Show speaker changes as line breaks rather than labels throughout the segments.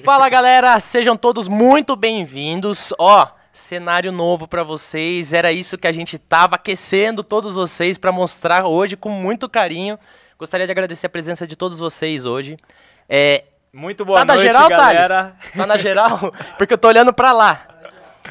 Fala galera, sejam todos muito bem-vindos. Ó, cenário novo pra vocês. Era isso que a gente tava aquecendo todos vocês pra mostrar hoje com muito carinho. Gostaria de agradecer a presença de todos vocês hoje. É,
Muito boa
tá na
noite,
geral,
galera.
Thales? Tá na geral? Porque eu tô olhando pra lá.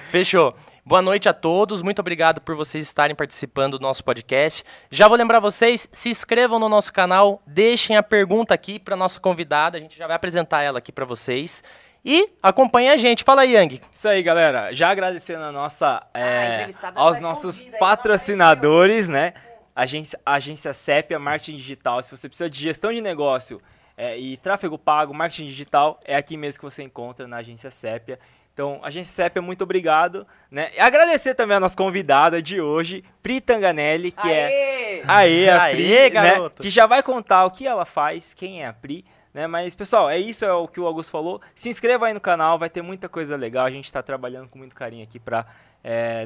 Fechou. Boa noite a todos, muito obrigado por vocês estarem participando do nosso podcast. Já vou lembrar vocês, se inscrevam no nosso canal, deixem a pergunta aqui para nossa convidada, a gente já vai apresentar ela aqui para vocês. E acompanhem a gente. Fala aí, Yang.
Isso aí, galera. Já agradecendo a nossa, é,
entrevistada
aos
faz
nossos
vai
patrocinadores, né? Agência, agência Sepia Marketing Digital. Se você precisa de gestão de negócio é, e tráfego pago, marketing digital, é aqui mesmo que você encontra na agência Sepia. Então, agência Sepia, muito obrigado. Né? E agradecer também a nossa convidada de hoje, Pri Tanganelli, que é
Aê!
Aê, a
Aê,
Pri, né,
garoto.
que já vai contar o que ela faz, quem é a Pri, né? Mas, pessoal, é isso, é o que o Augusto falou. Se inscreva aí no canal, vai ter muita coisa legal. A gente está trabalhando com muito carinho aqui para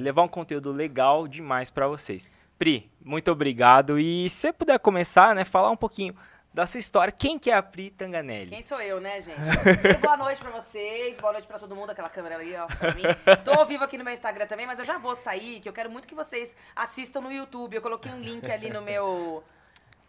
levar um conteúdo legal demais para vocês. Pri, muito obrigado. E se você puder começar, né, falar um pouquinho da sua história. Quem que é a Pri Tanganelli?
Quem sou eu, né, gente? Primeiro, boa noite pra vocês, boa noite pra todo mundo, aquela câmera ali, ó, pra mim. Tô ao vivo aqui no meu Instagram também, mas eu já vou sair, que eu quero muito que vocês assistam no YouTube. Eu coloquei um link ali no meu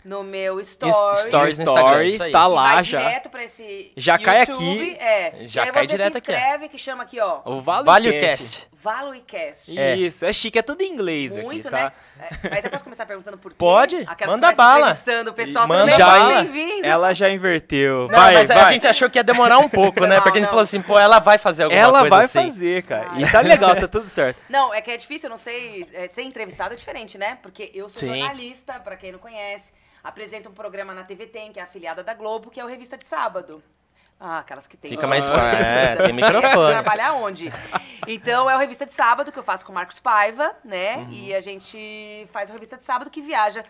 no meu story.
stories no aí.
tá
E
lá
vai
já.
direto pra esse
Já cai
YouTube,
aqui.
É.
Já
e aí
cai
você
direto
se
aqui,
inscreve, que chama aqui, ó,
O Vale
ValueCast.
ValueCast.
É.
Isso, é chique, é tudo em inglês
Muito,
aqui, tá?
né? É, mas eu posso começar perguntando por quê?
Pode,
Aquelas
manda bala.
entrevistando o pessoal,
Manda
bem?
bala.
Bem-vindo.
Ela já inverteu.
Não,
vai,
mas
vai.
a gente achou que ia demorar um pouco, né?
Não,
Porque a gente falou assim, pô, ela vai fazer alguma
Ela
coisa
vai
assim.
fazer, cara.
Ah.
E tá legal, tá tudo certo.
Não, é que é difícil, eu não sei. é, ser entrevistado é diferente, né? Porque eu sou
Sim.
jornalista, pra quem não conhece. Apresento um programa na TV Tem, que é afiliada da Globo, que é o Revista de Sábado. Ah, aquelas que tem.
Fica mais-
Ah,
é, tem microfone.
Trabalhar onde? Então, é o Revista de Sábado, que eu faço com o Marcos Paiva, né?
Uhum.
E a gente faz o Revista de Sábado, que viaja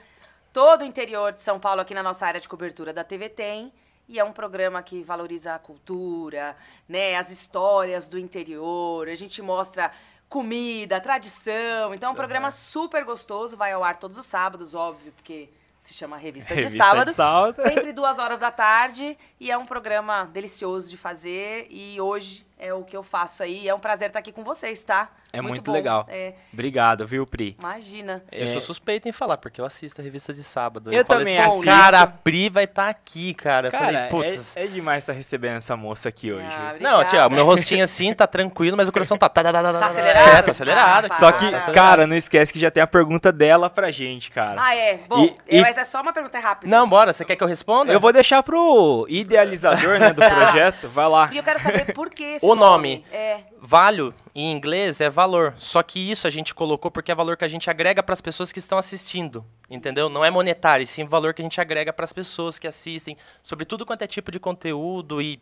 todo o interior de São Paulo, aqui na nossa área de cobertura da TV Tem. E é um programa que valoriza a cultura, né? As histórias do interior. A gente mostra comida, tradição. Então é um programa super gostoso. Vai ao ar todos os sábados, óbvio, porque se chama Revista, de
Revista
Sábado.
de sábado.
Sempre duas horas da tarde. E é um programa delicioso de fazer. E hoje é o que eu faço aí. É um prazer estar aqui com vocês, tá?
É muito,
bom.
legal.
É,
Obrigado, viu, Pri?
imagina.
Eu
É.
sou suspeito em falar, porque eu assisto a revista de sábado.
Eu
falei
também
assim,
assisto.
Cara, a Pri vai estar aqui, cara. Eu
Cara,
falei, putz.
é, é demais estar recebendo essa moça aqui hoje.
Ah,
Não, tia, meu rostinho assim tá tranquilo, mas o coração tá. Tá, tá, tá, tá,
Tá acelerado?
É, tá acelerado.
Só que, cara, não esquece que já tem a pergunta dela pra gente, cara.
Ah, é. Bom,
E- e-
mas é só uma pergunta rápida.
Não, bora. Você quer que eu responda?
Eu vou deixar pro idealizador né, do
Tá.
projeto. Vai lá.
E eu quero saber por que esse
O nome.
É.
Value, em inglês, é valor. Só que isso a gente colocou porque é valor que a gente agrega para as pessoas que estão assistindo. Entendeu? Não é monetário, sim valor que a gente agrega para as pessoas que assistem. Sobre tudo quanto é tipo de conteúdo e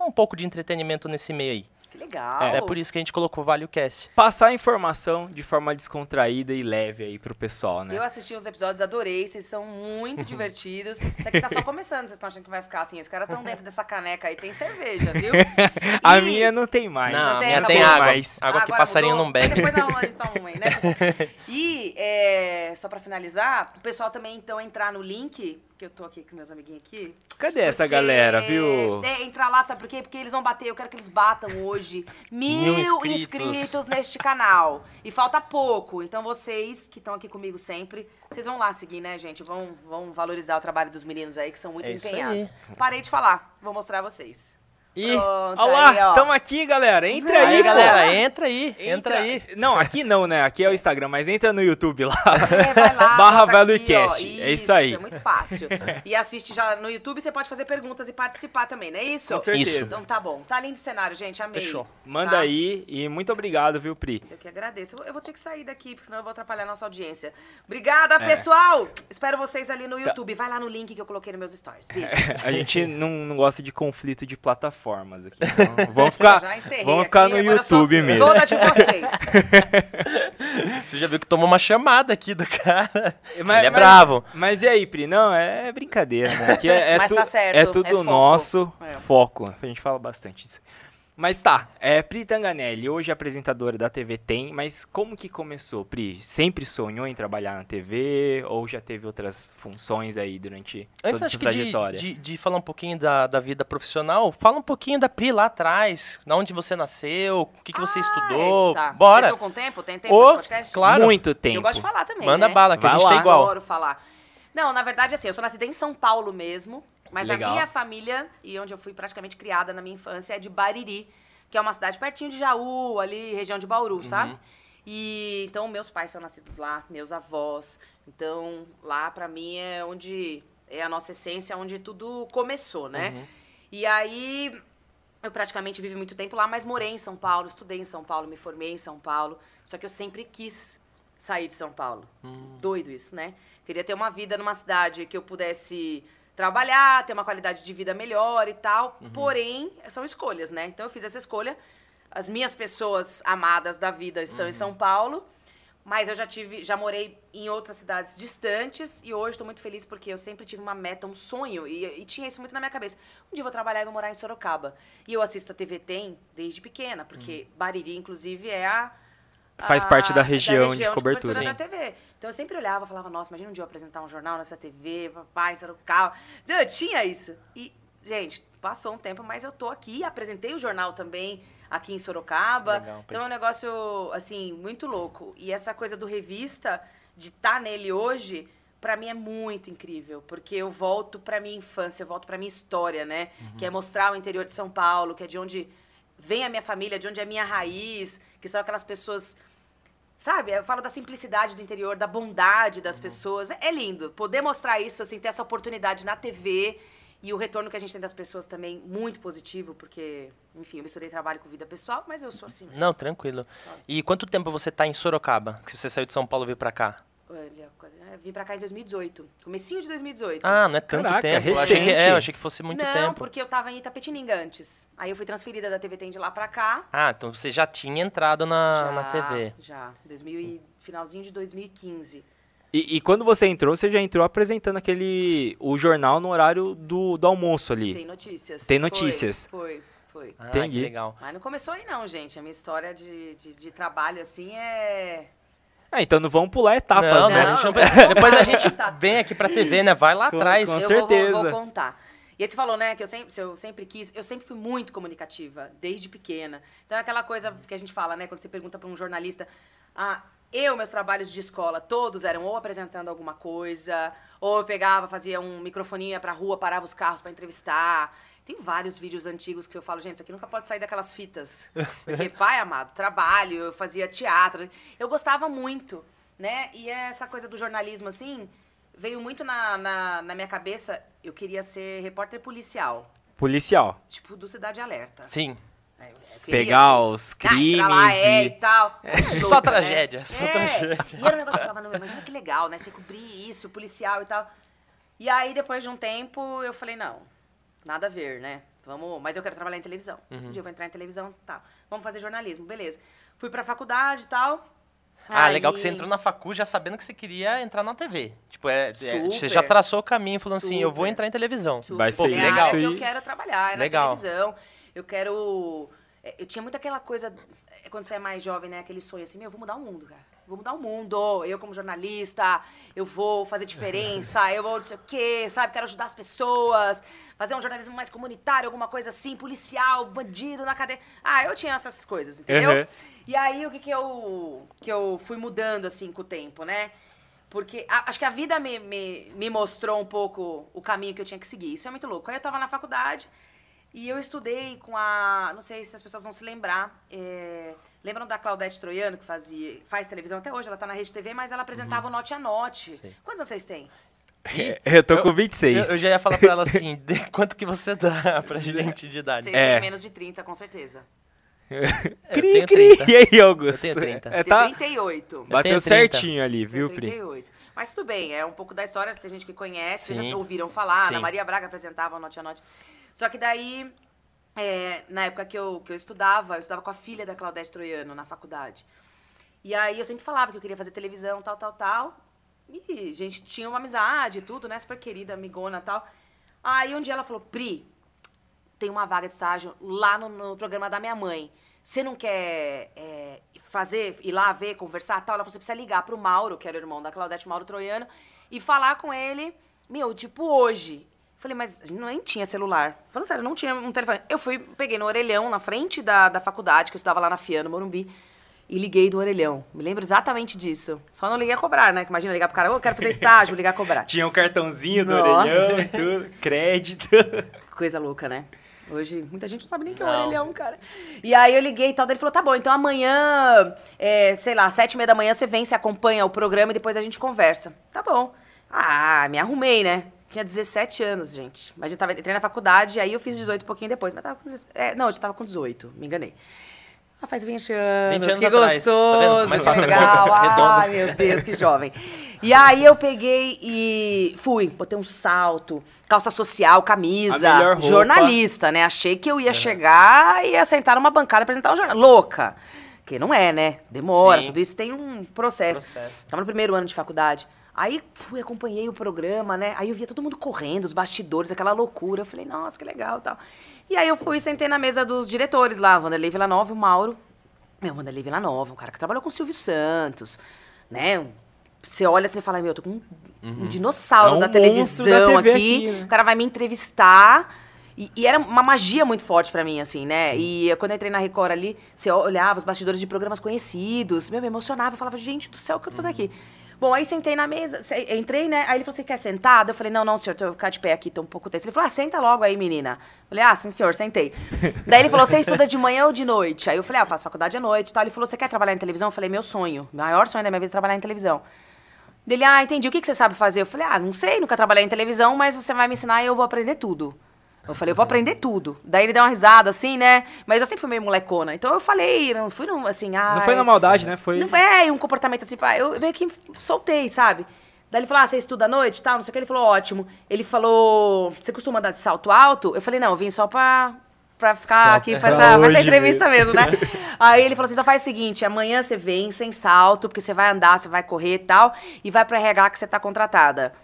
um pouco de entretenimento nesse meio aí.
Que legal.
É, por isso que a gente colocou ValueCast.
Passar a informação de forma descontraída e leve aí pro pessoal, né?
Eu assisti os episódios, adorei, vocês são muito divertidos. Isso aqui tá só começando, vocês estão achando que vai ficar assim. Os caras estão dentro dessa caneca aí, tem cerveja, viu?
A
E-
minha não tem mais.
Não, a
tem,
minha
acabou.
tem água.
Mais.
Água
Ah,
que passarinho
mudou?
não bebe.
Mas depois dá uma, então uma aí, né? pessoal? E, é, só pra finalizar, o pessoal também, então, entrar no link, que eu tô aqui com meus amiguinhos aqui.
Cadê essa galera, viu?
É, entrar lá, sabe por quê? Porque eles vão bater, eu quero que eles batam hoje mil, inscritos.
inscritos.
neste canal. E falta pouco. Então vocês que estão aqui comigo sempre, vocês vão lá seguir, né, gente? Vão, vão valorizar o trabalho dos meninos aí, que são muito
É
empenhados. Parei de falar, vou mostrar a vocês.
E,
Pronto,
olha lá,
aí, ó.
tamo aqui, galera. Entra
Aí,
aí,
galera, entra aí. Entra, aí.
Não, aqui não, né? Aqui é o Instagram, mas entra no YouTube lá.
É, vai lá,
Barra ValueCast.
ó.
É isso aí.
É muito fácil. E assiste já no YouTube, você pode fazer perguntas e participar também, não é isso?
Com certeza.
Isso.
Então tá bom. Tá lindo o cenário, gente. Amei.
Fechou.
Manda
Tá?
aí e muito obrigado, viu, Pri?
Eu que agradeço. Eu vou- ter que sair daqui, porque senão eu vou atrapalhar a nossa audiência. Obrigada,
É.
pessoal! Espero vocês ali no
Tá.
YouTube. Vai lá no link que eu coloquei nos meus stories. Beijo.
A gente não, não gosta de conflito de plataformas aqui. Então vamos ficar,
Já encerrei
vamos ficar
aqui,
no YouTube mesmo.
Toda de vocês.
Você já viu que tomou uma chamada aqui do cara.
Mas-
Ele é
mas-
bravo.
Mas e aí, Pri? Não, é brincadeira, né? Aqui é, é,
Mas
tu-
tá certo,
é
é
tudo
foco.
nosso
É.
foco. A gente fala bastante isso. Mas tá, é Pri Tanganelli, hoje apresentadora da TV Tem, mas como que começou, Pri? Sempre sonhou em trabalhar na TV ou já teve outras funções aí durante
Antes,
toda essa
que de,
trajetória?
de, de falar um pouquinho da, da vida profissional, fala um pouquinho da Pri lá atrás, da onde você nasceu, o que, que você estudou.
Eita.
Bora!
Vocês estão com tempo? Tem tempo nesse podcast?
claro.
Muito tempo.
Eu gosto de falar também,
Manda
né?
bala, que
Vai
a gente
lá.
tá igual.
Adoro falar. Não, na verdade, assim, eu sou nascida em São Paulo mesmo, mas
Legal.
a minha família, e onde eu fui praticamente criada na minha infância, é de Bariri, que é uma cidade pertinho de Jaú, ali, região de Bauru,
Uhum.
sabe? E então meus pais são nascidos lá, meus avós. Então, lá pra mim é onde é a nossa essência, onde tudo começou, né?
Uhum.
E aí eu praticamente vivi muito tempo lá, mas morei em São Paulo, estudei em São Paulo, me formei em São Paulo. Só que eu sempre quis sair de São Paulo.
Hum.
Doido isso, né? Queria ter uma vida numa cidade que eu pudesse trabalhar, ter uma qualidade de vida melhor e tal. Porém, são escolhas, né? Então eu fiz essa escolha. As minhas pessoas amadas da vida estão em São Paulo. Mas eu já tive, já morei em outras cidades distantes e hoje estou muito feliz porque eu sempre tive uma meta, um sonho e, e tinha isso muito na minha cabeça. Um dia eu vou trabalhar e vou morar em Sorocaba. E eu assisto a TV Tem desde pequena, porque Bariri, inclusive, é a
Faz
a-
parte da região de cobertura.
da TV. Então eu sempre olhava e falava, nossa, imagina um dia eu apresentar um jornal nessa TV, papai, Sorocaba. Eu tinha isso. E, gente, passou um tempo, mas eu tô aqui, apresentei o jornal também aqui em Sorocaba.
Legal,
então é um negócio, assim, muito louco. E essa coisa do revista, de estar nele hoje, pra mim é muito incrível, porque eu volto pra minha infância, eu volto pra minha história, né? Que é mostrar o interior de São Paulo, que é de onde vem a minha família, de onde é a minha raiz, que são aquelas pessoas Sabe, eu falo da simplicidade do interior, da bondade das pessoas. É, lindo poder mostrar isso, assim, ter essa oportunidade na TV e o retorno que a gente tem das pessoas também muito positivo, porque, enfim, eu misturei trabalho com vida pessoal, mas eu sou assim mesmo.
Não, tranquilo. E quanto tempo você tá em Sorocaba? Que você saiu de São Paulo e veio pra cá?
Olha, eu vim pra cá em 2018, comecinho de 2018.
Ah, não é tanto
Caraca,
tempo. Eu achei que, é, eu achei que fosse muito
Não,
tempo.
porque eu tava em Itapetininga antes. Aí eu fui transferida da TV Tem de lá pra cá.
Ah, então você já tinha entrado na,
já,
na TV.
Já, 2000 e, finalzinho de 2015.
E, e quando você entrou, você já entrou apresentando aquele o jornal no horário do, do almoço ali.
Tem notícias.
Tem
Foi,
notícias.
Foi, foi.
Ah,
Entendi.
que legal.
Mas não começou aí não, gente. A minha história de, de, de trabalho, assim, é...
Ah, então não vamos pular etapas,
não,
né?
não, a gente não Depois a gente
Tá.
vem aqui pra TV, né? Vai lá
Com-
atrás.
com
eu
certeza.
Vou, vou, vou contar. E aí você falou, né, que eu sempre, se eu sempre quis, eu sempre fui muito comunicativa, desde pequena. Então é aquela coisa que a gente fala, né, quando você pergunta para um jornalista, ah, eu, meus trabalhos de escola, todos eram ou apresentando alguma coisa, ou eu pegava, fazia um microfoninho, ia pra rua, parava os carros para entrevistar. Tem vários vídeos antigos que eu falo, gente, isso aqui nunca pode sair daquelas fitas. Porque, pai amado, trabalho, eu fazia teatro. Eu gostava muito, né? E essa coisa do jornalismo, assim, veio muito na, na, na minha cabeça. Eu queria ser repórter policial,
Policial.
tipo do Cidade Alerta.
Sim.
É, queria
Pegar
ser
os
Ah, entrar lá,
crimes
é,
e-
e tal.
Só
Louca,
tragédia,
né?
só
É.
tragédia.
E era um negócio que eu falava, não, imagina que legal, né? Você cobrir isso, policial e tal. E aí, depois de um tempo, eu falei, não, nada a ver, né? Vamos, mas eu quero trabalhar em televisão.
Uhum.
Um dia eu vou entrar em televisão, tá. Vamos fazer jornalismo, beleza. Fui pra faculdade e tal.
Ah,
Aí-
legal que você entrou na facu já sabendo que você queria entrar na TV. Tipo, é, é, você
Super.
já traçou o caminho falando assim, eu vou
Super.
entrar em televisão.
Super.
Vai ser
Pô,
É
legal.
área que eu quero trabalhar, é na
Legal.
televisão. Eu quero... é, Eu tinha muito aquela coisa, é, quando você é mais jovem, né? Aquele sonho assim, meu, eu vou mudar o mundo, cara. Vou mudar o mundo. Eu, como jornalista, eu vou fazer diferença, eu vou não sei o quê, sabe? Quero ajudar as pessoas, fazer um jornalismo mais comunitário, alguma coisa assim, policial, bandido na cadeia. Ah, eu tinha essas coisas, entendeu?
Uhum.
E aí, o que que eu, que eu fui mudando, assim, com o tempo, né? Porque a- acho que a vida me, me, me mostrou um pouco o caminho que eu tinha que seguir. Isso é muito louco. Aí eu tava na faculdade e eu estudei com a... Não sei se as pessoas vão se lembrar. é, lembram da Claudete Troiano, que fazia, faz televisão até hoje? Ela tá na Rede TV, mas ela apresentava o Note a Note.
Sim.
Quantos vocês têm?
Eu tô
Eu-
com 26.
Eu, eu já ia falar pra ela assim, de quanto que você dá pra gente de idade?
Vocês
É.
têm menos de 30, com certeza.
Eu
Cri,
tenho
cri.
30.
E aí, Augusto?
Eu tenho 30.
É,
Eu
tá,
tenho 38.
Eu
bateu
tenho 30.
certinho ali,
Tenho
viu, Pri?
38. Mas tudo bem, é um pouco da história, tem gente que conhece, vocês
Sim.
já ouviram falar,
Sim.
Ana Maria Braga apresentava o Note a Note. Só que daí, é, na época que eu, que eu estudava, eu estudava com a filha da Claudete Troiano na faculdade. E aí eu sempre falava que eu queria fazer televisão, tal, tal, tal. E a gente tinha uma amizade e tudo, né? Super querida, amigona tal. Aí um dia ela falou, Pri, tem uma vaga de estágio lá no, no programa da minha mãe. Você não quer é, fazer, ir lá ver, conversar tal? Ela falou, você precisa ligar pro Mauro, que era o irmão da Claudete Mauro Troiano, e falar com ele, meu, tipo, hoje. Falei, mas nem tinha celular. Falando sério, não tinha um telefone. Eu fui, peguei no orelhão, na frente da, da faculdade, que eu estudava lá na FIA, no Morumbi, e liguei do orelhão. Me lembro exatamente disso. Só não liguei a cobrar, né? Imagina ligar pro cara, ô, eu quero fazer estágio, ligar a cobrar.
Tinha um cartãozinho do
Nossa.
orelhão e tudo, crédito.
Coisa louca, né? Hoje, muita gente não sabe nem que é
Não.
o orelhão, cara. E aí eu liguei e tal, ele falou, tá bom, então amanhã, é, sei lá, sete e meia da manhã você vem, você acompanha o programa e depois a gente conversa. Tá bom. Ah, me arrumei, né? Tinha 17 anos, gente. Mas eu tava, entrei na faculdade, aí eu fiz 18 um pouquinho depois. Mas tava com 17, é, Não, eu já tava com 18, me enganei. Ah, faz 20 anos,
20 anos
que
atrás, tá
gostoso,
Mais
que legal. Ai, meu Deus, que jovem. E aí eu peguei e fui, botei um salto, calça social, camisa, jornalista, né? Achei que eu ia chegar e ia sentar numa bancada apresentar o jornal. Louca. Que não é, né? Demora,
Sim.
tudo isso tem um processo.
Processo.
Tava no primeiro ano de faculdade. Aí fui, acompanhei o programa, né? Aí eu via todo mundo correndo, os bastidores, aquela loucura. Eu falei, nossa, que legal e tal. E aí eu fui sentei na mesa dos diretores lá, Vanderlei Villanova e o Mauro. Meu, Vanderlei Villanova, um cara que trabalhou com o Silvio Santos, né? Você olha e você fala, meu, eu tô com um, um dinossauro
É um
da televisão
da
aqui.
aqui, né?
O cara vai me entrevistar. E, e era uma magia muito forte pra mim, assim, né? E quando eu entrei na Record ali, você olhava os bastidores de programas conhecidos. Meu, me emocionava. Eu falava, gente do céu, o que eu tô fazendo aqui? Bom, aí sentei na mesa, entrei, né? Aí ele falou, você quer sentado? Eu falei, não, não, senhor, eu vou ficar de pé aqui, tô um pouco tenso. Ele falou, ah, senta logo aí, menina. Eu falei, ah, sim, senhor, sentei. Daí ele falou, você estuda de manhã ou de noite? Aí eu falei, ah, eu faço faculdade à noite e tal. Ele falou, você quer trabalhar em televisão? Eu falei, meu sonho, maior sonho da minha vida é trabalhar em televisão. Dele, ah, entendi, o que, que você sabe fazer? Eu falei, ah, não sei, nunca trabalhei em televisão, mas você vai me ensinar e eu vou aprender tudo. Eu falei, eu vou aprender tudo. Daí ele deu uma risada, assim, né? Mas eu sempre fui meio molecona. Então eu falei, não fui num, assim, ah.
Não foi na maldade, né? Foi.
Não foi é, um comportamento assim, pá, eu meio que soltei, sabe? Daí ele falou, ah, você estuda à noite e tal, não sei o que. Ele falou, ótimo. Ele falou, você costuma andar de salto alto? Eu falei, não, eu vim só pra, pra ficar
Só
aqui,
pra
pra essa, pra essa entrevista mesmo, né? Aí ele falou assim, então faz o seguinte, amanhã você vem sem salto, porque você vai andar, você vai correr e tal, e vai pro RH que você tá contratada.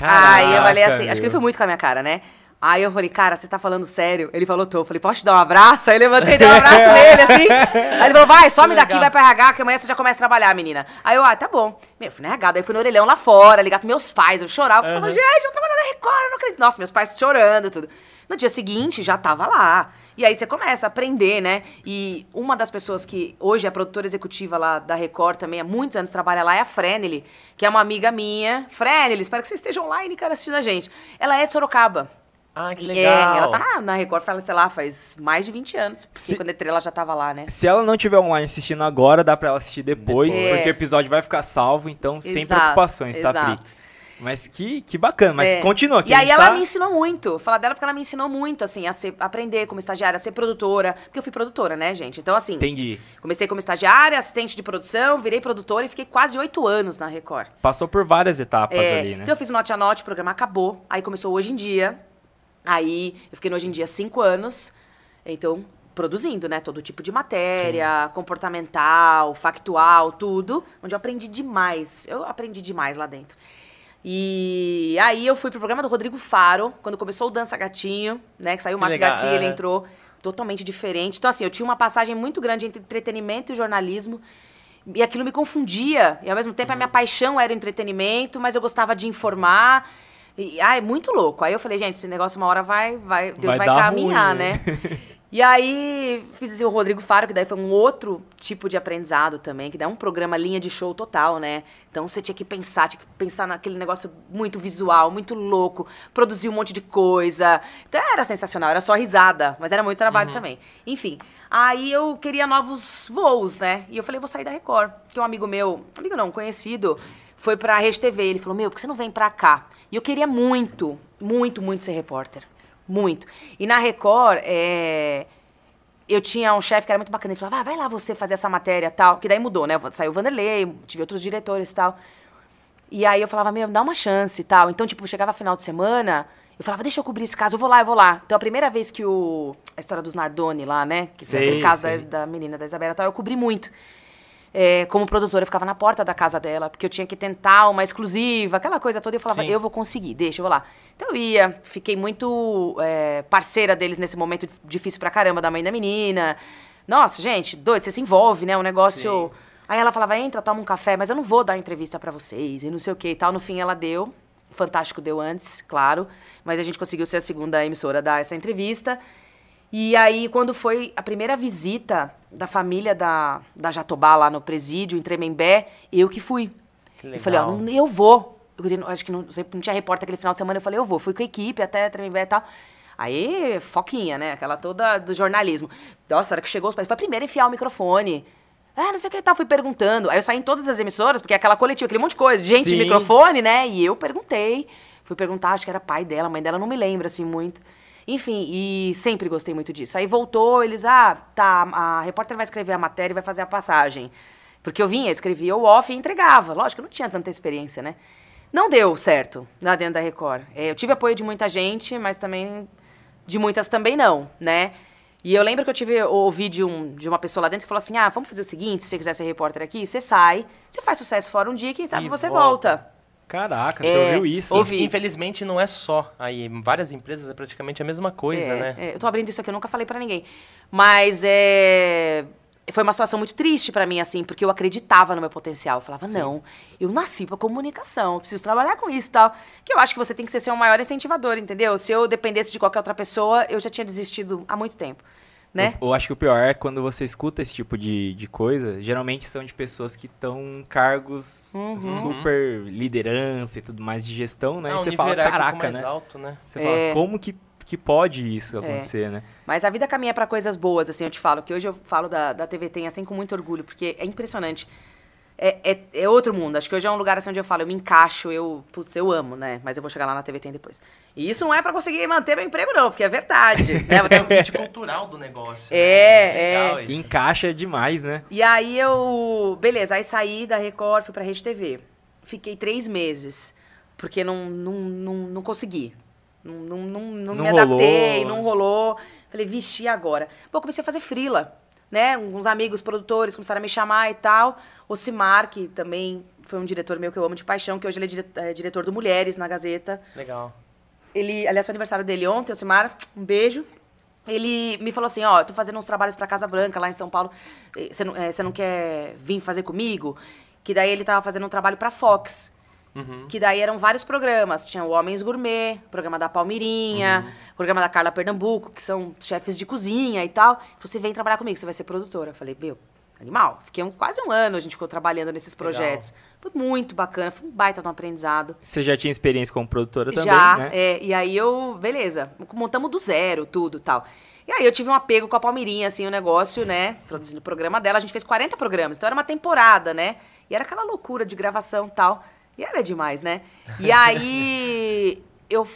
Aí eu falei assim, acho que ele foi muito com a minha cara, né? Aí eu falei, cara, você tá falando sério? Ele falou, tô. Eu falei, posso te dar um abraço? Aí eu levantei e dei um abraço nele, assim. Aí ele falou, vai, some daqui, vai pra RH, que amanhã você já começa a trabalhar, menina. Aí eu, ah, tá bom. Meu, fui na RH, daí fui no orelhão lá fora, ligar pros meus pais, eu chorava. Eu falava, gente, eu trabalhando na Record, eu não acredito. Nossa, meus pais chorando, tudo. No dia seguinte, já tava lá. E aí você começa a aprender, né? E uma das pessoas que hoje é produtora executiva lá da Record também, há muitos anos trabalha lá, é a Frenely, que é uma amiga minha. Frenely, espero que você esteja online, cara, assistindo a gente. Ela é de Sorocaba.
Ah, que
É,
legal.
ela tá na, na Record, fala, sei lá, faz mais de 20 anos. Porque
Se-
quando entrei, ela já tava lá, né?
Se ela não tiver online assistindo agora, dá pra ela assistir depois,
Depois.
porque o episódio vai ficar salvo, então sem
Exato,
preocupações, tá,
exato.
Pri? Mas que, que bacana, mas
É.
continua aqui.
E aí ela
tá-
me ensinou muito. Falar dela porque ela me ensinou muito, assim, a ser- aprender como estagiária, a ser produtora. Porque eu fui produtora, né, gente? Então, assim,
Entendi.
comecei como estagiária, assistente de produção, virei produtora e fiquei quase oito anos na Record.
Passou por várias etapas
É,
ali, né?
Então eu fiz o Note a Note, o programa acabou. Aí começou Hoje em Dia. Aí eu fiquei no Hoje em Dia cinco anos. Então, produzindo, né? Todo tipo de matéria, comportamental, factual, tudo. Onde eu aprendi demais. Eu aprendi demais lá dentro. E aí eu fui pro programa do Rodrigo Faro, quando começou o Dança Gatinho, né? Que saiu o Márcio Garcia, ele
é.
entrou totalmente diferente. Então, assim, eu tinha uma passagem muito grande entre entretenimento e jornalismo. E aquilo me confundia. E ao mesmo tempo a minha paixão era entretenimento, mas eu gostava de informar. E, ah, é muito louco. Aí eu falei, gente, esse negócio uma hora vai, vai Deus
Vai
vai, caminhar,
ruim, né?
né? E aí fiz o Rodrigo Faro, que daí foi um outro tipo de aprendizado também, que daí é um programa linha de show total, né? Então você tinha que pensar, tinha que pensar naquele negócio muito visual, muito louco, produzir um monte de coisa. Então era sensacional, era só risada, mas era muito trabalho também. Enfim, aí eu queria novos voos, né? E eu falei, vou sair da Record. Que um amigo meu, amigo não, conhecido, foi pra Rede TV. Ele falou, meu, por que você não vem pra cá? E eu queria muito, muito, muito ser repórter. Muito. E na Record, é, eu tinha um chefe que era muito bacana. Ele falava, ah, vai lá você fazer essa matéria tal. Que daí mudou, né? Saiu o Vanderlei, tive outros diretores e tal. E aí eu falava, meu, dá uma chance e tal. Então, tipo, chegava final de semana, eu falava, deixa eu cobrir esse caso, eu vou lá, eu vou lá. Então, a primeira vez que o. A história dos Nardoni lá, né? Que
Sei,
aquele caso da, da menina da Isabela e tal, eu cobri muito. É, como produtora, eu ficava na porta da casa dela, porque eu tinha que tentar uma exclusiva, aquela coisa toda. E eu falava,
Sim.
eu vou conseguir, deixa, eu vou lá. Então eu ia, fiquei muito é, parceira deles nesse momento difícil pra caramba, da mãe da menina. Nossa, gente, doido, você se envolve, né? Um negócio. Aí ela falava, entra, toma um café, mas eu não vou dar entrevista pra vocês, e não sei o que e tal. No fim, ela deu. Fantástico deu antes, claro. Mas a gente conseguiu ser a segunda emissora a dar essa entrevista. E aí, quando foi a primeira visita da família da, da Jatobá lá no presídio, em Tremembé, eu que fui.
Que
Eu falei, ó,
legal.
eu vou. Eu queria- acho que não, não tinha repórter aquele final de semana, eu falei, eu vou. Fui com a equipe até Tremembé e tal. Aí, foquinha, né? Aquela toda do jornalismo. Nossa, a hora que chegou os pais, foi a primeira a enfiar o microfone. Ah, não sei o que tal, fui perguntando. Aí eu saí em todas as emissoras, porque é aquela coletiva, aquele monte de coisa, gente,
Sim.
microfone, né? E eu perguntei. Fui perguntar, acho que era pai dela, mãe dela, não me lembro, assim, muito. Enfim, e sempre gostei muito disso. Aí voltou, eles, ah, tá, a repórter vai escrever a matéria e vai fazer a passagem. Porque eu vinha, escrevia o off e entregava. Lógico, eu não tinha tanta experiência, né? Não deu certo lá dentro da Record. É, eu tive apoio de muita gente, mas também de muitas também não, né? E eu lembro que eu tive ouvi de, um, de uma pessoa lá dentro que falou assim: ah, vamos fazer o seguinte, se você quiser ser repórter aqui, você sai, você faz sucesso fora um dia, quem sabe
E
você
volta.
volta.
Caraca, você
É,
ouviu isso?
ouvi.
Infelizmente não é só. Aí, em várias empresas é praticamente a mesma coisa,
É,
né?
é, eu tô abrindo isso aqui, eu nunca falei pra ninguém. Mas é. Foi uma situação muito triste pra mim, assim, porque eu acreditava no meu potencial. Eu falava, não, eu nasci pra comunicação, eu preciso trabalhar com isso e tal. Que eu acho que você tem que ser seu maior incentivador, entendeu? Se eu dependesse de qualquer outra pessoa, eu já tinha desistido há muito tempo, né?
Eu, eu acho que o pior é quando você escuta esse tipo de, de coisa, geralmente são de pessoas que estão em cargos
Uhum.
super liderança e tudo mais de gestão, né?
Ah,
e você fala, caraca,
mais
né?
alto, né?
Você
É.
fala, como que, que pode isso acontecer, né?
Mas a vida caminha pra coisas boas, assim, eu te falo. Que hoje eu falo da, da TV Tem, assim, com muito orgulho, porque é impressionante. É, é, é outro mundo. Acho que hoje é um lugar assim onde eu falo, eu me encaixo, eu, putz, eu amo, né? Mas eu vou chegar lá na TV Tem depois. E isso não é pra conseguir manter meu emprego, não, porque é verdade. né?
É, tem um fit cultural do negócio. né?
É,
Legal
é.
isso.
Encaixa demais, né?
E aí eu. Beleza, aí saí da Record, fui pra Rede TV. Fiquei três meses, porque não, não, não, não consegui. Não, não, não, não
Não
me
rolou.
adaptei, não rolou. Falei, vixe, e agora? Bom, comecei a fazer frila, né? Uns amigos produtores começaram a me chamar e tal. O Cimar, que também foi um diretor meu que eu amo de paixão, que hoje ele é, dire- é diretor do Mulheres na Gazeta.
Legal.
Ele, aliás, foi aniversário dele ontem, o Simar, um beijo. Ele me falou assim, ó, eu tô fazendo uns trabalhos pra Casa Branca, lá em São Paulo. Você não, eh, você não quer vir fazer comigo? Que daí ele tava fazendo um trabalho pra Fox.
Uhum.
Que daí eram vários programas. Tinha o Homens Gourmet, programa da Palmirinha, programa da Carla Pernambuco, que são chefes de cozinha e tal. Você vem trabalhar comigo, você vai ser produtora. Eu falei, meu, animal. Fiquei um- quase um ano, a gente ficou trabalhando nesses
Legal.
projetos. Foi muito bacana, foi um baita de um aprendizado.
Você já tinha experiência como produtora também,
Já,
né?
é, e aí eu, beleza, montamos do zero tudo tal. E aí eu tive um apego com a Palmirinha, assim, o negócio, né, produzindo o programa dela, a gente fez 40 programas, então era uma temporada, né, e era aquela loucura de gravação e tal, e era demais, né. E aí eu,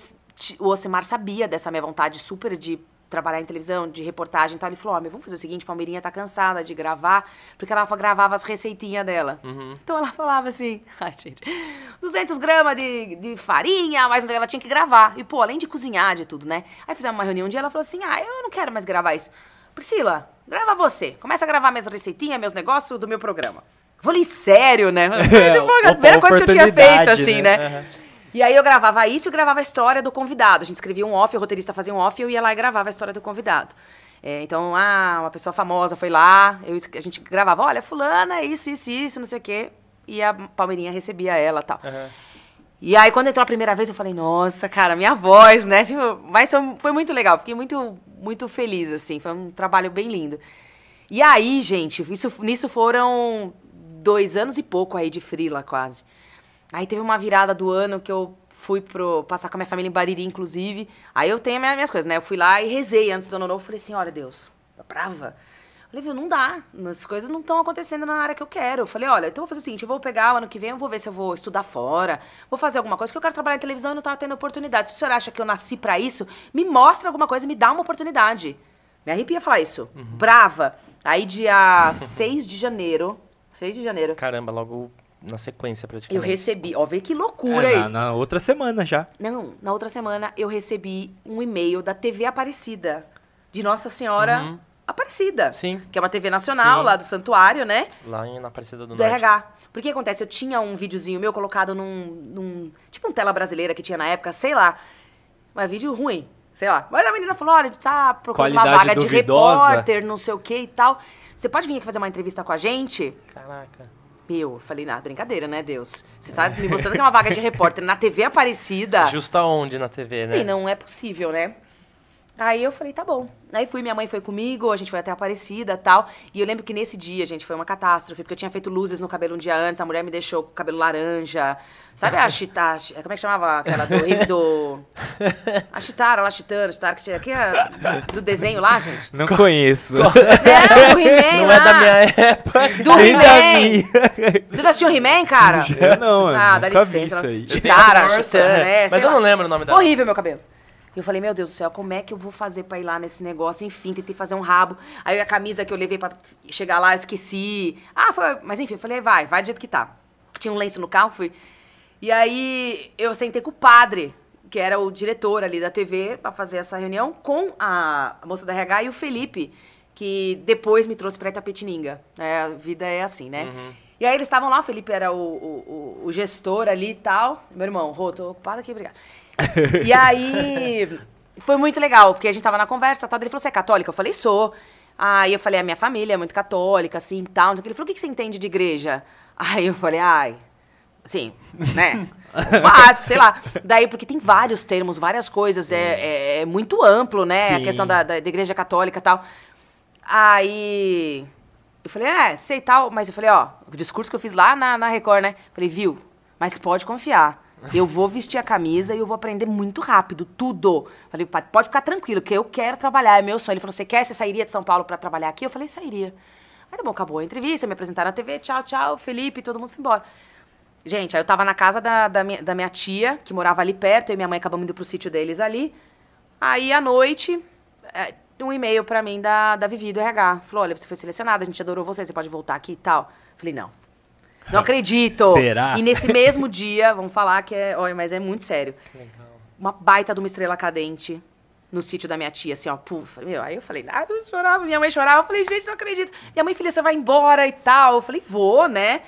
o Osimar sabia dessa minha vontade super de trabalhar em televisão, de reportagem e tal, ele falou, ó, meu, vamos fazer o seguinte, Palmeirinha tá cansada de gravar, porque ela gravava as receitinhas dela.
Uhum.
Então ela falava assim, ai gente, 200 gramas de, de farinha, mas ela tinha que gravar. E pô, além de cozinhar, de tudo, né? Aí fizemos uma reunião um dia, ela falou assim, ah, eu não quero mais gravar isso. Priscila, grava você. Começa a gravar minhas receitinhas, meus negócios do meu programa. Falei, sério, né? Foi a primeira coisa que eu tinha feito, assim,
né?
né?
Aham.
E aí eu gravava isso e gravava a história do convidado. A gente escrevia um off, o roteirista fazia um off e eu ia lá e gravava a história do convidado. É, então, ah, uma pessoa famosa foi lá, eu, a gente gravava, olha, fulana, isso, isso, isso, não sei o quê. E a Palmeirinha recebia ela e tal.
Aham.
E aí, quando entrou a primeira vez, eu falei, nossa, cara, minha voz, né? Tipo, mas foi, foi muito legal, fiquei muito, muito feliz, assim, foi um trabalho bem lindo. E aí, gente, isso, nisso foram dois anos e pouco aí de frila, quase. Aí teve uma virada do ano que eu fui pro, passar com a minha família em Bariri, inclusive. Aí eu tenho minhas, minhas coisas, né? Eu fui lá e rezei antes do ano novo, falei assim, olha, Deus, brava. Falei, viu, não dá. As coisas não estão acontecendo na área que eu quero. Eu falei, olha, então eu vou fazer o seguinte, eu vou pegar o ano que vem, eu vou ver se eu vou estudar fora, vou fazer alguma coisa, porque eu quero trabalhar em televisão e não tava tendo oportunidade. Se o senhor acha que eu nasci pra isso, me mostra alguma coisa, me dá uma oportunidade. Me arrepia falar isso. Brava. Aí, dia 6 de janeiro, 6 de janeiro,
Caramba, logo na sequência
eu
praticamente.
recebi, ó, vê que loucura
É,
isso.
na, na outra semana já.
Não, na outra semana eu recebi um e-mail da TV Aparecida, de Nossa Senhora
Uhum.
Aparecida.
Sim.
Que é uma TV nacional
Sim.
lá do santuário, né?
Lá em, na Aparecida do,
do
Norte.
RH. Porque acontece, eu tinha um videozinho meu colocado num, num- Tipo um tela brasileira que tinha na época, sei lá. Mas vídeo ruim, sei lá. Mas a menina falou: olha, tá procurando uma vaga de
duvidosa.
repórter, não sei o que e tal. Você pode vir aqui fazer uma entrevista com a gente?
Caraca.
Meu, eu falei, nada, brincadeira, né, Deus? Você tá me mostrando que é uma vaga de repórter na TV Aparecida.
Justa onde na TV, né?
E não é possível, né? Aí eu falei, tá bom. Aí fui, minha mãe foi comigo, a gente foi até Aparecida e tal. E eu lembro que nesse dia, gente, foi uma catástrofe, porque eu tinha feito luzes no cabelo um dia antes, a mulher me deixou com o cabelo laranja. Sabe a Chita, chi- como é que chamava aquela do... do a Chitara, lá, Chitana, Chitara, que tinha aqui, a- do desenho lá, gente?
Não conheço.
Não, do He-Man
Não
lá.
é da minha época.
Do
Nem da
He-Man.
minha.
Você já assistiu He-Man, cara?
Eu não,
Ah, dá licença. Chitara. Chitana, é,
Mas eu não
lá.
lembro o nome dela.
Horrível meu cabelo. E eu falei, meu Deus do céu, como é que eu vou fazer pra ir lá nesse negócio? Enfim, tentei fazer um rabo. Aí a camisa que eu levei pra chegar lá, eu esqueci. Ah, foi. Mas enfim, eu falei, vai, vai do jeito que tá. Tinha um lenço no carro, fui. E aí eu sentei com o padre, que era o diretor ali da TV, pra fazer essa reunião com a moça da RH e o Felipe, que depois me trouxe pra Itapetininga. É, a vida é assim, né? E aí eles estavam lá, o Felipe era o, o, o- o gestor ali e tal. Meu irmão, Rô, tô ocupado aqui, obrigado. E aí foi muito legal, porque a gente tava na conversa, tal, ele falou, você é católica? Eu falei, sou. Aí eu falei, a minha família é muito católica, assim, tal. Ele falou, o que que você entende de igreja? Aí eu falei, ai, assim, né? Básico, sei lá. Daí, porque tem vários termos, várias coisas, é, é, é muito amplo, né? A
Sim.
questão da, da, da igreja católica e tal. Aí eu falei, é, sei tal, mas eu falei, ó, o discurso que eu fiz lá na, na Record, né? Falei, viu, mas pode confiar. Eu vou vestir a camisa e eu vou aprender muito rápido, tudo. Falei, "Pa- pode ficar tranquilo, que eu quero trabalhar, é meu sonho. Ele falou, você quer, você sairia de São Paulo pra trabalhar aqui? Eu falei, sairia. Aí tá bom, acabou a entrevista, me apresentaram na TV, tchau, tchau, Felipe, todo mundo foi embora. Gente, aí eu tava na casa da, da, minha, da minha tia, que morava ali perto, eu e minha mãe acabamos indo pro sítio deles ali. Aí, à noite, é, um e-mail pra mim da, da Vivi, do RH. Falou, olha, você foi selecionada, a gente adorou você, você pode voltar aqui e tal. Falei, não. Não acredito.
Será?
E nesse mesmo dia, vamos falar que é, olha, mas é muito sério. Uma baita de uma estrela cadente no sítio da minha tia, assim, ó, puf. Meu, aí eu falei, ah, eu chorava, minha mãe chorava. Eu falei, gente, não acredito. Minha mãe, filha, você vai embora e tal. Eu falei, vou, né?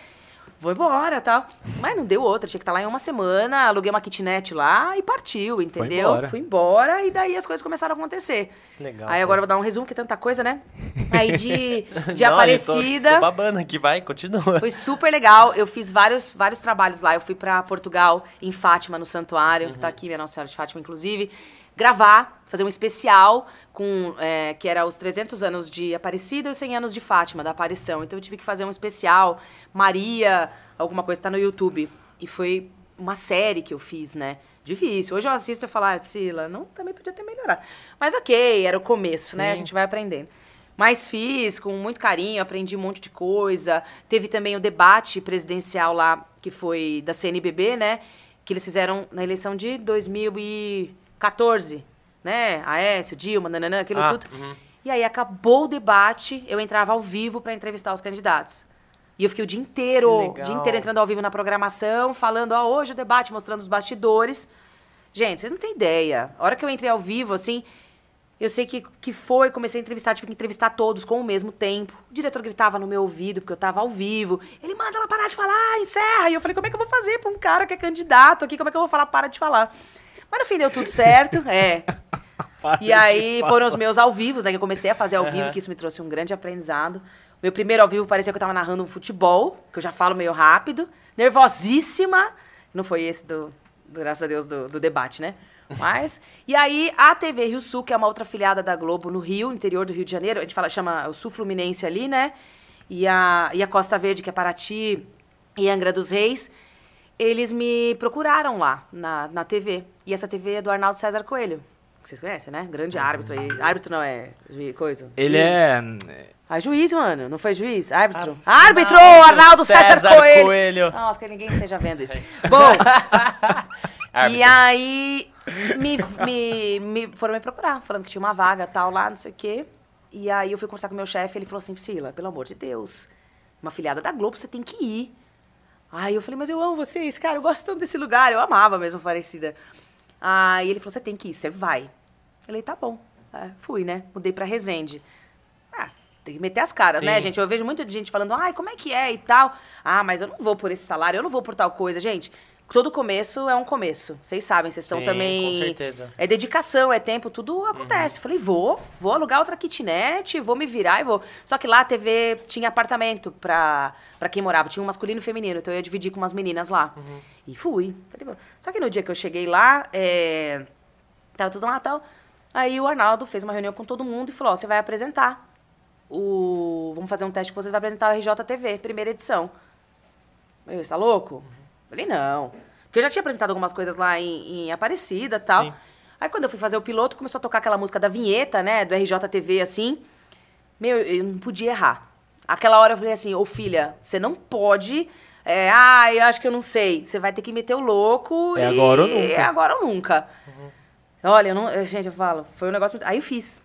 Vou embora tal. Mas não deu outra, tinha que estar lá em uma semana, aluguei uma kitnet lá e partiu, entendeu?
embora.
Fui embora e daí as coisas começaram a acontecer.
Legal.
Aí agora eu vou dar um resumo, que é tanta coisa, né? Aí de, de
Não,
Aparecida.
Tô, tô babando aqui, vai, continua.
Foi super legal. Eu fiz vários, vários trabalhos lá. Eu fui pra Portugal, em Fátima, no santuário, que tá aqui, minha Nossa Senhora de Fátima, inclusive, gravar, fazer um especial com é, que era os 300 anos de Aparecida e os 100 anos de Fátima, da aparição. Então eu tive que fazer um especial, Maria, alguma coisa tá no YouTube. E foi uma série que eu fiz, né? Difícil. Hoje eu assisto e falo, ah, Priscila, não, também podia ter melhorado. Mas ok, era o começo, né? A gente vai aprendendo. Mas fiz com muito carinho, aprendi um monte de coisa. Teve também o debate presidencial lá, que foi da CNBB, né? Que eles fizeram na eleição de 2014, né? Aécio, Dilma, nananã, aquilo
Ah,
tudo. E aí acabou o debate, eu entrava ao vivo para entrevistar os candidatos. E eu fiquei o dia inteiro, o dia inteiro entrando ao vivo na programação, falando, ó, hoje o debate, mostrando os bastidores. Gente, vocês não têm ideia. A hora que eu entrei ao vivo, assim, eu sei que, que foi, comecei a entrevistar, tive que entrevistar todos com o mesmo tempo. O diretor gritava no meu ouvido, porque eu tava ao vivo. Ele manda ela parar de falar, encerra. E eu falei, como é que eu vou fazer pra um cara que é candidato aqui? Como é que eu vou falar, para de falar? Mas no fim deu tudo certo, é. E aí foram os meus ao vivo, né? Que eu comecei a fazer ao vivo, que isso me trouxe um grande aprendizado. Meu primeiro ao vivo parecia que eu tava narrando um futebol, que eu já falo meio rápido, nervosíssima. Não foi esse do, do, graças a Deus, do, do debate, né? Mas. E aí, a TV Rio Sul, que é uma outra filiada da Globo no Rio, interior do Rio de Janeiro, a gente fala, chama o Sul Fluminense ali, né? E a, e a Costa Verde, que é Paraty e Angra dos Reis, eles me procuraram lá na, na TV. E essa TV é do Arnaldo César Coelho. Que vocês conhecem, né? Grande árbitro aí. Árbitro não é juiz, coisa.
Ele é.
Ah, juiz, mano. Não foi juiz? Árbitro.
Ah,
árbitro!
Arnaldo
Arnaldo César,
César
Coelho.
Coelho.
Nossa, que ninguém esteja vendo isso.
É isso.
Bom, e aí me, me, me foram me procurar, falando que tinha uma vaga tal lá, não sei o quê. E aí eu fui conversar com o meu chefe, ele falou assim, Priscila, pelo amor de Deus, uma filiada da Globo, você tem que ir. Aí eu falei, mas eu amo vocês, cara, eu gosto tanto desse lugar, eu amava mesmo Aparecida. Aí ele falou, você tem que ir, você vai. Eu falei, tá bom. É, fui, né? Mudei pra Resende. tem que meter as caras,
Sim.
né, gente? Eu vejo muita gente falando, ai, como é que é e tal. Ah, mas eu não vou por esse salário, eu não vou por tal coisa. Gente, todo começo é um começo. Vocês sabem, vocês estão
Sim,
também.
com certeza.
É dedicação, é tempo, tudo acontece. Falei, vou, vou alugar outra kitnet, vou me virar e vou. Só que lá a TV tinha apartamento pra, pra quem morava, tinha um masculino e feminino, então eu ia dividir com umas meninas lá. E fui. Só que no dia que eu cheguei lá, é, tava tudo lá tal. Aí o Arnaldo fez uma reunião com todo mundo e falou: ó, você vai apresentar o. Vamos fazer um teste que você vai apresentar o RJTV, primeira edição. Eu, você tá louco? Falei, não. Porque eu já tinha apresentado algumas coisas lá em, em Aparecida e tal.
Sim.
Aí quando eu fui fazer o piloto, começou a tocar aquela música da vinheta, né? Do RJTV, assim. Meu, eu não podia errar. Aquela hora eu falei assim, ô filha, você não pode. É, ah, eu acho que eu não sei. Você vai ter que meter o louco.
É
e-
agora ou nunca.
É agora ou nunca. Olha, eu não, gente, eu falo, foi um negócio muito. Aí eu fiz.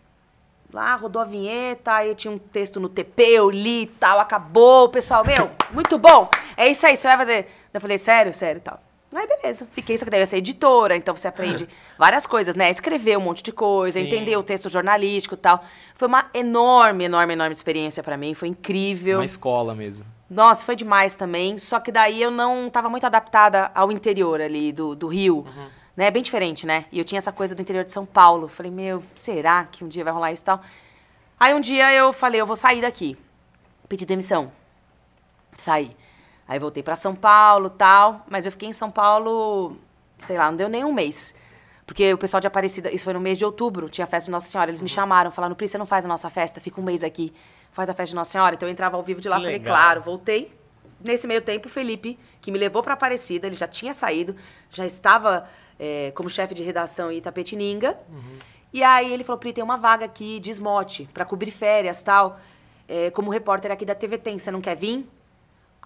Lá, rodou a vinheta, aí eu tinha um texto no TP, eu li e tal, acabou. O pessoal, meu, muito bom. É isso aí, você vai fazer. Eu falei, sério, sério e tal. Aí, beleza. Fiquei, só que daí eu ia ser editora, então você aprende várias coisas, né? Escrever um monte de coisa,
Sim.
entender o texto jornalístico e tal. Foi uma enorme, enorme, enorme experiência pra mim. Foi incrível.
Uma escola mesmo.
Nossa, foi demais também. Só que daí eu não estava muito adaptada ao interior ali do, do Rio. Né? Bem diferente, né? E eu tinha essa coisa do interior de São Paulo. Falei, meu, será que um dia vai rolar isso e tal? Aí um dia eu falei, eu vou sair daqui. Pedi demissão. Saí. Aí voltei pra São Paulo tal. Mas eu fiquei em São Paulo, sei lá, não deu nem um mês. Porque o pessoal de Aparecida, isso foi no mês de outubro, tinha a festa de Nossa Senhora. Eles me chamaram, falaram, Pri, você não faz a nossa festa? Fica um mês aqui, faz a festa de Nossa Senhora. Então eu entrava ao vivo de lá,
Que
falei,
legal.
claro, voltei. Nesse meio tempo, o Felipe, que me levou pra Aparecida, ele já tinha saído, já estava eh, como chefe de redação em Itapetininga. E aí ele falou, Pri, tem uma vaga aqui de esmote, pra cobrir férias tal. eh, como repórter aqui da TV Tem, você não quer vir?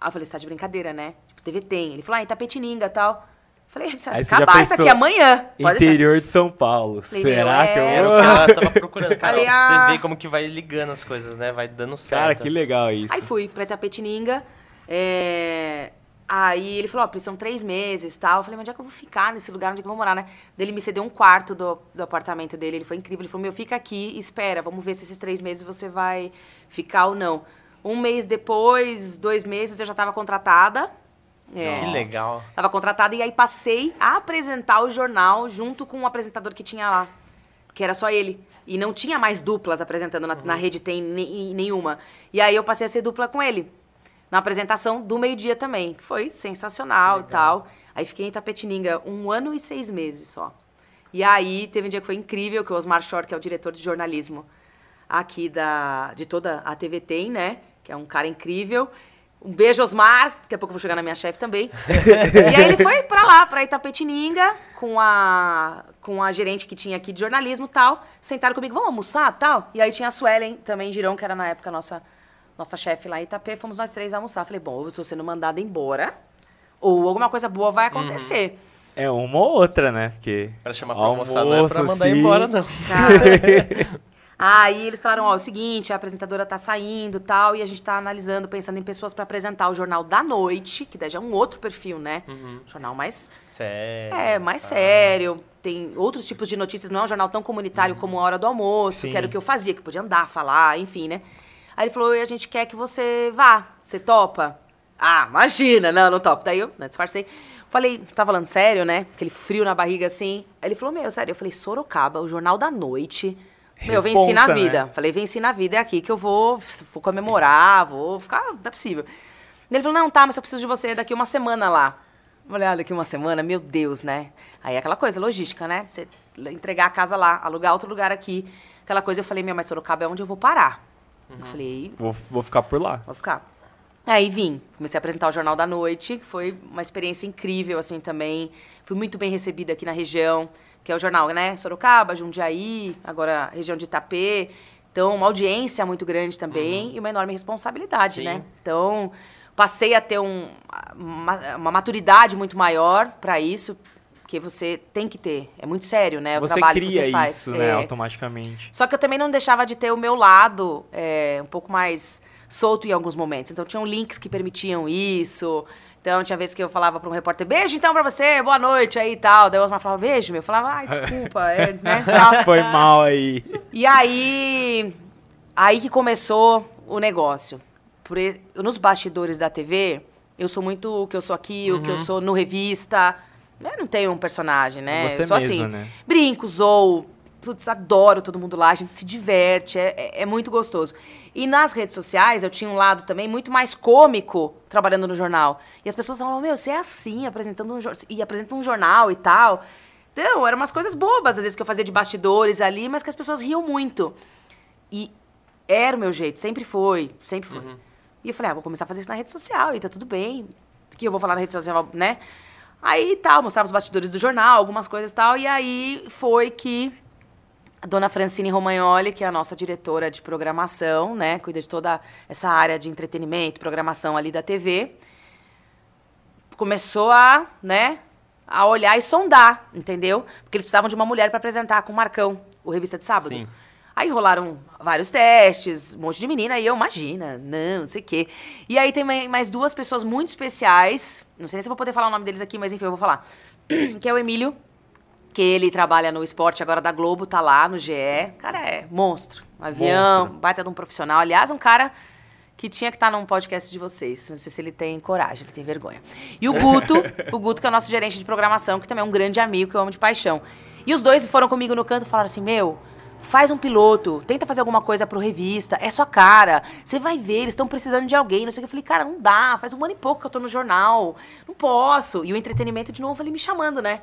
Aí eu falei, você tá de brincadeira, né? Tipo, TV Tem. Ele falou, ah, Itapetininga tal. Falei, se
Aí você já
acabar isso aqui amanhã. Pode deixar.
Interior de São Paulo.
Falei,
Será
meu,
que eu
é.
Era o
vou?
que ela tava procurando, cara.
Falei, ah.
você ver como que vai ligando as coisas, né? Vai dando certo.
Cara, que legal isso.
Aí fui pra Itapetininga. é, Aí ele falou, ó, Pri, são três meses e tal. Eu falei, mas onde é que eu vou ficar nesse lugar? Onde é que eu vou morar, né? Daí ele me cedeu um quarto do, do apartamento dele. Ele foi incrível. Ele falou, meu, fica aqui e espera. Vamos ver se esses três meses você vai ficar ou não. Um mês depois, dois meses, eu já tava contratada. É.
Que legal.
Tava contratada e aí passei a apresentar o jornal junto com o apresentador que tinha lá. Que era só ele. E não tinha mais duplas apresentando na, na rede, tem ne- nenhuma. E aí eu passei a ser dupla com ele. Na apresentação do meio-dia também. Que foi sensacional e tal. Aí fiquei em Tapetininga um ano e seis meses só. E aí teve um dia que foi incrível, que o Osmar Shore, que é o diretor de jornalismo aqui da, de toda a TV tem, né? Que é um cara incrível. Um beijo, Osmar. Daqui a pouco eu vou chegar na minha chefe também. e aí ele foi pra lá, pra Itapetininga, com a, com a gerente que tinha aqui de jornalismo e tal. Sentaram comigo, vamos almoçar tal? E aí tinha a Suelen também, Girão, que era na época nossa, nossa chefe lá em Itapê. Fomos nós três almoçar. Falei, bom, eu tô sendo mandada embora. Ou alguma coisa boa vai acontecer.
É uma ou outra, né? Porque.
Pra chamar pra almoçar não é pra mandar
sim.
embora, não.
Cara. Aí eles falaram, ó, é o seguinte, a apresentadora tá saindo tal, e a gente tá analisando, pensando em pessoas pra apresentar o Jornal da Noite, que daí já é um outro perfil, né? Jornal mais,
Sério.
é, mais
tá.
sério, tem outros tipos de notícias, não é um jornal tão comunitário como a Hora do Almoço,
Sim.
que era o que eu fazia, que podia andar, falar, enfim, né? Aí ele falou, e a gente quer que você vá, você topa? Ah, imagina, não, não topo. Daí eu, né, disfarcei. Falei, tá falando sério, né? Aquele frio na barriga assim. Aí ele falou, meu, sério. Eu falei, Sorocaba, o Jornal da Noite. Meu, eu venci na
Responsa,
vida.
né?
Falei, venci na vida, é aqui que eu vou, vou comemorar, vou ficar, não é possível. Ele falou, não, tá, mas eu preciso de você daqui uma semana lá. Falei, ah, daqui uma semana, meu Deus, né? Aí é aquela coisa, logística, né? Você entregar a casa lá, alugar outro lugar aqui. Aquela coisa, eu falei, meu, mas Sorocaba é onde eu vou parar. Eu falei,
Vou, vou ficar por lá.
Vou ficar. Aí vim, comecei a apresentar o Jornal da Noite, que foi uma experiência incrível, assim, também. Fui muito bem recebida aqui na região, que é o jornal, né? Sorocaba, Jundiaí, agora região de Itapê. Então, uma audiência muito grande também e uma enorme responsabilidade,
Sim.
né? Então, passei a ter um, uma, uma maturidade muito maior para isso, que você tem que ter. É muito sério, né? O
você
trabalho
cria
que você faz.
isso, né?
É.
Automaticamente.
Só que eu também não deixava de ter o meu lado é, um pouco mais solto em alguns momentos. Então tinham links que permitiam isso. Então tinha vezes que eu falava para um repórter, beijo então pra você, boa noite aí e tal. Daí o Osmar falava, beijo, meu. Eu falava, ai, desculpa, é, né?
Foi mal aí.
E aí aí que começou o negócio. Por nos bastidores da TV, eu sou muito o que eu sou aqui, o que eu sou no revista. Eu não tenho um personagem, né?
Você
eu sou
mesma,
assim.
né?
Brinco, zoo, putz, adoro todo mundo lá, a gente se diverte, é, é- é muito gostoso. E nas redes sociais, eu tinha um lado também muito mais cômico trabalhando no jornal. E as pessoas falavam, meu, você é assim, apresentando um, e apresenta um jornal e tal. Então, eram umas coisas bobas, às vezes, que eu fazia de bastidores ali, mas que as pessoas riam muito. E era o meu jeito, sempre foi, sempre foi. E eu falei, ah, vou começar a fazer isso na rede social, e tá tudo bem. Que eu vou falar na rede social, né? Aí tal, mostrava os bastidores do jornal, algumas coisas e tal, e aí foi que a dona Francine Romagnoli, que é a nossa diretora de programação, né, cuida de toda essa área de entretenimento, programação ali da TV, começou a, né, a olhar e sondar, entendeu? Porque eles precisavam de uma mulher para apresentar com o Marcão, o Revista de Sábado.
Sim.
Aí rolaram vários testes, um monte de menina, e eu, imagina, não, não sei o quê. E aí tem mai- mais duas pessoas muito especiais, não sei nem se eu vou poder falar o nome deles aqui, mas enfim, eu vou falar. Que é o Emílio, que ele trabalha no esporte agora da Globo, tá lá no GE. Cara, é monstro. Um avião,
Monstro.
baita de um profissional. Aliás, um cara que tinha que estar num podcast de vocês. Não sei se ele tem coragem, ele tem vergonha. E o Guto, o Guto, que é o nosso gerente de programação, que também é um grande amigo, que eu amo de paixão. E os dois foram comigo no canto e falaram assim: Meu, faz um piloto, tenta fazer alguma coisa pro revista, é sua cara. Você vai ver, eles estão precisando de alguém. Não sei o que. Eu falei, cara, não dá, faz um ano e pouco que eu tô no jornal. Não posso. E o entretenimento, de novo, ele me chamando, né?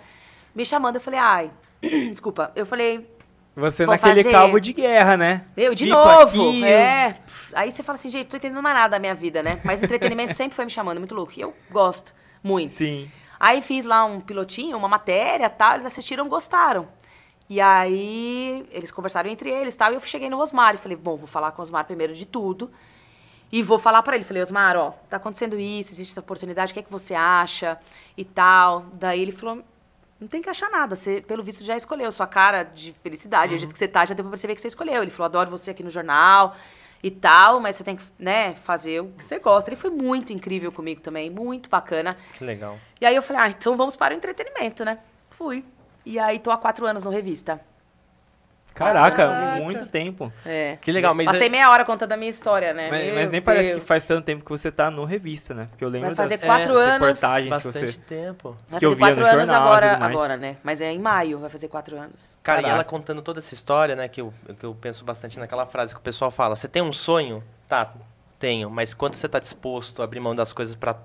Me chamando, eu falei, ai, desculpa. Eu falei,
Você naquele
fazer-
cabo de guerra, né?
eu, de
Fico
novo.
aqui,
é. Aí você fala assim, gente, tô entendendo mais nada da minha vida, né? Mas o entretenimento sempre foi me chamando, muito louco. E eu gosto muito.
Sim.
Aí fiz lá um pilotinho, uma matéria tal, eles assistiram, gostaram. E aí eles conversaram entre eles tal, e eu cheguei no Osmar e falei, bom, vou falar com o Osmar primeiro de tudo. E vou falar pra ele, falei, Osmar, ó, tá acontecendo isso, existe essa oportunidade, o que é que você acha e tal. Daí ele falou, não tem que achar nada, você, pelo visto, já escolheu sua cara de felicidade, o jeito que você tá, já deu pra perceber que você escolheu. Ele falou, adoro você aqui no jornal e tal, mas você tem que, né, fazer o que você gosta. Ele foi muito incrível comigo também, muito bacana.
Que legal.
E aí eu falei, ah, então vamos para o entretenimento, né? Fui. E aí tô há quatro anos no Revista.
Caraca,
Nossa.
muito tempo.
É.
Que legal, mas
Passei
é-
meia hora contando a minha história, né?
Mas, mas nem parece
Deus.
que faz tanto tempo que você tá no revista, né? Porque eu lembro
Vai fazer
das
quatro anos.
reportagens que
bastante
você...
tempo.
Vai fazer quatro
no
anos
jornal e
agora, agora, né? Mas é em maio, vai fazer quatro anos.
Cara, e
Caraca.
ela contando toda essa história, né, que eu, que eu penso bastante naquela frase que o pessoal fala: você tem um sonho? Tá, tenho, mas quanto você tá disposto a abrir mão das coisas pra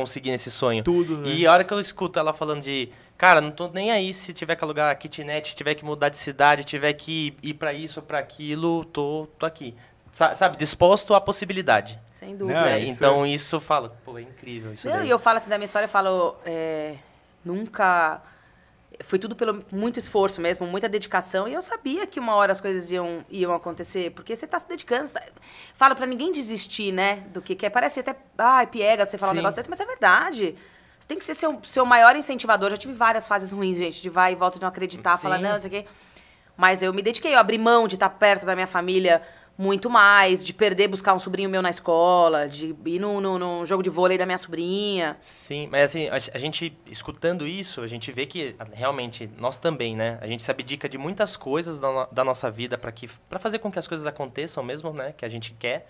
conseguir esse sonho?
Tudo, né?
E a hora que eu escuto ela falando de, cara, não tô nem aí se tiver que alugar kitnet, tiver que mudar de cidade, tiver que ir pra isso ou pra aquilo, tô, tô aqui. Sa- Sabe, disposto à possibilidade.
Sem dúvida.
Não,
né?
isso
Então isso fala, pô, é incrível isso
Não, e eu falo assim da minha história, eu falo, é, nunca. Foi tudo pelo muito esforço mesmo, muita dedicação. E eu sabia que uma hora as coisas iam, iam acontecer, porque você tá se dedicando. Tá, fala pra ninguém desistir, né? Do que quer. Parece até. Ai, piega você falar um negócio desse, mas é verdade. Você tem que ser seu, seu maior incentivador. Já tive várias fases ruins, gente, de vai e volta de não acreditar, falar,
Sim.
não, não sei o quê. Mas eu me dediquei, eu abri mão de estar perto da minha família muito mais, de perder, buscar um sobrinho meu na escola, de ir num, num, num jogo de vôlei da minha sobrinha.
Sim, mas assim, a, a gente escutando isso, a gente vê que realmente nós também, né? A gente se abdica de muitas coisas da, no- da nossa vida para que para fazer com que as coisas aconteçam mesmo, né? Que a gente quer.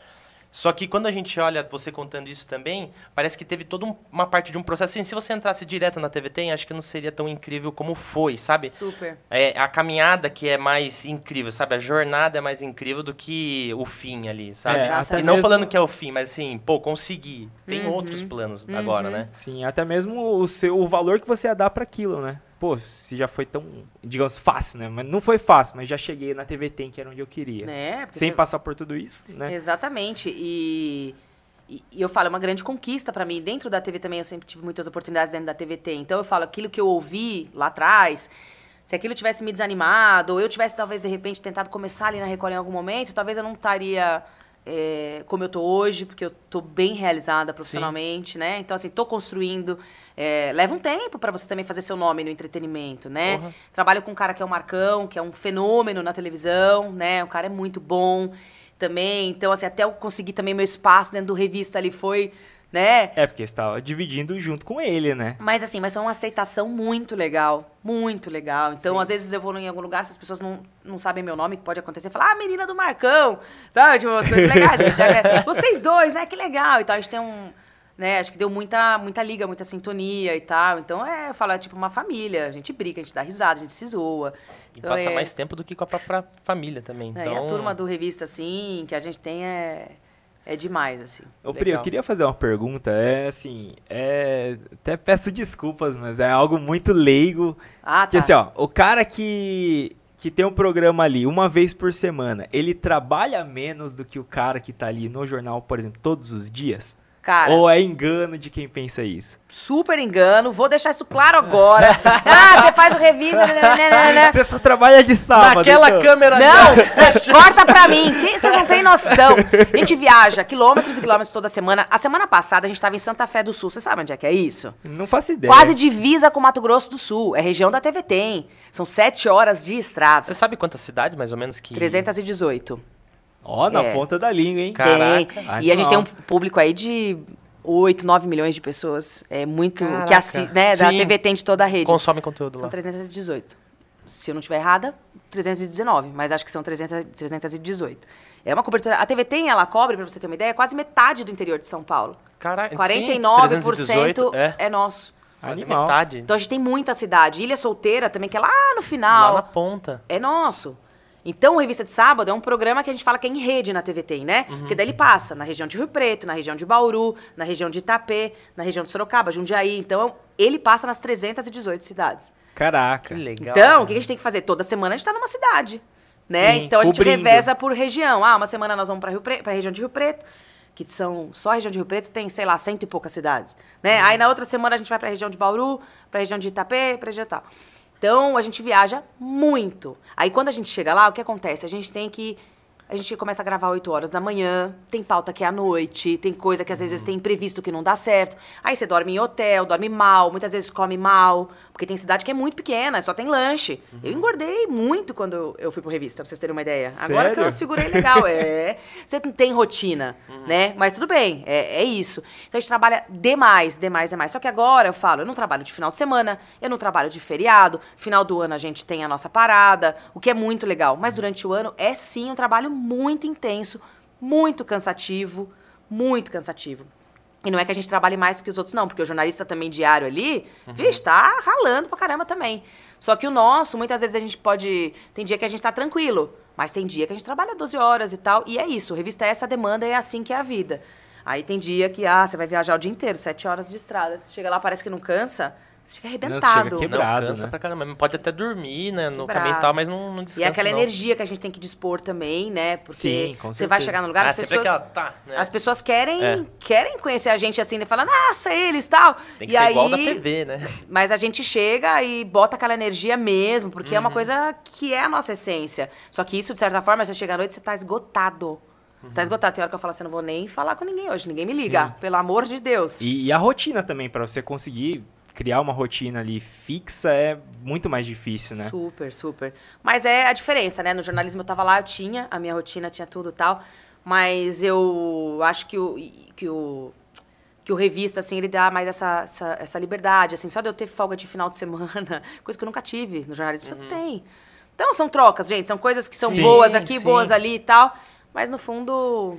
Só que quando a gente olha você contando isso também, parece que teve toda um- uma parte de um processo. Assim, se você entrasse direto na TVT, acho que não seria tão incrível como foi, sabe?
Super.
É a caminhada que é mais incrível, sabe? A jornada é mais incrível do que o fim ali, sabe?
É,
Exatamente.
até
E não
mesmo-
falando que é o fim, mas assim, pô, consegui. Tem
Uhum.
outros planos agora, né?
Sim, até mesmo o, seu, o valor que você ia dar para aquilo, né? Pô, se já foi tão, digamos, fácil, né? Mas não foi fácil, mas já cheguei na TV Tem, que era onde eu queria.
Né? Porque
Sem
você-
passar por tudo isso, né?
Exatamente. E, e, e eu falo, é uma grande conquista pra mim. Dentro da TV também, eu sempre tive muitas oportunidades dentro da TVT. Então eu falo, aquilo que eu ouvi lá atrás, se aquilo tivesse me desanimado, ou eu tivesse talvez de repente tentado começar ali na Record em algum momento, talvez eu não estaria é, como eu tô hoje, porque eu tô bem realizada profissionalmente, né? Então, assim, tô construindo. é, leva um tempo pra você também fazer seu nome no entretenimento, né?
Porra.
Trabalho com um cara que é o Marcão, que é um fenômeno na televisão, né? O cara é muito bom também. Então, assim, até eu conseguir também meu espaço dentro do revista ali foi né?
É, porque você tava dividindo junto com ele, né?
Mas assim, mas foi uma aceitação muito legal. Muito legal. Então, às vezes eu vou em algum lugar, se as pessoas não, não sabem meu nome, que pode acontecer, falar, ah, menina do Marcão, sabe? Tipo, umas coisas legais. assim, já que- vocês dois, né? Que legal. E tal, a gente tem um. Né, acho que deu muita, muita liga, muita sintonia e tal. Então, é, eu falo, é tipo uma família. A gente briga, a gente dá risada, a gente se zoa.
E
Então,
passa
é-
mais tempo do que com a própria família também.
é,
Então,
E a turma do revista, assim, que a gente tem é, é demais, assim.
Ô, Pri, eu queria fazer uma pergunta. É assim, é. Até peço desculpas, mas é algo muito leigo.
Ah,
Que
tá.
assim, ó, o cara que, que tem um programa ali uma vez por semana, ele trabalha menos do que o cara que tá ali no jornal, por exemplo, todos os dias?
Cara,
Ou é engano de quem pensa isso?
super engano. Vou deixar isso claro agora. ah, você faz o revista. né, né, né.
Você só trabalha de sábado.
Naquela
então.
câmera
Não, corta pra mim. Vocês não têm noção. A gente viaja quilômetros e quilômetros toda semana. A semana passada a gente tava em Santa Fé do Sul. Você sabe onde é que é isso?
Não faço ideia.
Quase divisa com Mato Grosso do Sul. É região da TV Tem. São sete horas de estrada.
Você sabe quantas cidades, mais ou menos, que...
318.
Ó, na
É.
ponta da língua, hein?
Caraca.
Tem.
Ai,
E a gente tem um público aí de 8, 9 milhões de pessoas. É muito. Que
Caraca.
assi né, da
Sim.
TV Tem de toda a rede.
consome conteúdo
São
lá.
318. Se eu não estiver errada, 319, mas acho que são 300, 318. É uma cobertura. A TV tem, ela cobre, pra você ter uma ideia, quase metade do interior de São Paulo.
Caraca,
49%
318, é,
é nosso.
quase
Animal.
metade.
Então a gente tem muita cidade. Ilha Solteira também, que é lá no
lá
final.
na ponta.
É nosso. Então, o Revista de Sábado é um programa que a gente fala que é em rede na TV Tem, né?
Uhum.
Porque daí ele passa na região de Rio Preto, na região de Bauru, na região de Itapê, na região de Sorocaba, Jundiaí. Então, ele passa nas 318 cidades.
Caraca.
Que legal.
Então, o que a gente tem que fazer? Toda semana a gente tá numa cidade, né?
Sim,
então a gente
cobrindo.
reveza por região. Ah, uma semana nós vamos para Rio Pre... pra região de Rio Preto, que são só a região de Rio Preto tem, sei lá, cento e poucas cidades, né? Aí na outra semana a gente vai para a região de Bauru, para a região de Itapê, para região tal. Então a gente viaja muito. Aí quando a gente chega lá, o que acontece? A gente tem que a gente começa a gravar 8 horas da manhã, tem pauta que é à noite, tem coisa que às vezes tem imprevisto que não dá certo. Aí você dorme em hotel, dorme mal, muitas vezes come mal, porque tem cidade que é muito pequena, só tem lanche. Eu engordei muito quando eu- fui pro revista, pra vocês terem uma ideia. Agora que eu
Sério?
segurei legal, é. Você não tem rotina, né? Mas tudo bem, é, é isso. Então a gente trabalha demais, demais, demais. Só que agora eu falo, eu não trabalho de final de semana, eu não trabalho de feriado, final do ano a gente tem a nossa parada, o que é muito legal. Mas durante o ano é sim um trabalho muito intenso, muito cansativo, muito cansativo. E não é que a gente trabalhe mais que os outros, não, porque o jornalista também diário ali, vixe, tá ralando pra caramba também. Só que o nosso, muitas vezes a gente pode. Tem dia que a gente tá tranquilo, mas tem dia que a gente trabalha 12 horas e tal. E é isso, revista é essa demanda, é assim que é a vida. Aí tem dia que, ah, você vai viajar o dia inteiro, 7 horas de estrada. Você chega lá, parece que não cansa, você chega arrebentado.
chega
Não,
quebrado,
cansa
né?
pra caramba. Pode até dormir, né, no
Quebrado.
caminho e tal, mas não, não descansa
E é aquela
não.
energia que a gente tem que dispor também, né? Porque
Sim, com
você vai
certeza.
chegar no lugar,
Ah,
as
sempre
pessoas.
aquela, tá, né?
As pessoas querem,
É.
querem conhecer a gente assim, e falar, nossa, eles tal.
Tem que
e
ser
aí,
igual da TV, né?
Mas a gente chega e bota aquela energia mesmo, porque é
Uhum.
uma coisa que é a nossa essência. Só que isso, de certa forma, você chega à noite, você tá esgotado. Você
Uhum.
tá esgotado. Tem hora que eu falo assim, eu não vou nem falar com ninguém hoje, ninguém me liga. Pelo amor de Deus.
E, e a rotina também, pra você conseguir criar uma rotina ali fixa é muito mais difícil, né?
Super, super. Mas é a diferença, né? No jornalismo eu tava lá, eu tinha, a minha rotina tinha tudo e tal. Mas eu acho que o, que o, que o revista, assim, ele dá mais essa, essa, essa liberdade, assim. Só de eu ter folga de final de semana, coisa que eu nunca tive no jornalismo, você não tem. Então são trocas, gente. São coisas que são
Sim,
boas aqui,
sim.
boas ali e tal. Mas no fundo,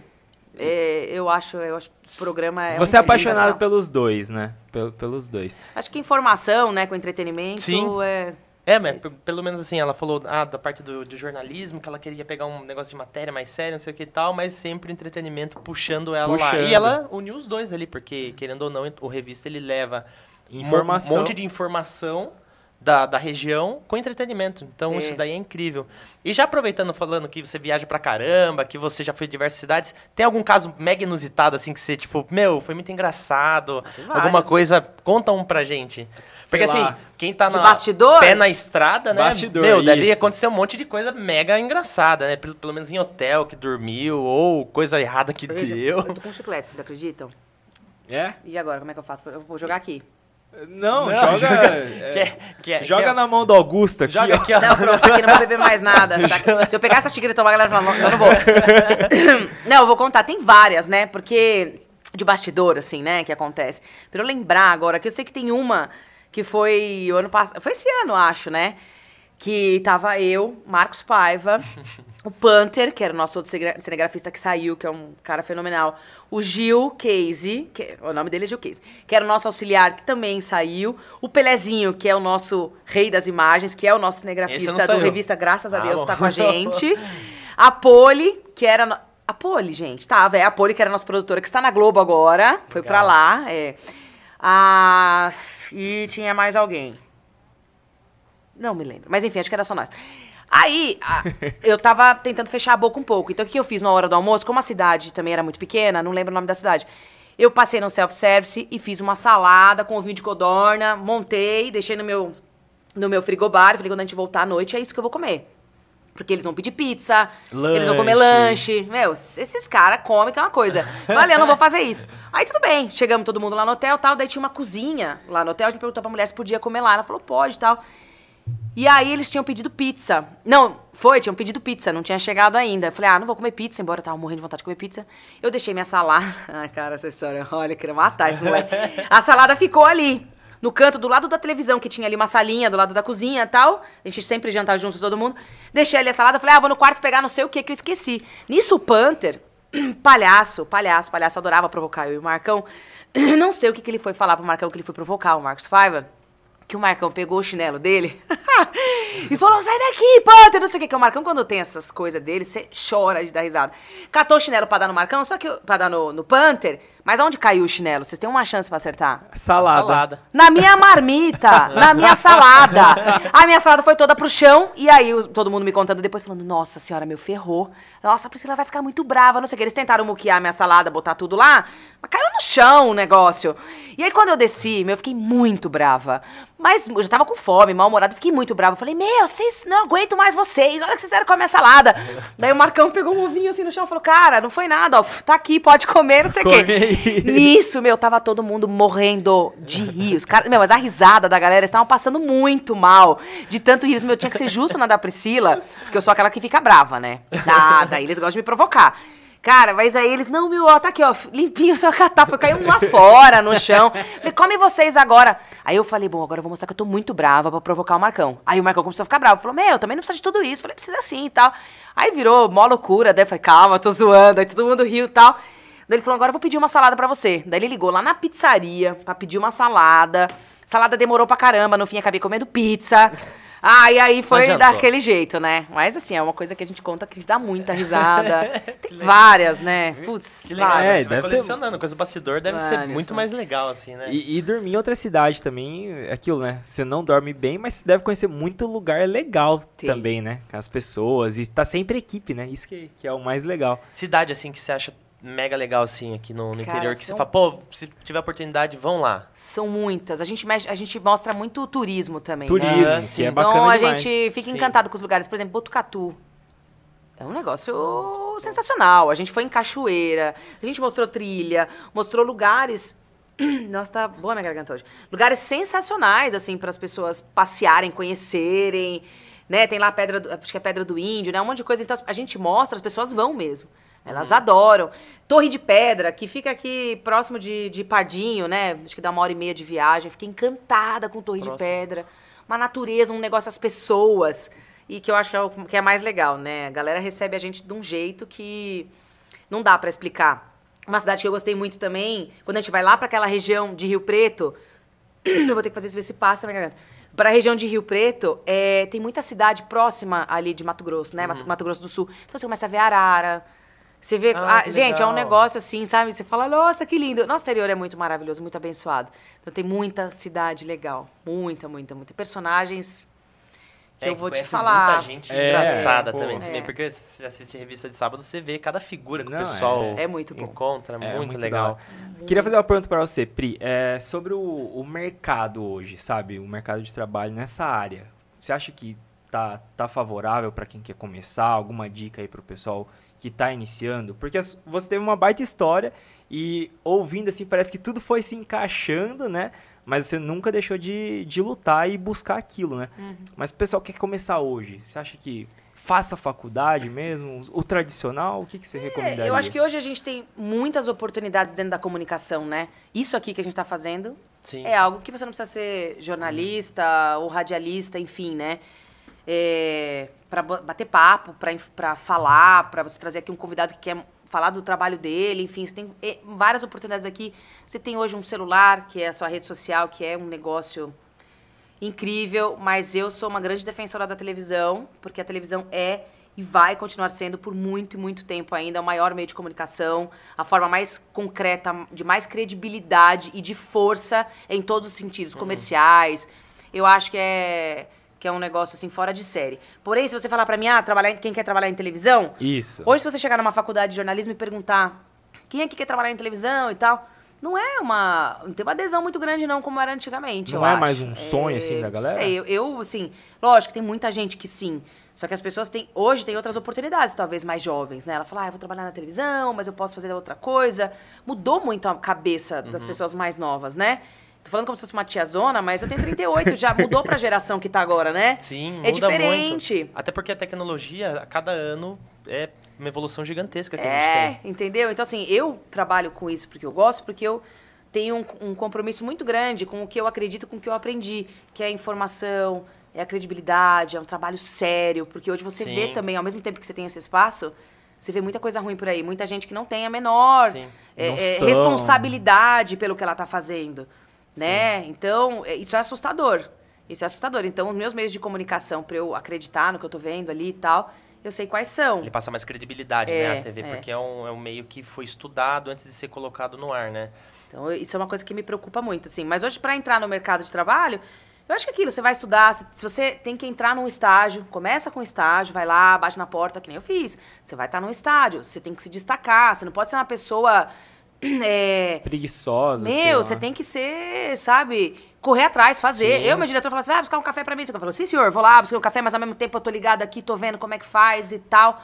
é, eu acho, eu acho que esse programa é
você é apaixonado pelos dois, né? Pel- pelos dois.
Acho que informação, né, com entretenimento
Sim.
é...
É, mas pelo menos assim, ela falou ah, da parte do, do jornalismo, que ela queria pegar um negócio de matéria mais sério, não sei o que e tal, mas sempre entretenimento puxando ela lá.
Puxando.
E ela uniu os dois ali, porque, querendo ou não, o revista ele leva
Informação.
um monte de informação da, da região com entretenimento. Então
É.
isso daí é incrível. E já aproveitando, falando que você viaja pra caramba, que você já foi em diversas cidades, tem algum caso mega inusitado, assim, que você, tipo, meu, foi muito engraçado,
vários,
alguma
né?
coisa, conta um pra gente. Porque
Sei lá.
assim, quem tá
De
na
bastidor?
pé na estrada, né?
Bastidor,
meu, deve
isso.
acontecer um monte de coisa mega engraçada, né? Pelo, pelo menos em hotel que dormiu, ou coisa errada que
Por exemplo,
deu.
Eu tô com chiclete, vocês acreditam?
É?
E agora, como é que eu faço? Eu vou jogar aqui.
Não,
Não,
joga.
joga-
é,
Quer- quer-
joga
quer-
na mão do Augusto aqui.
Joga aqui, ó.
Não, pronto, aqui não vou beber mais nada. tá? Se eu pegar essa xícara e tomar, a galera fala, não, eu não vou. não, eu vou contar. Tem várias, né? Porque de bastidor, assim, né, que acontece. Pra eu lembrar agora, que eu sei que tem uma que foi o ano passado. Foi esse ano, acho, né? Que tava eu, Marcos Paiva, o Panther, que era o nosso outro cinegra- cinegrafista que saiu, que é um cara fenomenal. O Gil Casey, que o nome dele é Gil Casey, que era o nosso auxiliar, que também saiu. O Pelezinho, que é o nosso rei das imagens, que é o nosso cinegrafista do. Revista Graças a
Ah,
Deus,
bom.
tá com a gente. A Poli, que era. A Poli, gente, tava. É a Poli, que era nossa produtora, que está na Globo agora. Foi pra
Legal.
lá. É. Ah, e tinha mais alguém. Não me lembro. Mas enfim, acho que era só nós. Aí, a- eu tava tentando fechar a boca um pouco. Então, o que eu fiz na hora do almoço? Como a cidade também era muito pequena, não lembro o nome da cidade. Eu passei no self-service e fiz uma salada com ovinho de codorna, montei, deixei no meu, no meu frigobar. Falei, quando a gente voltar à noite, é isso que eu vou comer. Porque eles vão pedir pizza, eles vão comer
Lanche.
lanche. Meu, esses caras comem que é uma coisa. Falei, eu não vou fazer isso. Aí tudo bem, chegamos todo mundo lá no hotel tal. Daí tinha uma cozinha lá no hotel. A gente perguntou pra mulher se podia comer lá. Ela falou, pode e tal. E aí eles tinham pedido pizza. Não, foi, tinham pedido pizza, não tinha chegado ainda. Eu falei, ah, não vou comer pizza, embora eu tava morrendo de vontade de comer pizza. Eu deixei minha salada. Ah, cara, essa história, olha, eu queria matar esse moleque. A salada ficou ali, no canto do lado da televisão, que tinha ali uma salinha do lado da cozinha e tal. A gente sempre jantava junto todo mundo. Deixei ali a salada, falei, ah, vou no quarto pegar não sei o que que eu esqueci. Nisso o Panther, palhaço, palhaço, palhaço, adorava provocar eu e o Marcão. Não sei o que, que ele foi falar pro Marcão que ele foi provocar, o Marcos Paiva que o Marcão pegou o chinelo dele e falou: sai daqui, Panther, não sei o que. Que o Marcão, quando tem essas coisas dele, você chora de dar risada. Catou o chinelo pra dar no Marcão, só que pra dar no, no Panther, mas aonde caiu o chinelo? Vocês têm uma chance pra acertar?
Salada.
Salada.
Na minha marmita, na minha salada. A minha salada foi toda pro chão, e aí os- todo mundo me contando depois, falando, nossa senhora, meu, ferrou. Nossa, a Priscila vai ficar muito brava, não sei o que. Eles tentaram muquear minha salada, botar tudo lá, mas caiu no chão o negócio. E aí quando eu desci, meu, eu fiquei muito brava. Mas eu já tava com fome, mal-humorada, fiquei muito brava. Eu falei, meu, vocês não aguento mais vocês, olha o que vocês fizeram com a minha salada. Daí o Marcão pegou um ovinho assim no chão e falou, cara, não foi nada, ó, tá aqui, pode comer, não sei o quê. Nisso, meu, tava todo mundo morrendo de rir. Os caras, meu, mas a risada da galera estavam passando muito mal. De tanto rir. Meu, tinha que ser justo na da Priscila, porque eu sou aquela que fica brava, né? Daí eles gostam de me provocar. Cara, mas aí eles, não, meu, ó, tá aqui, ó, limpinho. Foi cair um lá fora no chão. Falei, come vocês agora. Aí eu falei, bom, agora eu vou mostrar que eu tô muito brava pra provocar o Marcão. Aí o Marcão começou a ficar bravo. Falou, meu, também não precisa de tudo isso. Falei, precisa sim e tal. Aí virou mó loucura. Daí falei, calma, tô zoando. Aí todo mundo riu e tal. Daí ele falou, agora eu vou pedir uma salada pra você. Daí ele ligou lá na pizzaria pra pedir uma salada. Salada demorou pra caramba, no fim acabei comendo pizza. Ah, e aí foi
adiantou.
daquele jeito, né? Mas assim, é uma coisa que a gente conta que dá muita risada. Tem várias, né? Putz,
Que legal,
várias.
É, deve ter-
colecionando, coisa do bastidor deve ser muito
né?
mais legal, assim, né?
E, e dormir em outra cidade também, é aquilo, né? Você não dorme bem, mas você deve conhecer muito lugar legal
Tem.
também, né? Com as pessoas. E tá sempre equipe, né? Isso que, que é o mais legal.
Cidade, assim, que você acha mega legal, assim, aqui no, no
Cara,
interior, que
são-
você fala, pô, se tiver oportunidade, vão lá.
São muitas. A gente, mexe- a gente mostra muito turismo também. né?
Turismo, que
sim.
é
Então,
bacana
Então a
demais.
gente fica
Sim.
encantado com os lugares. Por exemplo, Botucatu. É um negócio sensacional. A gente foi em Cachoeira, a gente mostrou trilha, mostrou lugares. Nossa, tá boa minha garganta hoje. Lugares sensacionais, assim, para as pessoas passearem, conhecerem. Né? Tem lá a pedra, do, acho que é a Pedra do Índio, né? Um monte de coisa. Então a gente mostra, as pessoas vão mesmo. Elas adoram. Torre de Pedra, que fica aqui próximo de, de Pardinho, né? Acho que dá uma hora e meia de viagem. Fiquei encantada com Torre
Próximo.
de Pedra. Uma natureza, um negócio, as pessoas. E que eu acho que é o que é mais legal, né? A galera recebe a gente de um jeito que não dá pra explicar. Uma cidade que eu gostei muito também, quando a gente vai lá pra aquela região de Rio Preto, eu vou ter que fazer isso, ver se passa minha garganta. Para a região de Rio Preto, é, tem muita cidade próxima ali de Mato Grosso, né? Mato, Mato Grosso do Sul. Então você começa a ver arara. Você vê.
Ah,
ah,
que
gente, é um
legal.
negócio assim, sabe? Você fala, nossa, que lindo. Nosso interior é muito maravilhoso, muito abençoado. Então tem muita cidade legal. Muita, muita, muita. Personagens que
É,
eu vou te falar.
muita gente
É,
engraçada
pô.
também. também,
É.
Porque você assiste revista de sábado, você vê cada figura que
Não,
o pessoal
É muito bom.
encontra,
É,
muito,
muito
legal.
Queria fazer uma pergunta pra você, Pri. É, sobre o, o mercado hoje, sabe? O mercado de trabalho nessa área. Você acha que tá, tá favorável pra quem quer começar? Alguma dica aí pro pessoal que tá iniciando? Porque você teve uma baita história e ouvindo assim, parece que tudo foi se encaixando, né? Mas você nunca deixou de, de lutar e buscar aquilo, né?
Uhum.
Mas o pessoal que quer começar hoje, você acha que faça faculdade mesmo? O tradicional, o que, que você recomendaria?
É, eu acho que hoje a gente tem muitas oportunidades dentro da comunicação, né? Isso aqui que a gente está fazendo
Sim.
é algo que você não precisa ser jornalista ou radialista, enfim, né? É, para bater papo, para falar, para você trazer aqui um convidado que quer falar do trabalho dele, enfim, você tem eh, várias oportunidades aqui. Você tem hoje um celular, que é a sua rede social, que é um negócio incrível, mas eu sou uma grande defensora da televisão, porque a televisão é e vai continuar sendo por muito e muito tempo ainda o maior meio de comunicação, a forma mais concreta, de mais credibilidade e de força em todos os sentidos, comerciais. Eu acho que é que é um negócio assim fora de série. Porém, se você falar para mim, ah, trabalhar em, quem quer trabalhar em televisão,
Isso.
Hoje, se você chegar numa faculdade de jornalismo e perguntar quem é que quer trabalhar em televisão e tal, não é uma. Não tem uma adesão muito grande, não, como era antigamente.
Não é
acho.
mais um sonho, assim, da galera?
Sei, eu, eu, assim, lógico, tem muita gente que sim. Só que as pessoas têm. Hoje tem outras oportunidades, talvez mais jovens, né? Ela fala, ah, eu vou trabalhar na televisão, mas eu posso fazer outra coisa. Mudou muito a cabeça
Uhum.
das pessoas mais novas, né? Tô falando como se fosse uma tiazona, mas eu tenho 38, já mudou pra geração que tá agora, né?
Sim,
É
muda
diferente.
muito. Até porque a tecnologia, a cada ano, é uma evolução gigantesca que a
É,
gente tem.
entendeu? Então, assim, eu trabalho com isso porque eu gosto, porque eu tenho um, um compromisso muito grande com o que eu acredito, com o que eu aprendi, que é a informação, é a credibilidade, é um trabalho sério, porque hoje você
Sim.
vê também, ao mesmo tempo que você tem esse espaço, você vê muita coisa ruim por aí, muita gente que não tem a menor é, é, responsabilidade pelo que ela tá fazendo, né? Então, é, isso é assustador. Isso é assustador. Então, os meus meios de comunicação, para eu acreditar no que eu tô vendo ali e tal, eu sei quais são.
Ele passa mais credibilidade,
É,
né, a TV,
é.
porque é um, é um meio que foi estudado antes de ser colocado no ar, né?
Então, isso é uma coisa que me preocupa muito, assim. Mas hoje, para entrar no mercado de trabalho, eu acho que é aquilo, você vai estudar, se, se você tem que entrar num estágio, começa com um estágio, vai lá, bate na porta, que nem eu fiz. Você vai estar num estágio, você tem que se destacar, você não pode ser uma pessoa... é,
Preguiçosa.
meu, você tem que ser, sabe, correr atrás, fazer.
Sim.
Eu, meu diretor, falava assim, vai buscar um café pra mim. Eu falo, sim, senhor, vou lá buscar um café, mas ao mesmo tempo eu tô ligado aqui, tô vendo como é que faz e tal.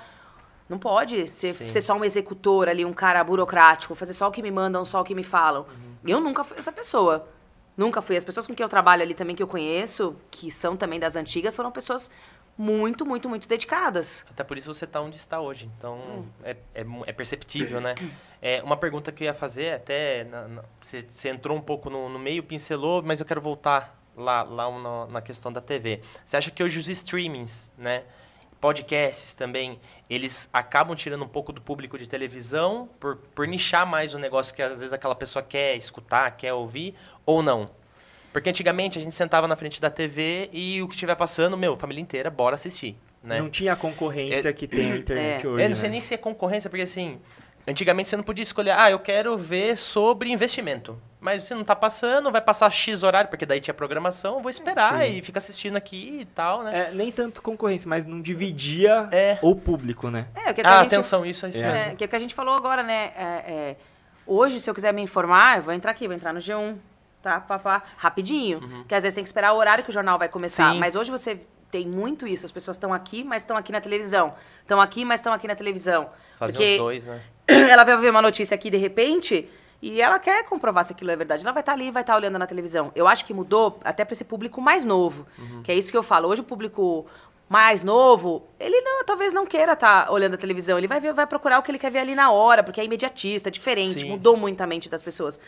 Não pode ser, ser só um executor ali, um cara burocrático, fazer só o que me mandam, só o que me falam. Eu nunca fui essa pessoa. Nunca fui. As pessoas com quem eu trabalho ali também, que eu conheço, que são também das antigas, foram pessoas muito, muito, muito dedicadas.
Até por isso você está onde está hoje. Então,
Hum.
é, é, é perceptível, né? É, uma pergunta que eu ia fazer, até na- na- você, você entrou um pouco no, no meio, pincelou, mas eu quero voltar lá, lá na, na questão da TV. Você acha que hoje os streamings, né? Podcasts também, eles acabam tirando um pouco do público de televisão por, por nichar mais o negócio que às vezes aquela pessoa quer escutar, quer ouvir, ou não? Porque antigamente a gente sentava na frente da TV e o que estiver passando, meu, família inteira, bora assistir, né?
Não tinha a concorrência que tem a internet
É.
hoje.
Eu não sei
né?
nem se é concorrência, porque assim, antigamente você não podia escolher, ah, eu quero ver sobre investimento. Mas você não tá passando, vai passar X horário, porque daí tinha programação, eu vou esperar
Sim.
e fica assistindo aqui e tal, né?
É, nem tanto concorrência, mas não dividia
É.
o público, né?
É, o que, é que
Ah,
a gente...
atenção, isso é isso
É.
mesmo.
É, que é o que a gente falou agora, né? É, é, hoje, se eu quiser me informar, eu vou entrar aqui, vou entrar no G1, tá? Pá, pá, rapidinho. Porque às vezes tem que esperar o horário que o jornal vai começar.
Sim.
Mas hoje você tem muito isso. As pessoas estão aqui, mas estão aqui na televisão. Estão aqui, mas estão aqui na televisão.
Fazer
Porque
os dois, né?
ela vai ver uma notícia aqui de repente e ela quer comprovar se aquilo é verdade. Ela vai estar ali, vai estar olhando na televisão. Eu acho que mudou até para esse público mais novo, que é isso que eu falo. Hoje o público mais novo, ele não- talvez não queira estar olhando a televisão. Ele vai ver, vai procurar o que ele quer ver ali na hora, porque é imediatista, é diferente,
Sim.
mudou muito a mente das pessoas.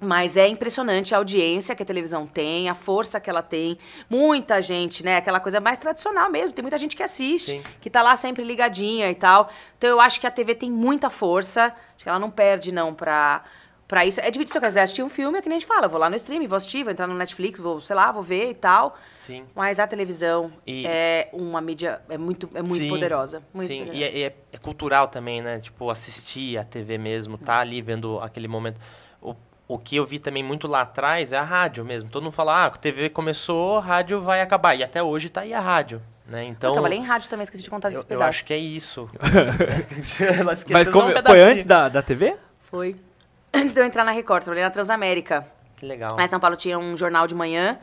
Mas é impressionante a audiência que a televisão tem, a força que ela tem. Muita gente, né? Aquela coisa mais tradicional mesmo. Tem muita gente que assiste,
Sim.
que tá lá sempre ligadinha e tal. Então eu acho que a TV tem muita força. Acho que ela não perde, não, pra, pra isso. É difícil se eu quiser assistir um filme, é que nem a gente fala. Vou lá no stream, vou assistir, vou entrar no Netflix, vou, sei lá, vou ver e tal.
Sim.
Mas a televisão
E-
é uma mídia é muito, é muito
Sim,
poderosa. Muito
Sim,
poderosa.
e, é, é- é cultural também, né? Tipo, assistir a TV mesmo, tá ali vendo aquele momento. O, que eu vi também muito lá atrás é a rádio mesmo. Todo mundo fala, ah, a TV começou, a rádio vai acabar. E até hoje tá aí a rádio, né? Então,
eu trabalhei em rádio também, esqueci de contar desse
eu, eu
pedaço.
acho que é isso. Ela esqueceu
Mas
só
como,
um
foi antes da, da TV?
Foi. Antes de eu entrar na Record, trabalhei na Transamérica.
Que legal.
Lá em São Paulo tinha um jornal de manhã.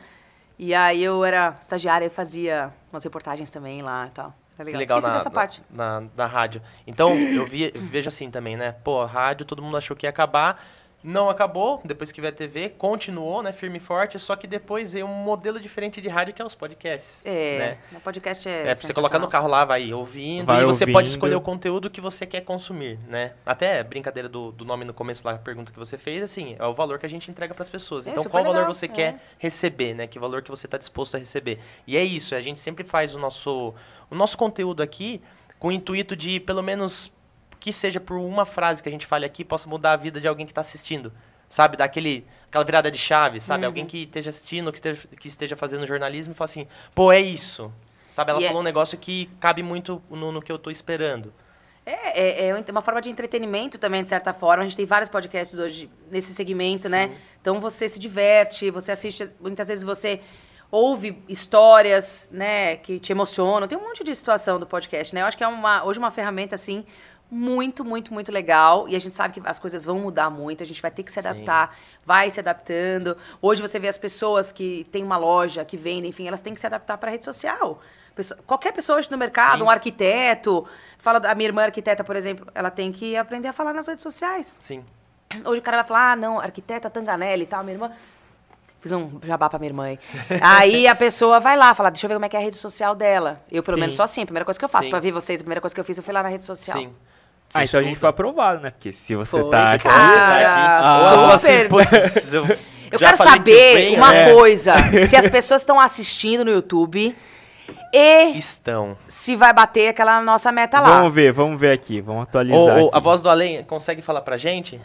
E aí eu era estagiária e fazia umas reportagens também lá e tal. Era
Que
legal.
legal
Esqueci
na,
dessa
na-
parte.
Na, na rádio. Então, eu vi, vejo assim também, né? Pô, a rádio, todo mundo achou que ia acabar. Não acabou, depois que veio a TV, continuou, né, firme e forte, só que depois veio um modelo diferente de rádio que é os podcasts.
É,
né?
o podcast é.
É, pra você colocar no carro lá, vai ouvindo,
Vai
e você pode
ouvindo.
escolher o conteúdo que você quer consumir, né? Até brincadeira do, do nome no começo lá, a pergunta que você fez, assim, é o valor que a gente entrega pras pessoas.
É,
Então, qual valor
legal,
você
é.
quer receber, né? Que valor que você tá disposto a receber. E é isso, a gente sempre faz o nosso, o nosso conteúdo aqui com o intuito de, pelo menos, que seja por uma frase que a gente fale aqui, possa mudar a vida de alguém que tá assistindo. Sabe, dar aquele, aquela virada de chave, sabe?
Uhum.
Alguém que esteja assistindo, que, esteja- que esteja fazendo jornalismo e fala assim, pô, é isso. Sabe, ela
E é-
falou um negócio que cabe muito no, no que eu tô esperando.
É, é, é uma forma de entretenimento também, de certa forma. A gente tem vários podcasts hoje nesse segmento, né?
Sim.
Então você se diverte, você assiste, muitas vezes você ouve histórias, né, que te emocionam. Tem um monte de situação do podcast, né? Eu acho que é uma, hoje uma ferramenta, assim, muito, muito, muito legal. E a gente sabe que as coisas vão mudar muito, a gente vai ter que se
Sim.
adaptar, vai se adaptando. Hoje você vê as pessoas que têm uma loja, que vendem, enfim, elas têm que se adaptar para a rede social. Pessoa- qualquer pessoa hoje no mercado,
Sim.
um arquiteto, fala da minha irmã arquiteta, por exemplo, ela tem que aprender a falar nas redes sociais.
Sim.
Hoje o cara vai falar, ah, não, arquiteta Tanganelli e tal, minha irmã. Fiz um jabá pra minha irmã aí. Aí a pessoa vai lá, fala, deixa eu ver como é que é a rede social dela. Eu, pelo
Sim.
menos, sou assim. A primeira coisa que eu faço
Sim.
pra ver vocês, a primeira coisa que eu fiz, eu fui lá na rede social.
Sim.
Ah, então a gente foi aprovado, né? Porque se você
Foi,
tá aqui.
cara.
Você tá aqui.
Ah,
assim. "Putz, eu,
quero
falei que
saber
vem,
uma
né?"
coisa. Se as pessoas estão assistindo no YouTube e
Estão.
se vai bater aquela nossa meta lá.
Vamos ver, vamos ver aqui. Vamos atualizar.
Ô, ô,
aqui.
a voz do além, consegue falar pra gente?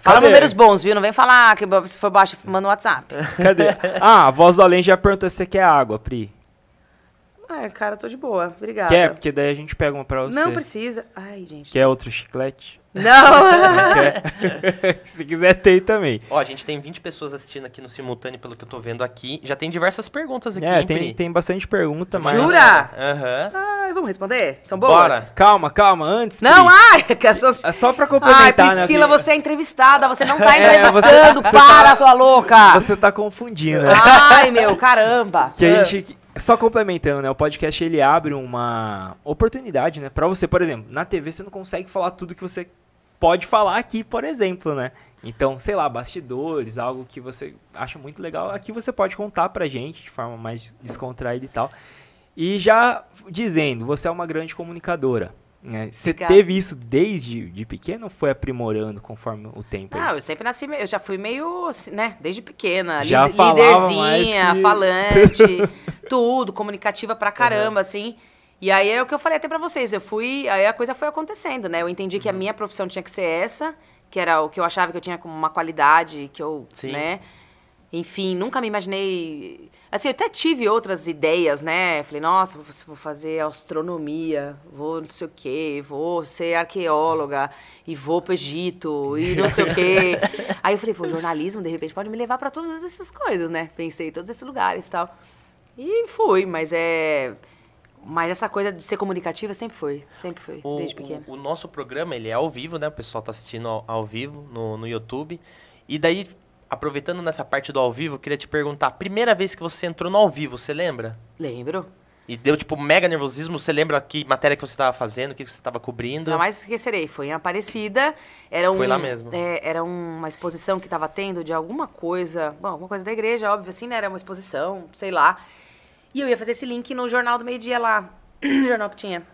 Fala
Cadê?
números bons, viu? Não vem falar que se for baixo, manda no WhatsApp.
Cadê? Ah, a voz do além já perguntou se você quer água, Pri.
Ai, cara, tô de boa. Obrigada.
Quer? Porque daí a gente pega uma pra você.
Não precisa. Ai, gente.
Quer outro chiclete?
Não.
Quer? se quiser, tem também.
Ó, a gente tem 20 pessoas assistindo aqui no simultâneo, pelo que eu tô vendo aqui. Já tem diversas perguntas aqui,
É,
hein,
tem,
Pri?
tem bastante pergunta, mas...
Jura?
Aham.
Ai, vamos responder? São boas?
Bora.
Calma, calma, antes,
Não,
Pri,
ai, que essas...
é só pra
Ai,
complementar, né?
Priscila,
Pri?
você é entrevistada, você não tá
É,
entrevistando,
você-
para, sua louca!
Você tá confundindo, né?
Ai, meu, caramba!
Que a gente, só complementando, né? O podcast ele abre uma oportunidade, né? Pra você, por exemplo, na TV você não consegue falar tudo que você pode falar aqui, por exemplo, né? Então, sei lá, bastidores, algo que você acha muito legal, aqui você pode contar pra gente de forma mais descontraída e tal. E já dizendo, você é uma grande comunicadora. Né? Você
Obrigada.
teve isso desde de pequeno ou foi aprimorando conforme o tempo? aí?
Não, eu sempre nasci, eu já fui meio, assim, né, desde pequena,
Já
líderzinha,
mais que-
falante, tudo, comunicativa pra caramba, assim. E aí é o que eu falei até pra vocês, eu fui, aí a coisa foi acontecendo, né? Eu entendi que a minha profissão tinha que ser essa, que era o que eu achava que eu tinha como uma qualidade, que eu,
Sim.
né? Enfim, nunca me imaginei. Assim, eu até tive outras ideias, né? Falei, nossa, vou, fazer astronomia, vou não sei o quê, vou ser arqueóloga, e vou pro Egito, e não sei o quê. Aí eu falei, pô, jornalismo, de repente, pode me levar pra todas essas coisas, né? Pensei em todos esses lugares e tal. E fui, mas é. Mas essa coisa de ser comunicativa sempre foi. Sempre foi,
O,
desde pequena.
o- o nosso programa, ele é ao vivo, né? O pessoal tá assistindo ao, ao vivo no, no YouTube. E daí, aproveitando nessa parte do ao vivo, eu queria te perguntar, a primeira vez que você entrou no ao vivo, você lembra?
Lembro.
E deu, tipo, mega nervosismo, você lembra que matéria que você tava fazendo, o que você tava cobrindo?
Jamais esquecerei. Foi em Aparecida. Era um,
Foi lá mesmo.
é, era uma exposição que estava tendo de alguma coisa. Bom, alguma coisa da igreja, óbvio, assim, né? Era uma exposição, sei lá. E eu ia fazer esse link no Jornal do Meio Dia lá. jornal que tinha.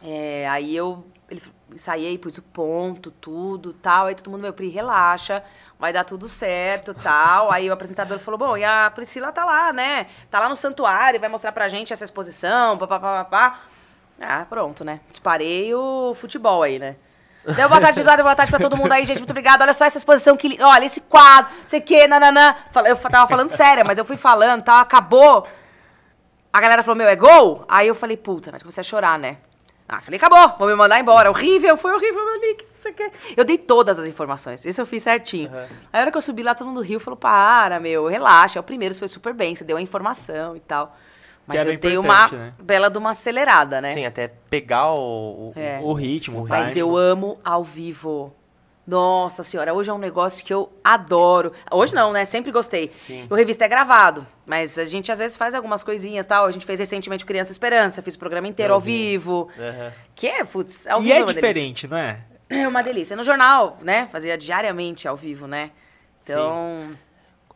É, aí eu ele, ensaiei, pus o ponto, tudo, tal. Aí todo mundo, meu, Pri, relaxa, vai dar tudo certo, tal. Aí o apresentador falou, bom, e a Priscila tá lá, né? Tá lá no santuário, vai mostrar pra gente essa exposição, papapá, papá. Ah, pronto, né? Disparei o futebol aí, né? Deu boa tarde, Eduardo, boa tarde pra todo mundo aí, gente. Muito obrigada. Olha só essa exposição que. Olha, esse quadro, sei o quê, nananã. Eu tava falando sério, mas eu fui falando, tá? Acabou. A galera falou, meu, é gol? Aí eu falei, puta, mas comecei a chorar, né? Ah, falei, acabou, vou me mandar embora. Horrível, foi horrível meu link, não sei o quê. Eu dei todas as informações, isso eu fiz certinho.
Uhum.
Aí a hora que eu subi lá, todo mundo riu, falou, para, meu, relaxa. É o primeiro, você foi super bem, você deu a informação e tal. Mas eu dei uma
né?
bela de uma acelerada, né?
Sim, até pegar o... o-
É.
O ritmo, o
Mas eu amo ao vivo. Nossa senhora, hoje é um negócio que eu adoro. Hoje não, né? Sempre gostei.
Sim.
O revista é gravado, mas a gente às vezes faz algumas coisinhas tal. A gente fez recentemente o Criança Esperança, fiz o programa inteiro ao
vi.
vivo.
Aham.
Que é, putz, ao
E
vivo
é
uma delícia.
diferente, não é?
É uma delícia. No jornal, né? Fazia diariamente ao vivo, né? Então.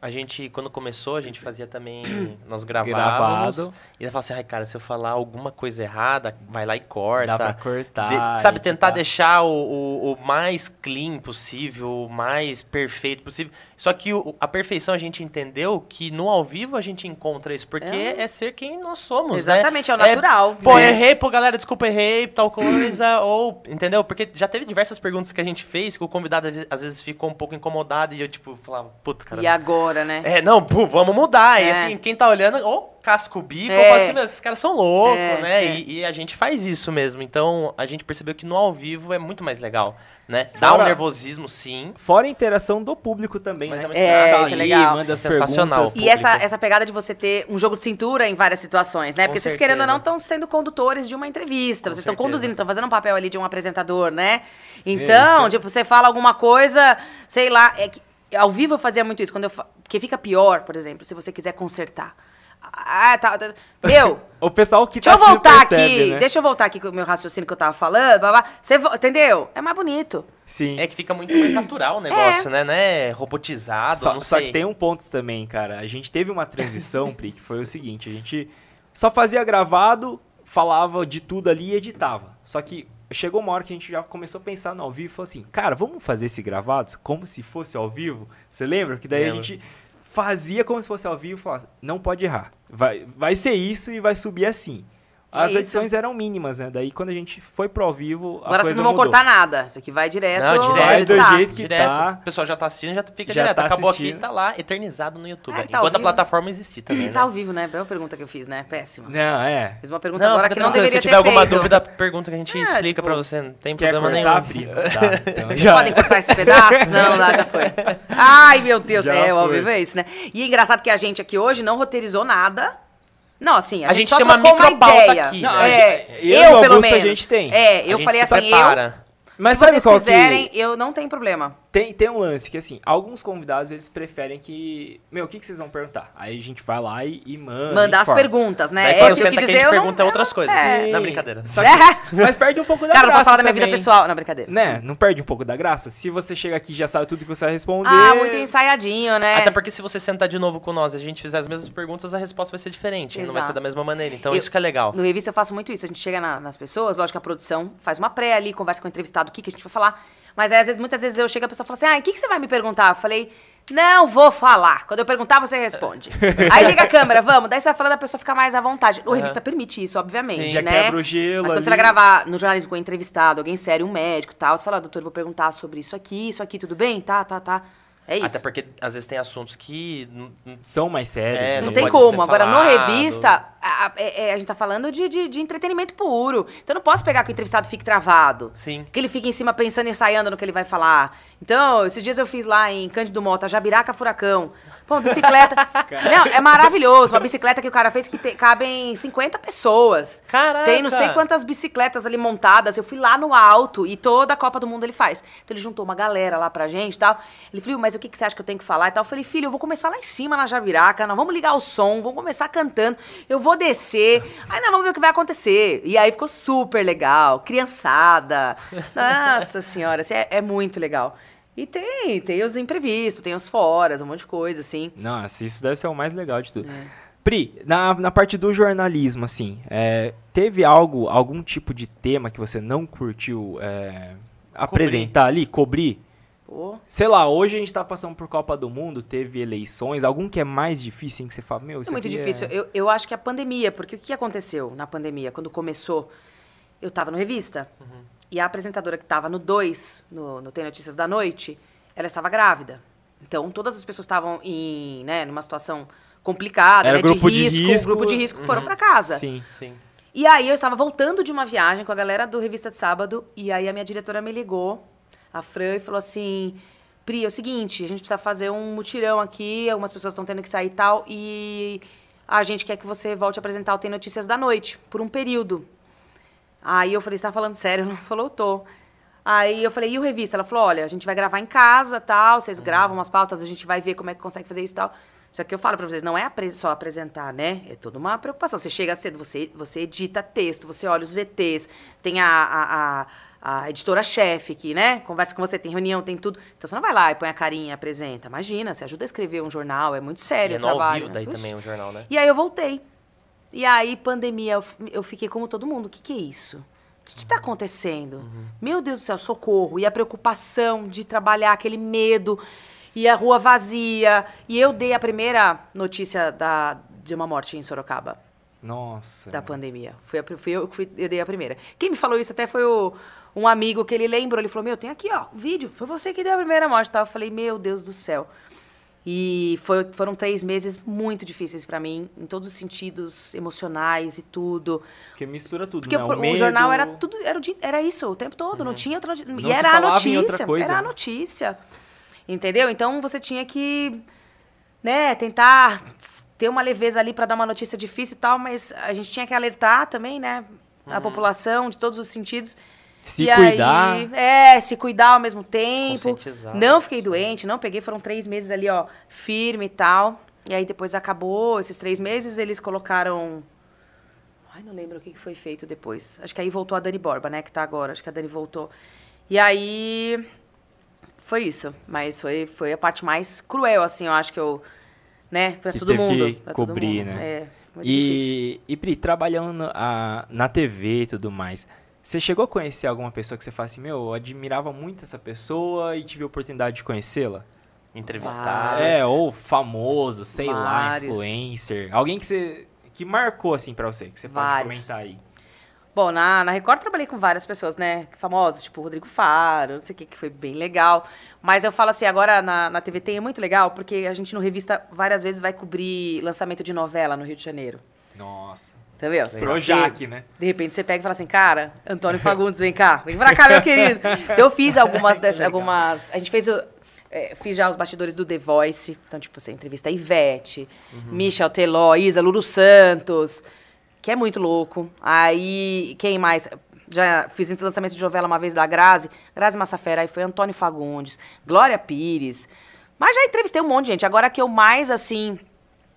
A gente, quando começou, a gente fazia também. Nós gravávamos.
Gravado.
E ela falava assim, ai, cara, se eu falar alguma coisa errada, vai lá e corta.
Dá pra cortar.
De- sabe, tentar deixar o, o, o mais clean possível, o mais perfeito possível. Só que o- a perfeição a gente entendeu que no ao vivo a gente encontra isso, porque
É.
é, ser quem nós somos,
Exatamente, é
né?
o natural.
Pô,
Sim.
errei, pô, galera, desculpa, errei, tal coisa, ou, entendeu? Porque já teve diversas perguntas que a gente fez que o convidado às vezes- às vezes ficou um pouco incomodado e eu, tipo, falava, puta, cara.
E agora, né?
É, não, pô, vamos mudar. E
É.
assim, quem tá olhando, ou casca o bico,
É.
ou fala assim, "Meu, esses caras são loucos,
É,
né?
é.
E, e a gente faz isso mesmo. Então, a gente percebeu que no ao vivo é muito mais legal, né? Dá
Fora-
um nervosismo, sim.
Fora a interação do público também,
Mas
né?
é muito
É,
legal.
isso é legal.
manda
É sensacional.
E essa, essa pegada de você ter um jogo de cintura em várias situações, né?
Com
Porque vocês,
certeza.
querendo ou não, estão sendo condutores de uma entrevista.
Com
vocês estão conduzindo, estão fazendo um papel ali de um apresentador, né? Então,
Isso.
tipo, você fala alguma coisa, sei lá. É que, ao vivo eu fazia muito isso. Quando eu fa... Porque fica pior, por exemplo, se você quiser consertar. Ah, tá. tá. Meu,
O pessoal que
deixa eu
tá assistindo
voltar
percebe,
aqui.
né?
Deixa eu voltar aqui com o meu raciocínio que eu tava falando. Blá, blá. Você, vo- entendeu? É mais bonito.
Sim.
É que fica muito mais natural o negócio, né? Não é robotizado,
Só,
não
só que tem um ponto também, cara. A gente teve uma transição, Pri, que foi o seguinte: a gente só fazia gravado, falava de tudo ali e editava. Só que chegou uma hora que a gente já começou a pensar no ao vivo e falou assim: cara, vamos fazer esse gravado como se fosse ao vivo? Você lembra? Que daí
Lembro.
a gente fazia como se fosse ao vivo e falava: não pode errar. Vai, vai ser isso e vai subir assim. As
isso.
edições eram mínimas, né? Daí quando a gente foi pro ao vivo, a
Agora
coisa
vocês não vão
mudou.
cortar nada. Isso aqui vai direto.
Não, direto.
Vai do
editar.
jeito que
direto.
tá.
O pessoal já tá assistindo, já fica
Já
direto.
tá
Acabou aqui
assistindo.
e tá lá, eternizado no YouTube.
Ah, tá
enquanto a plataforma existir também,
Tá
né?
ao vivo, né? É uma pergunta que eu fiz, né? Péssima.
Não, é.
Fiz uma pergunta
Não,
agora que não deveria
Se tiver
ter
alguma
feito.
dúvida, pergunta que a gente
É,
explica
tipo,
pra você. Não tem
Quer
problema nenhum.
Pri? Não dá. Então,
Vocês
já-
podem cortar esse pedaço? Não, dá, já foi. Ai, meu Deus,
Já
é, o ao vivo é isso, né? E é engraçado que a gente aqui hoje não roteirizou nada. Não, assim, a,
A
gente,
gente
só
tem uma micropauta
ideia.
aqui,
Não,
né?
a
É,
gente- eu
eu,
o
pelo
Augusto, a
menos.
gente tem.
É,
A
eu
gente
falei
se
assim, eu,
separa.
Mas
se
sabe
vocês
qual
quiserem,
que...
eu não tenho problema.
Tem, tem um lance que, assim, alguns convidados, eles preferem que... Meu, o que, que vocês vão perguntar? Aí a gente vai lá e, e manda.
Mandar as perguntas, né?
Daí
É, que eu
senta
quis
aqui, a
dizer,
gente
eu não...
pergunta outras coisas.
Sim.
Não, brincadeira.
Só que- mas perde um pouco da
Cara, não
graça
posso falar da minha vida pessoal. Não, brincadeira.
Né? Não perde um pouco da graça? Se você chega aqui e já sabe tudo que você vai responder...
Ah, muito ensaiadinho, né?
Até porque se você sentar de novo com nós e a gente fizer as mesmas perguntas, a resposta vai ser diferente. Não vai ser
Exato.
da mesma maneira. Então
Eu-
isso que é legal.
No revista eu faço muito isso. A gente chega na- nas pessoas, lógico que a produção faz uma pré ali, conversa com o entrevistado, o que, que a gente vai falar. Mas aí, às vezes, muitas vezes eu chego e a pessoa fala assim: ah, o que, que você vai me perguntar? Eu falei, não vou falar. Quando eu perguntar, você responde. aí liga a câmera, vamos. Daí você vai falando, a pessoa fica mais à vontade. O
Aham.
revista permite isso, obviamente,
Sim.
Já
né?
quebra o gelo
Mas quando você
ali.
vai gravar no jornalismo com um entrevistado, alguém sério, um médico e tal, você fala, ó, doutor, eu vou perguntar sobre isso aqui, isso aqui, tudo bem? Tá, tá, tá. É isso.
Até porque às vezes tem assuntos que.
São mais sérios.
É?
Não
não
tem como. Agora, no revista, a, a- é- é, a gente tá falando de, de, de entretenimento puro. Então, eu não posso pegar que o entrevistado fique travado.
Sim.
Que ele fique em cima pensando e ensaiando no que ele vai falar. Então, esses dias eu fiz lá em Cândido Mota, Jabiraca Furacão. Pô, uma bicicleta. não, é maravilhoso. Uma bicicleta que o cara fez que te- cabem 50 pessoas.
Caraca!
Tem não sei quantas bicicletas ali montadas. Eu fui lá no alto e toda a Copa do Mundo ele faz. Então ele juntou uma galera lá pra gente e tal. Ele falou, mas o que, que você acha que eu tenho que falar e tal? Eu falei, filho, eu vou começar lá em cima na Jabiraca, nós vamos ligar o som, vamos começar cantando, eu vou descer, aí nós vamos ver o que vai acontecer. E aí ficou super legal, criançada. Nossa senhora, assim, é, é muito legal. E tem, tem os imprevistos, tem os foras, um monte de coisa, assim.
Nossa, isso deve ser o mais legal de tudo.
É.
Pri, na, na parte do jornalismo, assim, é, teve algo, algum tipo de tema que você não curtiu é, apresentar ali, cobrir?
Pô,
Sei lá, hoje a gente tá passando por Copa do Mundo, teve eleições, algum que é mais difícil, em que você fala, meu, isso
é muito
aqui
difícil. Eu, eu acho que a pandemia, porque o que aconteceu na pandemia, quando começou? Eu tava no revista, e a apresentadora que tava no 2, no, no Tem Notícias da Noite, ela estava grávida. Então, todas as pessoas estavam em, né, numa situação complicada,
Era
né,
grupo de
risco,
risco.
grupo de risco, foram
Uhum.
pra casa.
Sim.
Sim.
E aí eu estava voltando de uma viagem com a galera do Revista de Sábado, e aí a minha diretora me ligou, a Fran, e falou assim: Pri, é o seguinte, a gente precisa fazer um mutirão aqui, algumas pessoas estão tendo que sair e tal, e a gente quer que você volte a apresentar o Tem Notícias da Noite, por um período. Aí eu falei, você tá falando sério? Ela falou, tô. Aí eu falei, e o revista? Ela falou, olha, a gente vai gravar em casa, tal, vocês gravam umas pautas, a gente vai ver como é que consegue fazer isso e tal. Só que eu falo pra vocês, não é só apresentar, né? É toda uma preocupação. Você chega cedo, você, você edita texto, você olha os VTs, tem a, a, a, a editora-chefe que, né, conversa com você, tem reunião, tem tudo. Então você não vai lá e põe a carinha, apresenta. Imagina, você ajuda a escrever um jornal, é muito
E
sério
é
o trabalho.
vivo daí
né?
também o jornal, né?
E aí eu voltei. E aí, pandemia, eu, fiquei como todo mundo. O que, que é isso? O que, que tá acontecendo? Meu Deus do céu, socorro. E a preocupação de trabalhar, aquele medo, e a rua vazia. E eu dei a primeira notícia da, de uma morte em Sorocaba,
Nossa.
da pandemia. Fui, a fui eu que fui- eu dei a primeira. Quem me falou isso até foi o, um amigo que ele lembrou. Ele falou: Meu, tem aqui, ó, o vídeo. Foi você que deu a primeira morte. Tá? Eu falei: Meu Deus do céu. E foi- foram três meses muito difíceis pra mim, em todos os sentidos emocionais e tudo.
Porque mistura tudo,
Porque
né?
o, o jornal era tudo, era, dia- era isso o tempo todo, não tinha outra notícia.
Não
E era a notícia, era a notícia. Entendeu? Então você tinha que, né, tentar ter uma leveza ali pra dar uma notícia difícil e tal, mas a gente tinha que alertar também, né, a população de todos os sentidos.
Se
E
cuidar.
Aí, é, se cuidar ao mesmo tempo. Não fiquei doente, não peguei, foram três meses ali, ó, firme e tal. E aí depois acabou esses três meses, eles colocaram. Ai, não lembro o que foi feito depois. Acho que aí voltou a Dani Borba, né? Que tá agora. Acho que a Dani voltou. E aí. Foi isso. Mas foi, foi a parte mais cruel, assim, eu acho que eu. Né? Pra
Que
todo mundo.
que
pra todo
cobrir,
mundo.
né?
É. Muito difícil.
E, e Pri, trabalhando a- na TV e tudo mais, você chegou a conhecer alguma pessoa que você fala assim, meu, eu admirava muito essa pessoa e tive a oportunidade de conhecê-la?
Entrevistar.
É, ou famoso, sei lá,
Vários.
influencer. Alguém que você. que marcou assim pra você, que você pode
Vários.
comentar aí.
Bom, na, na Record trabalhei com várias pessoas, né? Famosas, tipo Rodrigo Faro, não sei o que, que foi bem legal. Mas eu falo assim, agora na, na TV tem é muito legal, porque a gente no Revista várias vezes vai cobrir lançamento de novela no Rio de Janeiro.
Nossa.
Entendeu?
Projac, né?
De repente você pega e fala assim, cara, Antônio Fagundes, vem cá, vem pra cá, meu querido. Então eu fiz algumas dessas, algumas. A gente fez o. é, fiz já os bastidores do The Voice. Então, tipo, você entrevista a Ivete, Michel Teló, Isa, Lulu Santos, que é muito louco. Aí, quem mais? Já fiz lançamento de novela uma vez da Grazi, Grazi Massafera, aí foi Antônio Fagundes, Glória Pires. Mas já entrevistei um monte de gente. Agora que eu mais, assim,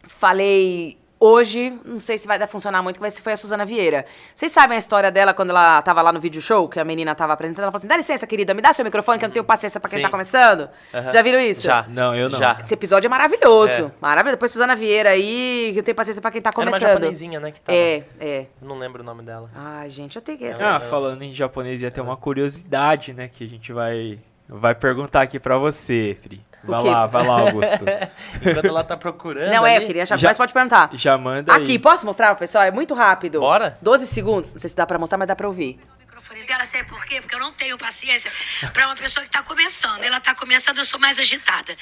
falei hoje, não sei se vai dar funcionar muito, ser- foi a Suzana Vieira. Vocês sabem a história dela quando ela tava lá no vídeo show, que a menina tava apresentando? Ela falou assim: dá licença, querida, me dá seu microfone, que eu não tenho paciência pra quem
Sim.
tá começando.
Aham.
Vocês já viram isso?
Já.
Não, eu não.
Já.
Esse episódio é maravilhoso.
É.
Maravilhoso. Depois Suzana Vieira aí, que eu tenho paciência pra quem tá
Era uma
começando.
japonesinha, né? Que tava.
É, é.
Não lembro o nome dela.
Ai, gente, eu tenho que.
Ah, falando em japonês, ia ter uma curiosidade, né? Que a gente vai, vai perguntar aqui pra você, Pri.
O
Vai
quê?
lá, vai lá, Augusto.
Enquanto ela tá procurando.
Não, é,
ali-
eu queria achar,
Já-
mas pode perguntar.
Já manda aí.
Aqui, posso mostrar pro pessoal? É muito rápido.
Bora.
12 segundos. Não sei se dá pra mostrar, mas dá pra ouvir.
Microfone dela, sabe por quê? Porque eu não tenho paciência para uma pessoa que tá começando. Ela tá começando, eu sou mais agitada.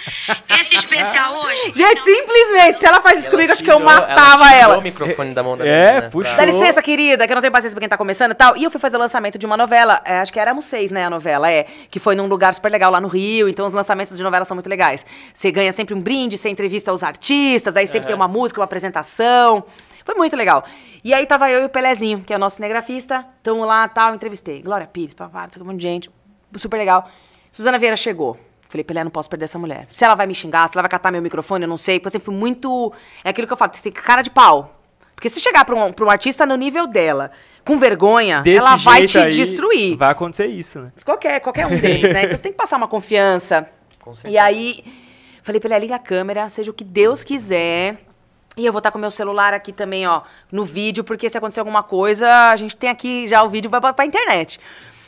Esse especial hoje.
Gente,
não-
simplesmente, se ela faz isso
Ela
comigo, acho que eu
tirou-
matava
tirou
ela.
o microfone da mão da
É,
menina
puxa.
pra-
Dá licença, querida, que eu não tenho paciência pra quem tá começando e tal. E eu fui fazer o lançamento de uma novela, é, acho que éramos seis, né, a novela, é. Que foi num lugar super legal lá no Rio, então os lançamentos de novela são muito legais. Você ganha sempre um brinde, você entrevista os artistas, aí sempre tem uma música, uma apresentação. Foi muito legal. E aí tava eu e o Pelezinho, que é o nosso cinegrafista, tamo lá tal, entrevistei. Glória Pires, papá, não sei um monte de gente. Super legal. Suzana Vieira chegou. Falei, Pelé, não posso perder essa mulher. Se ela vai me xingar, se ela vai catar meu microfone, eu não sei. Porque eu sempre fui muito. É aquilo que eu falo, você tem cara de pau. Porque se chegar pra um, pra um artista no nível dela, com vergonha,
Desse
ela vai te
aí,
destruir.
Vai acontecer isso, né?
Qualquer, qualquer um deles, né? Então você tem que passar uma confiança.
Com certeza.
E aí, falei pra ele, liga a câmera, seja o que Deus quiser. E eu vou estar com o meu celular aqui também, ó, no vídeo, porque se acontecer alguma coisa, a gente tem aqui já o vídeo, vai pra, pra internet.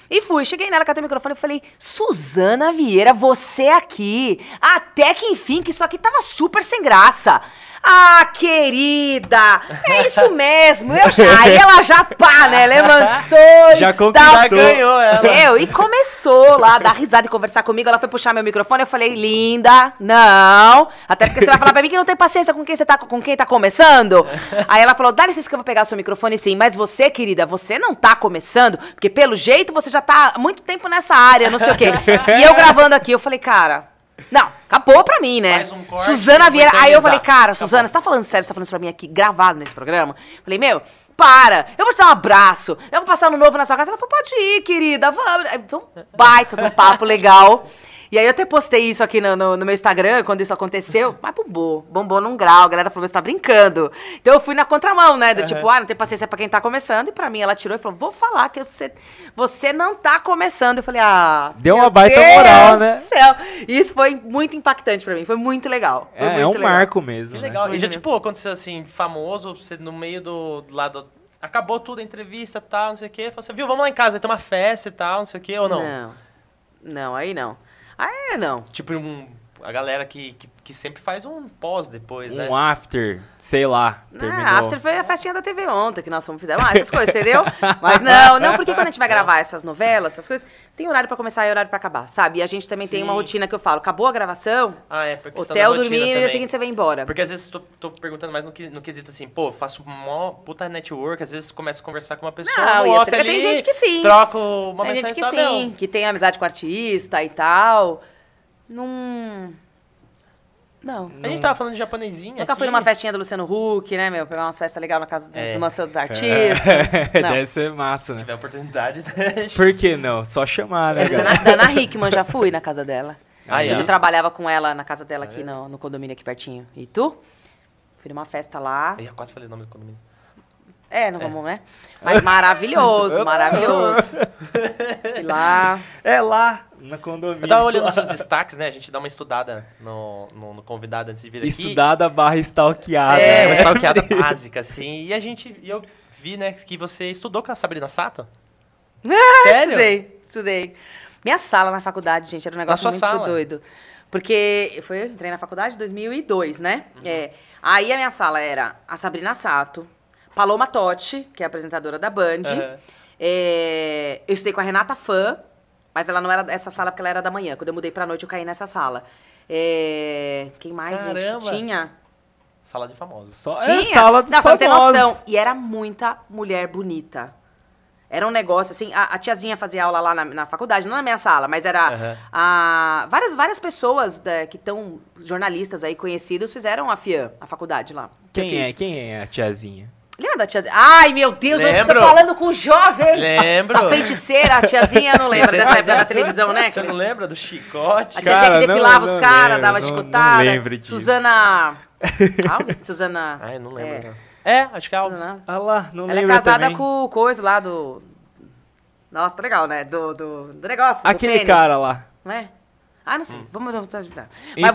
E fui, cheguei nela, catei o microfone e falei, Suzana Vieira, você aqui. Até que enfim, que isso aqui tava super sem graça. Ah, querida, é isso mesmo. Eu aí ela já pá, né? Levantou
Já
e tal.
Já ganhou ela.
Meu, e começou lá a dar risada e conversar comigo. Ela foi puxar meu microfone. Eu falei, linda, não. Até porque você vai falar pra mim que não tem paciência com quem você tá, com quem tá começando. Aí ela falou, dá licença que eu vou pegar o seu microfone sim. Mas você, querida, você não tá começando, porque pelo jeito você já tá há muito tempo nessa área, não sei o quê. E eu gravando aqui, eu falei, cara. Não, acabou pra mim, né?
Faz um corte,
Suzana Vieira. Aí eu
eternizar.
falei, cara,
Acabou.
Suzana, você tá falando sério? Você tá falando isso pra mim aqui, gravado nesse programa? Falei, meu, para, eu vou te dar um abraço, eu vou passar no novo na sua casa. Ela falou, pode ir, querida, vamos. Então, baita de um papo legal. E aí eu até postei isso aqui no, no, no meu Instagram, quando isso aconteceu, mas bombou, bombou num grau, a galera falou, você tá brincando. Então eu fui na contramão, né, do tipo, ah, não tem paciência pra quem tá começando, e pra mim ela tirou e falou, vou falar que você, você não tá começando. Eu falei, ah...
Deu uma baita
Deus
moral,
do
né?
céu. E isso foi muito impactante pra mim, foi muito legal. Foi
É, é
muito
um
legal.
marco mesmo.
Que
né?
legal. E já,
Uhum.
tipo, aconteceu assim, famoso, você no meio do lado. Acabou tudo a entrevista e tal, não sei o quê. Falou assim, viu, vamos lá em casa, vai ter uma festa e tal, não sei o quê, ou não?
Não, não, aí não. Aí não.
Tipo, um, a galera que, que, que sempre faz um pós depois, né?
Um after, sei lá, terminou.
Ah, after foi a festinha da TV ontem que nós fomos fizemos. Ah, essas coisas, entendeu? Mas não, não, porque quando a gente vai gravar essas novelas, essas coisas, tem horário pra começar e horário pra acabar, sabe? E a gente também tem uma
Sim.
rotina que eu falo, acabou a gravação,
Ah, é,
hotel dormindo e no
também.
dia seguinte você vem embora.
Porque às vezes tô, tô perguntando mais no, que- no quesito assim, pô, faço mó puta network, às vezes começo a conversar com uma pessoa
Não,
no off
que tem
ali,
gente que sim.
Troco uma
tem
mensagem
gente que
tá,
sim, que tem amizade com artista e tal. Não. Não.
A gente tava falando de japonesinha
Nunca fui
aqui.
numa festinha do Luciano Huck, né, meu? Pegar umas festas legais na casa das
É.
mansões dos artistas. Não.
Deve ser massa,
Se
né?
tiver oportunidade, né?
Por que não? Só chamar, né,
É,
galera?
Dana, Dana Hickman, já fui na casa dela.
Ah, é?
Eu trabalhava com ela na casa dela aqui no, no condomínio aqui pertinho. E tu? Fui numa festa lá.
Eu quase falei o nome do condomínio.
É, não vamos, né? Mas maravilhoso, maravilhoso. E lá.
É lá, no condomínio.
Eu tava olhando os seus destaques, né? A gente dá uma estudada no, no, no convidado antes de vir aqui.
Estudada barra stalkeada.
É, uma
né?
stalkeada básica, assim. E a gente. E eu vi, né, que você estudou com a Sabrina Sato. Sério?
Estudei, estudei. Minha sala na faculdade, gente, era um negócio
sua
muito
sala?
doido. Porque foi, eu entrei na faculdade em 2002, né?
Uhum.
É. Aí a minha sala era a Sabrina Sato, Paloma Totti, que é a apresentadora da Band.
Aham.
É, eu estudei com a Renata Fã, mas ela não era dessa sala porque ela era da manhã. Quando eu mudei pra noite, eu caí nessa sala. É, quem mais, gente,
Caramba.
que tinha?
Sala de famosos.
Só
Tinha.
é sala
não, você não tem
famosos.
noção. E era muita mulher bonita. Era um negócio assim, a, a tiazinha fazia aula lá na, na faculdade, não na minha sala, mas era
Aham.
a, várias, várias pessoas da- que estão, jornalistas aí conhecidos, fizeram a FIAN, a faculdade lá. que
Quem é? Quem é a tiazinha?
Lembra da tiazinha? Ai, meu Deus, eu
Lembro.
tô falando com o jovem.
Lembro.
A feiticeira, a tiazinha, não lembra dessa época da televisão, né?
Você não lembra do chicote?
A tiazinha
Cara,
que
não-
depilava
não
os caras, dava
não- não
chicotada.
lembro disso.
Suzana... Alves? Suzana...
Ai, não lembro.
É.
não. É, acho que é Alves.
Suzana-
Ah lá, não
Ela é
lembro
casada
também.
com o coisa lá do. Nossa, tá legal, né? Do, do, do negócio. do
Aquele
tênis,
cara lá.
Não é? Ah, não
Hum.
sei. Vamos. vamos Mas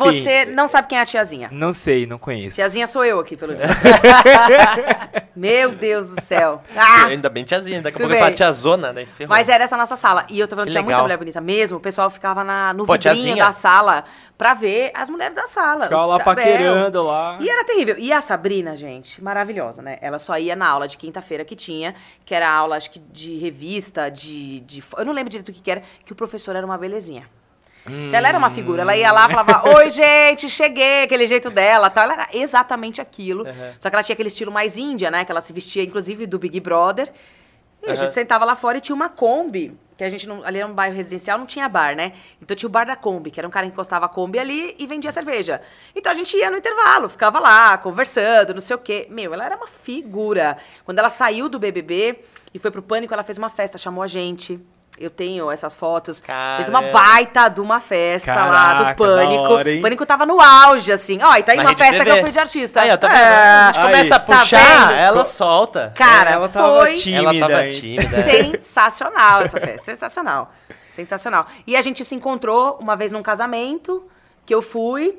Enfim.
você não sabe quem é a tiazinha.
Não sei, não conheço.
Tiazinha sou eu aqui, pelo jeito. Meu Deus do céu. Ah!
Ainda bem tiazinha, daqui a pouco eu tiazona, né? Ferrou.
Mas era essa nossa sala. E eu tô falando
Que
tinha muita
legal.
mulher bonita mesmo. O pessoal ficava na, no
Pô,
vidrinho
tiazinha.
da sala pra ver as mulheres da sala.
Ficava lá paquerando lá.
E era terrível. E a Sabrina, gente, maravilhosa, né? Ela só ia na aula de quinta-feira que tinha, que era aula, acho que de revista, de, de. Eu não lembro direito o que, que era, que o professor era uma belezinha. Então, Ela era uma figura. Ela ia lá e falava: Oi, gente, cheguei, aquele jeito dela. Tal. Ela era exatamente aquilo.
Uhum.
Só que ela tinha aquele estilo mais índia, né? Que ela se vestia, inclusive, do Big Brother. E a
Uhum.
gente sentava lá fora e tinha uma Kombi, que a gente não, ali era um bairro residencial, não tinha bar, né? Então tinha o bar da Kombi, que era um cara que encostava a Kombi ali e vendia cerveja. Então a gente ia no intervalo, ficava lá, conversando, não sei o quê. Meu, ela era uma figura. Quando ela saiu do BBB e foi pro Pânico, ela fez uma festa, chamou a gente. Eu tenho essas fotos. Fez uma
Caramba.
baita de uma festa lá do
Caraca,
Pânico.
hora,
Pânico tava no auge, assim. Ó, e tá aí
Na
uma festa que
TV.
eu fui de artista.
Aí, ó, tá vendo?
É.
A gente
Aí,
começa a
tá
puxar,
vendo?
ela solta.
Cara,
Ela tava
foi
tímida.
ela tava tímida.
sensacional essa festa. Sensacional. Sensacional. E a gente se encontrou uma vez num casamento que eu fui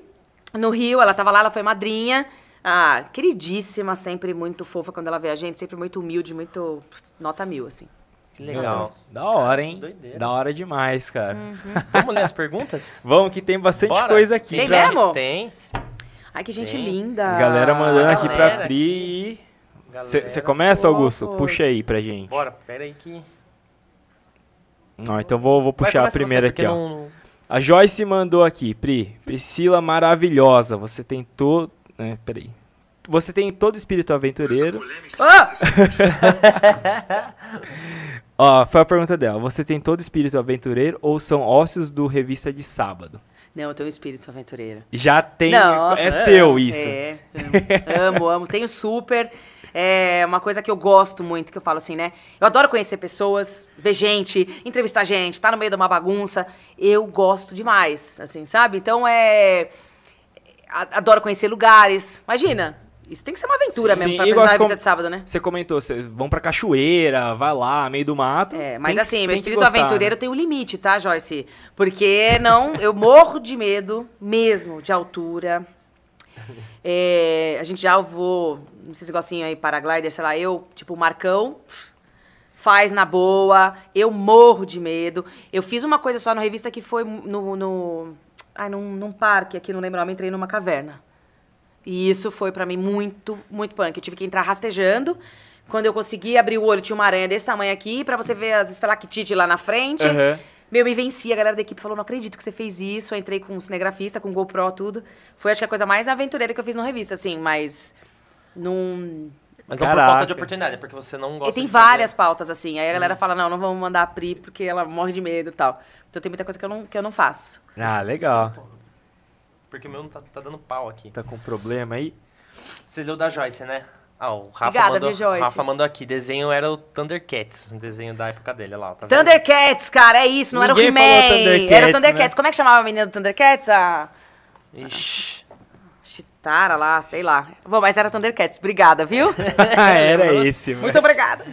no Rio. Ela tava lá, ela foi madrinha. Ah, queridíssima, sempre muito fofa quando ela vê a gente, sempre muito humilde, muito nota mil, assim.
Que legal.
Da hora, hein?
doideira.
Da hora demais, cara.
Hum.
Vamos ler as perguntas?
Vamos que tem bastante
Bora.
coisa aqui.
Tem
já.
mesmo?
Tem.
Ai, que gente
Tem.
linda.
Galera mandando aqui pra
Galera
Pri.
Galera
Você começa, Augusto? Puxa aí pra gente.
Bora, pera aí que...
Não, então vou, vou
Vai,
puxar a primeira
você,
aqui, ó.
não-
A Joyce mandou aqui, Pri. Priscila maravilhosa. Você tem todo. É, peraí. Você tem todo espírito aventureiro.
Ah!
Ó, foi a pergunta dela. Você tem todo espírito aventureiro ou são ósseos do revista de sábado?
Não, eu tenho um espírito aventureiro.
Já tem.
Nossa,
é
amo.
seu isso.
É, amo, amo, amo. Tenho super. É uma coisa que eu gosto muito, que eu falo assim, né? Eu adoro conhecer pessoas, ver gente, entrevistar gente, estar tá no meio de uma bagunça. Eu gosto demais, assim, sabe? Então é. Adoro conhecer lugares. Imagina, isso tem que ser uma aventura
Sim,
mesmo
sim.
pra na
como-
revista de sábado, né?
Você comentou, vocês vão pra cachoeira, vai lá, meio do mato.
É, mas
Tem que-
assim, meu espírito
gostar,
aventureiro
né?
tem um limite, tá, Joyce? Porque não, eu morro de medo mesmo de altura. É, a gente já voou, não sei se gostinho aí, paraglider, sei lá, eu, tipo, o Marcão faz na boa, eu morro de medo. Eu fiz uma coisa só na revista que foi no, no ai, num, num parque aqui, não lembro o nome, entrei numa caverna. E isso foi pra mim muito, muito punk. Eu tive que entrar rastejando. Quando eu consegui abrir o olho, tinha uma aranha desse tamanho aqui, pra você ver as estalactites lá na frente.
Aham.
Meu, me venci. A galera da equipe falou: não acredito que você fez isso. Eu entrei com um cinegrafista, com GoPro, tudo. Foi, acho que a coisa mais aventureira que eu fiz na revista, assim, mas. Num.
Mas não por
Caraca.
falta de oportunidade, é porque você não gosta
E tem
de fazer.
várias pautas, assim. Aí a galera fala: não, não vamos mandar a Pri porque ela morre de medo e tal. Então tem muita coisa que eu não, que eu não faço.
Ah, legal.
Sim. Porque o meu não tá, tá dando pau aqui.
Tá com problema aí?
Você leu da Joyce, né? Ah, o Rafa
Obrigada,
mandou,
viu, Joyce?
Rafa mandou aqui. Desenho era o Thundercats, um desenho da época dele, olha lá. Tá?
Thundercats, cara, é isso, não
Ninguém
era o He-Man.
Thundercats,
Era o Thundercats.
né?
Como é que chamava a menina do Thundercats? A.
Ixi.
Chitara lá, sei lá. Bom, mas era Thundercats. Obrigada, viu?
Era esse, mano.
Muito obrigada.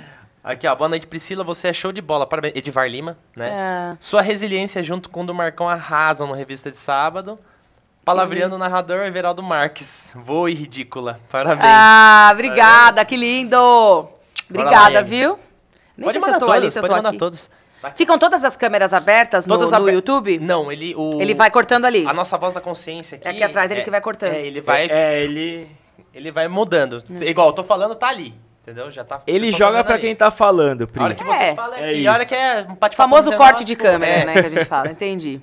Aqui, ó. Boa noite, Priscila. Você é show de bola. Parabéns. Edivar Lima, né?
É.
Sua resiliência junto com o do Marcão arrasam no Revista de Sábado. Palavreando o narrador Everaldo Marques. Voa e ridícula. Parabéns.
Ah, obrigada, que lindo. Obrigada,
Ellen.
viu? Nem
pode
sei se eu tô
todos,
ali, se eu tô aqui.
todos.
Ficam todas as câmeras abertas no,
Todas
no
aber-
YouTube?
Não, ele... O...
Ele vai cortando ali.
A nossa voz da consciência aqui...
É aqui atrás, ele
é-
que vai cortando.
É, ele vai...
É, ele.
Ele vai mudando. Igual, eu tô falando, tá ali. Entendeu? Já tá...
Ele
tá
joga
vendo
pra
ali.
quem tá falando, Pri.
A hora que você
É.
fala
É
aqui,
isso.
a hora que é um
famoso corte de câmera, né, que a gente fala. Entendi.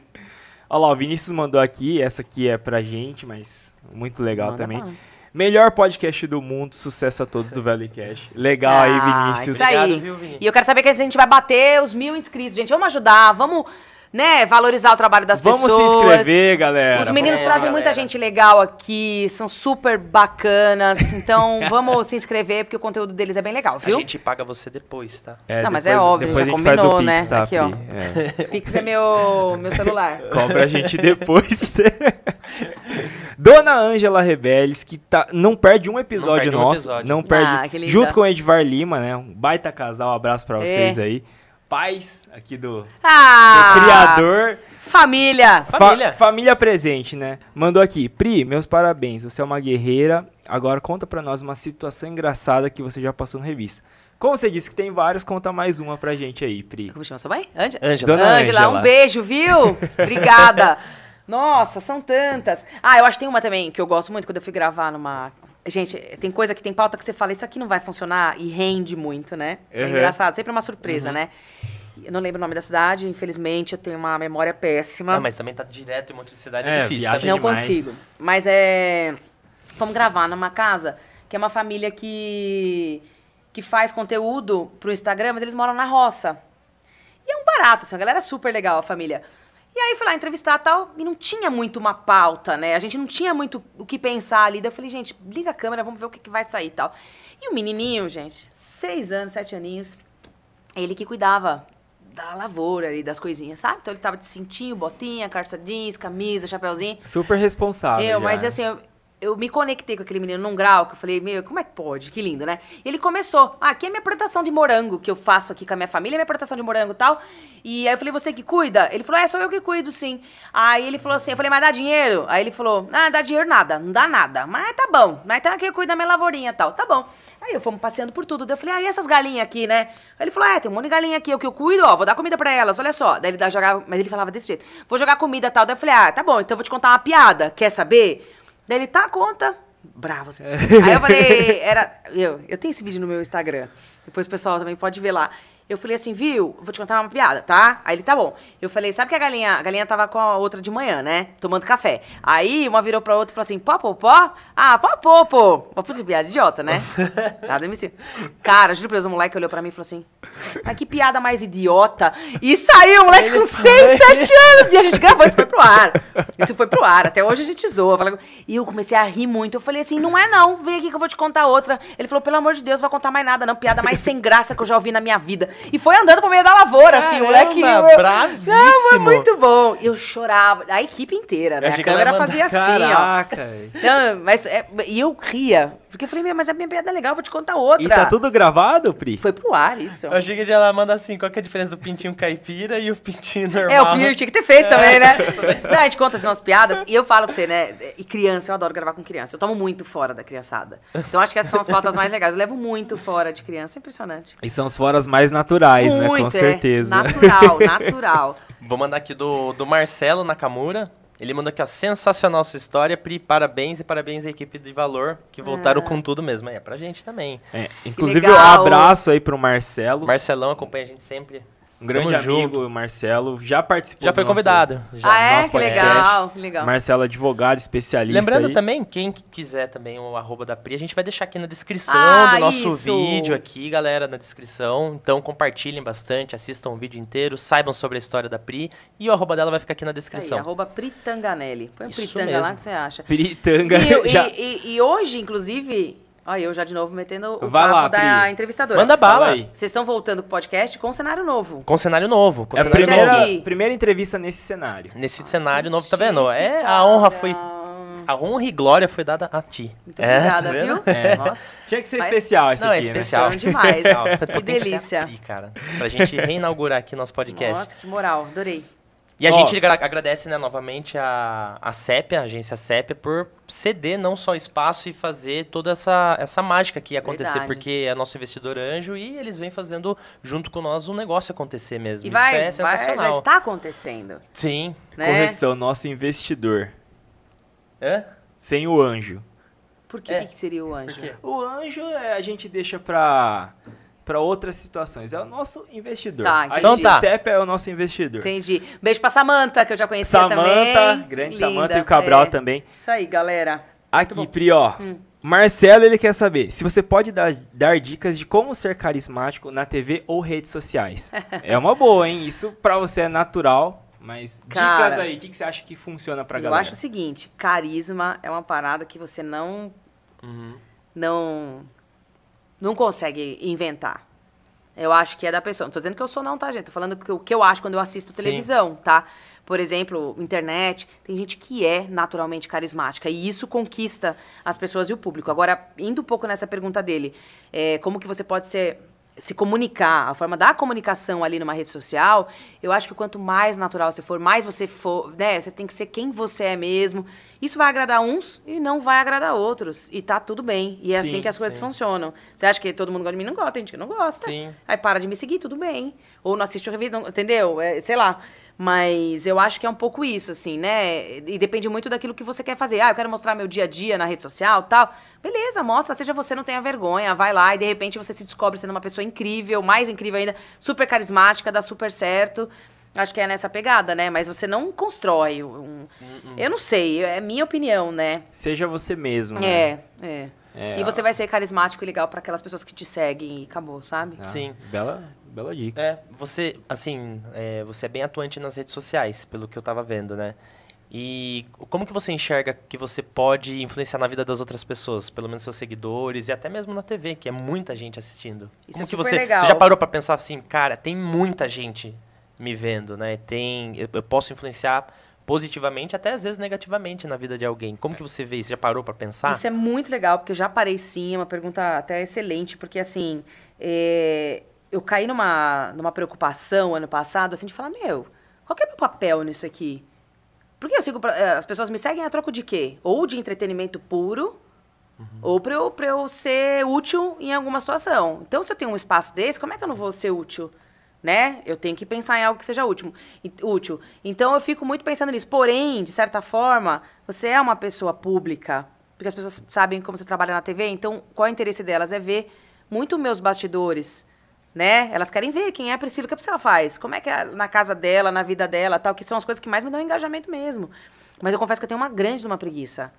Olha lá, o Vinícius mandou aqui, essa aqui é pra gente, mas muito legal
Manda
também. Melhor podcast do mundo, sucesso a todos do Valley Cash. Legal aí,
Ah,
Vinícius.
Isso aí.
Obrigado, viu, Vini?
E eu quero saber que a gente vai bater os mil inscritos, gente. Vamos ajudar, vamos, né, valorizar o trabalho das
Vamos
pessoas.
se inscrever, galera.
Os meninos
Vamos,
trazem
galera.
muita gente legal aqui, são super bacanas. Então, vamos se inscrever, porque o conteúdo deles é bem legal,
A
viu?
gente paga você depois, tá?
É,
Não, mas
depois-
é óbvio,
depois
já
a gente faz o
combinou,
Pix,
né?
Tá,
Aqui, ó.
É.
Pix é meu, meu celular.
Cobra a gente depois. Dona Ângela Rebelles, que tá, não perde um episódio
perde um
nosso.
episódio.
Não
Ah,
perde.
linda.
junto com o Edvar Lima, né? Um baita casal. Abraço pra
É.
vocês aí. Pais aqui do, do
Ah!
criador.
Família!
Fa-
Família.
família presente, né? Mandou aqui. Pri, meus parabéns. Você é uma guerreira. Agora conta pra nós uma situação engraçada que você já passou no revista. Como você disse que tem vários, conta mais uma pra gente aí, Pri.
Como chama sua mãe? Ângela?
Ângela,
Ângela. um beijo, viu? Obrigada. Nossa, são tantas. Ah, eu acho que tem uma também que eu gosto muito quando eu fui gravar numa. Gente, tem coisa que tem pauta que você fala, isso aqui não vai funcionar e rende muito, né? É
Uhum.
engraçado, sempre uma surpresa, né? Eu não lembro o nome da cidade, infelizmente, eu tenho uma memória péssima.
Ah, mas também tá direto em monte de cidade,
É,
é difícil.
Não
demais.
consigo. Mas é. Vamos gravar numa casa que é uma família que. que faz conteúdo pro Instagram, mas eles moram na roça. E é um barato, assim, a galera é super legal, a família. E aí fui lá entrevistar e tal, e não tinha muito uma pauta, né? A gente não tinha muito o que pensar ali. Daí eu falei, gente, liga a câmera, vamos ver o que, que vai sair e tal. E o menininho, gente, seis anos, sete aninhos, ele que cuidava da lavoura ali, das coisinhas, sabe? Então ele tava de cintinho, botinha, calça jeans, camisa, chapéuzinho.
Super responsável.
Eu,
já,
mas assim, eu, eu me conectei com aquele menino num grau que eu falei, meu, como é que pode? Que lindo, né? E ele começou, ah, aqui é minha plantação de morango que eu faço aqui com a minha família, é minha plantação de morango e tal. E aí eu falei, você que cuida? Ele falou, é, sou eu que cuido, sim. Aí ele falou assim, eu falei, mas dá dinheiro? Aí ele falou, ah, dá dinheiro nada, não dá nada. Mas tá bom, mas tá aqui eu cuido da minha lavourinha e tal. Tá bom. Aí eu fomos passeando por tudo. Daí eu falei, ah, e essas galinhas aqui, né? Aí ele falou, é, tem um monte de galinha aqui, o que eu cuido, ó, vou dar comida pra elas, olha só. Daí ele jogava, mas ele falava desse jeito, vou jogar comida e tal. Daí eu falei, ah, tá bom, então eu vou te contar uma piada, quer saber? Daí ele, tá, conta. Bravo. assim. Aí eu falei, era. Eu, eu tenho esse vídeo no meu Instagram. Depois o pessoal também pode ver lá. Eu falei assim, viu? Vou te contar uma piada, tá? Aí ele, tá bom. Eu falei, sabe que a galinha, a galinha tava com a outra de manhã, né? Tomando café. Aí uma virou pra outra e falou assim, pó, pó, pó? Ah, pó, pó, pô. Uma puta piada idiota, né? Nada MC. Cara, juro pra Deus, o moleque olhou pra mim e falou assim, ah, que piada mais idiota. E saiu, o moleque com 6, 7 anos. E a gente gravou, isso pro ar. Isso foi pro ar. Até hoje a gente zoa. Fala- E eu comecei a rir muito. Eu falei assim, não é não. Vem aqui que eu vou te contar outra. Ele falou, pelo amor de Deus, não vai contar mais nada, não. Piada mais sem graça que eu já ouvi na minha vida. E foi andando pro meio da lavoura, assim, o moleque.
Caramba,
eu-
bravíssimo.
Não, foi muito bom. Eu chorava. A equipe inteira, né?
Eu
A câmera fazia assim, ó.
Caraca, velho.
Não, mas, é, e eu ria. Porque eu falei, "Meu, mas a minha piada é legal, vou te contar outra.
E tá tudo gravado, Pri?
Foi pro ar, isso.
Eu achei que ela manda assim, qual que é a diferença do pintinho caipira e o pintinho normal?
É, o Pier tinha que ter feito também, né? Não, a gente conta assim, umas piadas e eu falo pra você, né? E criança, eu adoro gravar com criança. Eu tomo muito fora da criançada. Então acho que essas são as pautas mais legais. Eu levo muito fora de criança, é impressionante.
E são os foras mais naturais, né?
muito,
Com certeza.
É, natural, natural.
Vou mandar aqui do, do Marcelo Nakamura. Ele mandou aqui, ó, sensacional sua história, Pri, parabéns e parabéns à equipe de Valor, que voltaram com tudo mesmo. É, pra gente também.
É, inclusive, um abraço aí pro Marcelo.
Marcelão acompanha a gente sempre.
Um grande
Tamo
amigo,
junto.
o Marcelo. Já participou
Já foi
nosso-
convidado. Já.
ah, é? Que
podcast.
legal, que legal.
Marcelo, advogado, especialista.
Lembrando
aí.
também, quem que quiser também o arroba da Pri, a gente vai deixar aqui na descrição
Ah,
do nosso
isso.
vídeo aqui, galera, na descrição. Então compartilhem bastante, assistam o vídeo inteiro, saibam sobre a história da Pri e o arroba dela vai ficar aqui na
Aí,
descrição.
arroba Pritanganelli. Põe
Isso
Pritanga
mesmo.
lá que você acha.
Piritanga.
E,
já...
e- e- e hoje, inclusive, olha, eu já de novo metendo o
Vai
papo
lá,
da
Pri.
entrevistadora.
Manda
Fala
bala.
aí.
Vocês estão voltando com o podcast com um cenário novo.
Com cenário novo. Com
É a
cenário
primeira,
novo.
aqui.
primeira entrevista nesse cenário.
Nesse cenário novo, tá vendo? É, a honra foi. A honra e glória foi dada a ti.
Muito
É,
obrigada,
tá vendo?
viu?
É.
Nossa.
Tinha que ser
Vai-
especial esse
Não, é
aqui, né?
especial.
São demais.
Especial.
Que
Tem que ser a
delícia.
Pri, cara. Pra gente reinaugurar aqui nosso podcast.
Nossa, que moral. Adorei.
E a
Ó.
gente agra- agradece, né, novamente a, a CEPIA, a agência CEPIA, por ceder não só espaço e fazer toda essa, essa mágica que ia acontecer,
Verdade.
porque é nosso investidor anjo e eles vêm fazendo junto com nós um negócio acontecer mesmo.
E vai,
Isso é
vai,
sensacional.
já está acontecendo.
Sim.
Né?
Correção, nosso investidor.
Hã?
Sem o anjo.
Por que,
É.
que seria o anjo?
O anjo é, a gente deixa pra, pra outras situações. É o nosso investidor.
Tá, entendi.
Então tá.
CEP é o nosso investidor.
Entendi. Beijo pra Samanta, que eu já conhecia
Samanta,
também.
grande
Linda,
Samanta e o Cabral
é.
também.
Isso aí, galera.
Aqui. Pri, ó.
Hum.
Marcelo, ele quer saber se você pode dar, dar dicas de como ser carismático na TV ou redes sociais. é uma boa, hein? Isso pra você é natural, mas
Cara,
dicas aí, o que, que você acha que funciona pra
eu
galera?
acho o seguinte, carisma é uma parada que você não não não consegue inventar. Eu acho que é da pessoa. Não tô dizendo que eu sou não, tá, gente? Tô falando que o que eu acho quando eu assisto televisão, tá? Por exemplo, internet, tem gente que é naturalmente carismática e isso conquista as pessoas e o público. Agora, indo um pouco nessa pergunta dele, é, como que você pode ser se comunicar, a forma da comunicação ali numa rede social, eu acho que quanto mais natural você for, mais você for, né, você tem que ser quem você é mesmo. Isso vai agradar uns e não vai agradar outros. E tá tudo bem. E é assim
Sim,
que as coisas
sim.
funcionam. Você acha que todo mundo gosta de mim? Não gosta, tem gente que não gosta.
Sim.
Aí para de me seguir, tudo bem. Ou não assiste o não- entendeu? É, sei lá. Mas eu acho que é um pouco isso, assim, né? E depende muito daquilo que você quer fazer. Ah, eu quero mostrar meu dia a dia na rede social tal. Beleza, mostra, seja você, não tenha vergonha, vai lá e de repente você se descobre sendo uma pessoa incrível, mais incrível ainda, super carismática, dá super certo. Acho que é nessa pegada, né? Mas você não constrói um. Eu não sei, é minha opinião, né?
Seja você mesmo, né?
É, é.
É,
E você vai ser carismático e legal para aquelas pessoas que te seguem e acabou, sabe?
Ah,
Sim.
Bela, bela dica.
É, você, assim, é, você é bem atuante nas redes sociais, pelo que eu tava vendo, né? E como que você enxerga que você pode influenciar na vida das outras pessoas, pelo menos seus seguidores e até mesmo na TV, que é muita gente assistindo?
Isso
como
é
que
super
você,
legal.
você já parou pra pensar assim, cara, tem muita gente me vendo, né? Tem, eu, eu posso influenciar positivamente, até às vezes negativamente na vida de alguém. Como que você vê isso? Já parou pra pensar?
Isso é muito legal, porque eu já parei sim, é uma pergunta até excelente, porque assim, é, eu caí numa, numa preocupação ano passado, assim, de falar, meu, qual que é meu papel nisso aqui? Porque eu sigo, eh, as pessoas me seguem a troco de quê? Ou de entretenimento puro, ou pra eu, pra eu ser útil em alguma situação. Então, se eu tenho um espaço desse, como é que eu não vou ser útil? Né? Eu tenho que pensar em algo que seja útil. útil. Então, eu fico muito pensando nisso. Porém, de certa forma, você é uma pessoa pública, porque as pessoas sabem como você trabalha na TV, então, qual é o interesse delas? É ver muito meus bastidores, né? Elas querem ver quem é a Priscila, o que a Priscila faz, como é que é na casa dela, na vida dela, tal, que são as coisas que mais me dão engajamento mesmo. Mas eu confesso que eu tenho uma grande uma preguiça.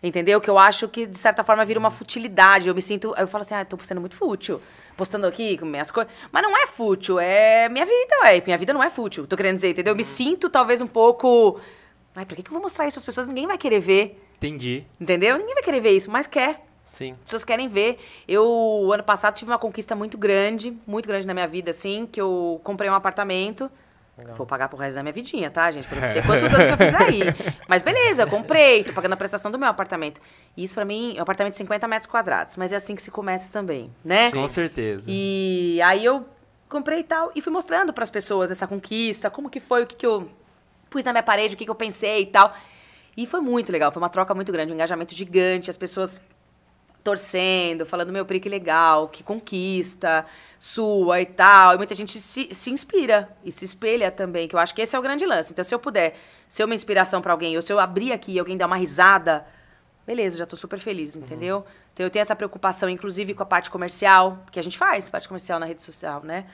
Entendeu? Que eu acho que, de certa forma, vira uma futilidade. Eu me sinto. Eu falo assim, ah, tô sendo muito fútil. Postando aqui com minhas coisas. Mas não é fútil, é minha vida, ué. Minha vida não é fútil. Tô querendo dizer, entendeu? Eu me sinto, talvez, um pouco. Ai, por que, que eu vou mostrar isso às pessoas? Ninguém vai querer ver.
Entendi.
Entendeu? Ninguém vai querer ver isso, mas quer.
Sim.
As pessoas querem ver. Eu, ano passado, tive uma conquista muito grande, muito grande na minha vida, assim, que eu comprei um apartamento. Vou pagar pro resto da minha vidinha, tá, gente? Foram não sei quantos anos que eu fiz aí. Mas beleza, eu comprei, tô pagando a prestação do meu apartamento. E isso pra mim é um apartamento de 50 metros quadrados. Mas é assim que se começa também, né?
Com certeza.
E aí eu comprei e tal, e fui mostrando pras pessoas essa conquista, como que foi, o que, que eu pus na minha parede, o que, que eu pensei e tal. E foi muito legal, foi uma troca muito grande, um engajamento gigante, as pessoas torcendo, falando, meu, Pri, que legal, que conquista sua e tal. E muita gente se, se inspira e se espelha também, que eu acho que esse é o grande lance. Então, se eu puder ser uma inspiração para alguém, ou se eu abrir aqui e alguém dar uma risada, beleza, já tô super feliz, entendeu? Uhum. Então, eu tenho essa preocupação, inclusive, com a parte comercial, que a gente faz parte comercial na rede social, né?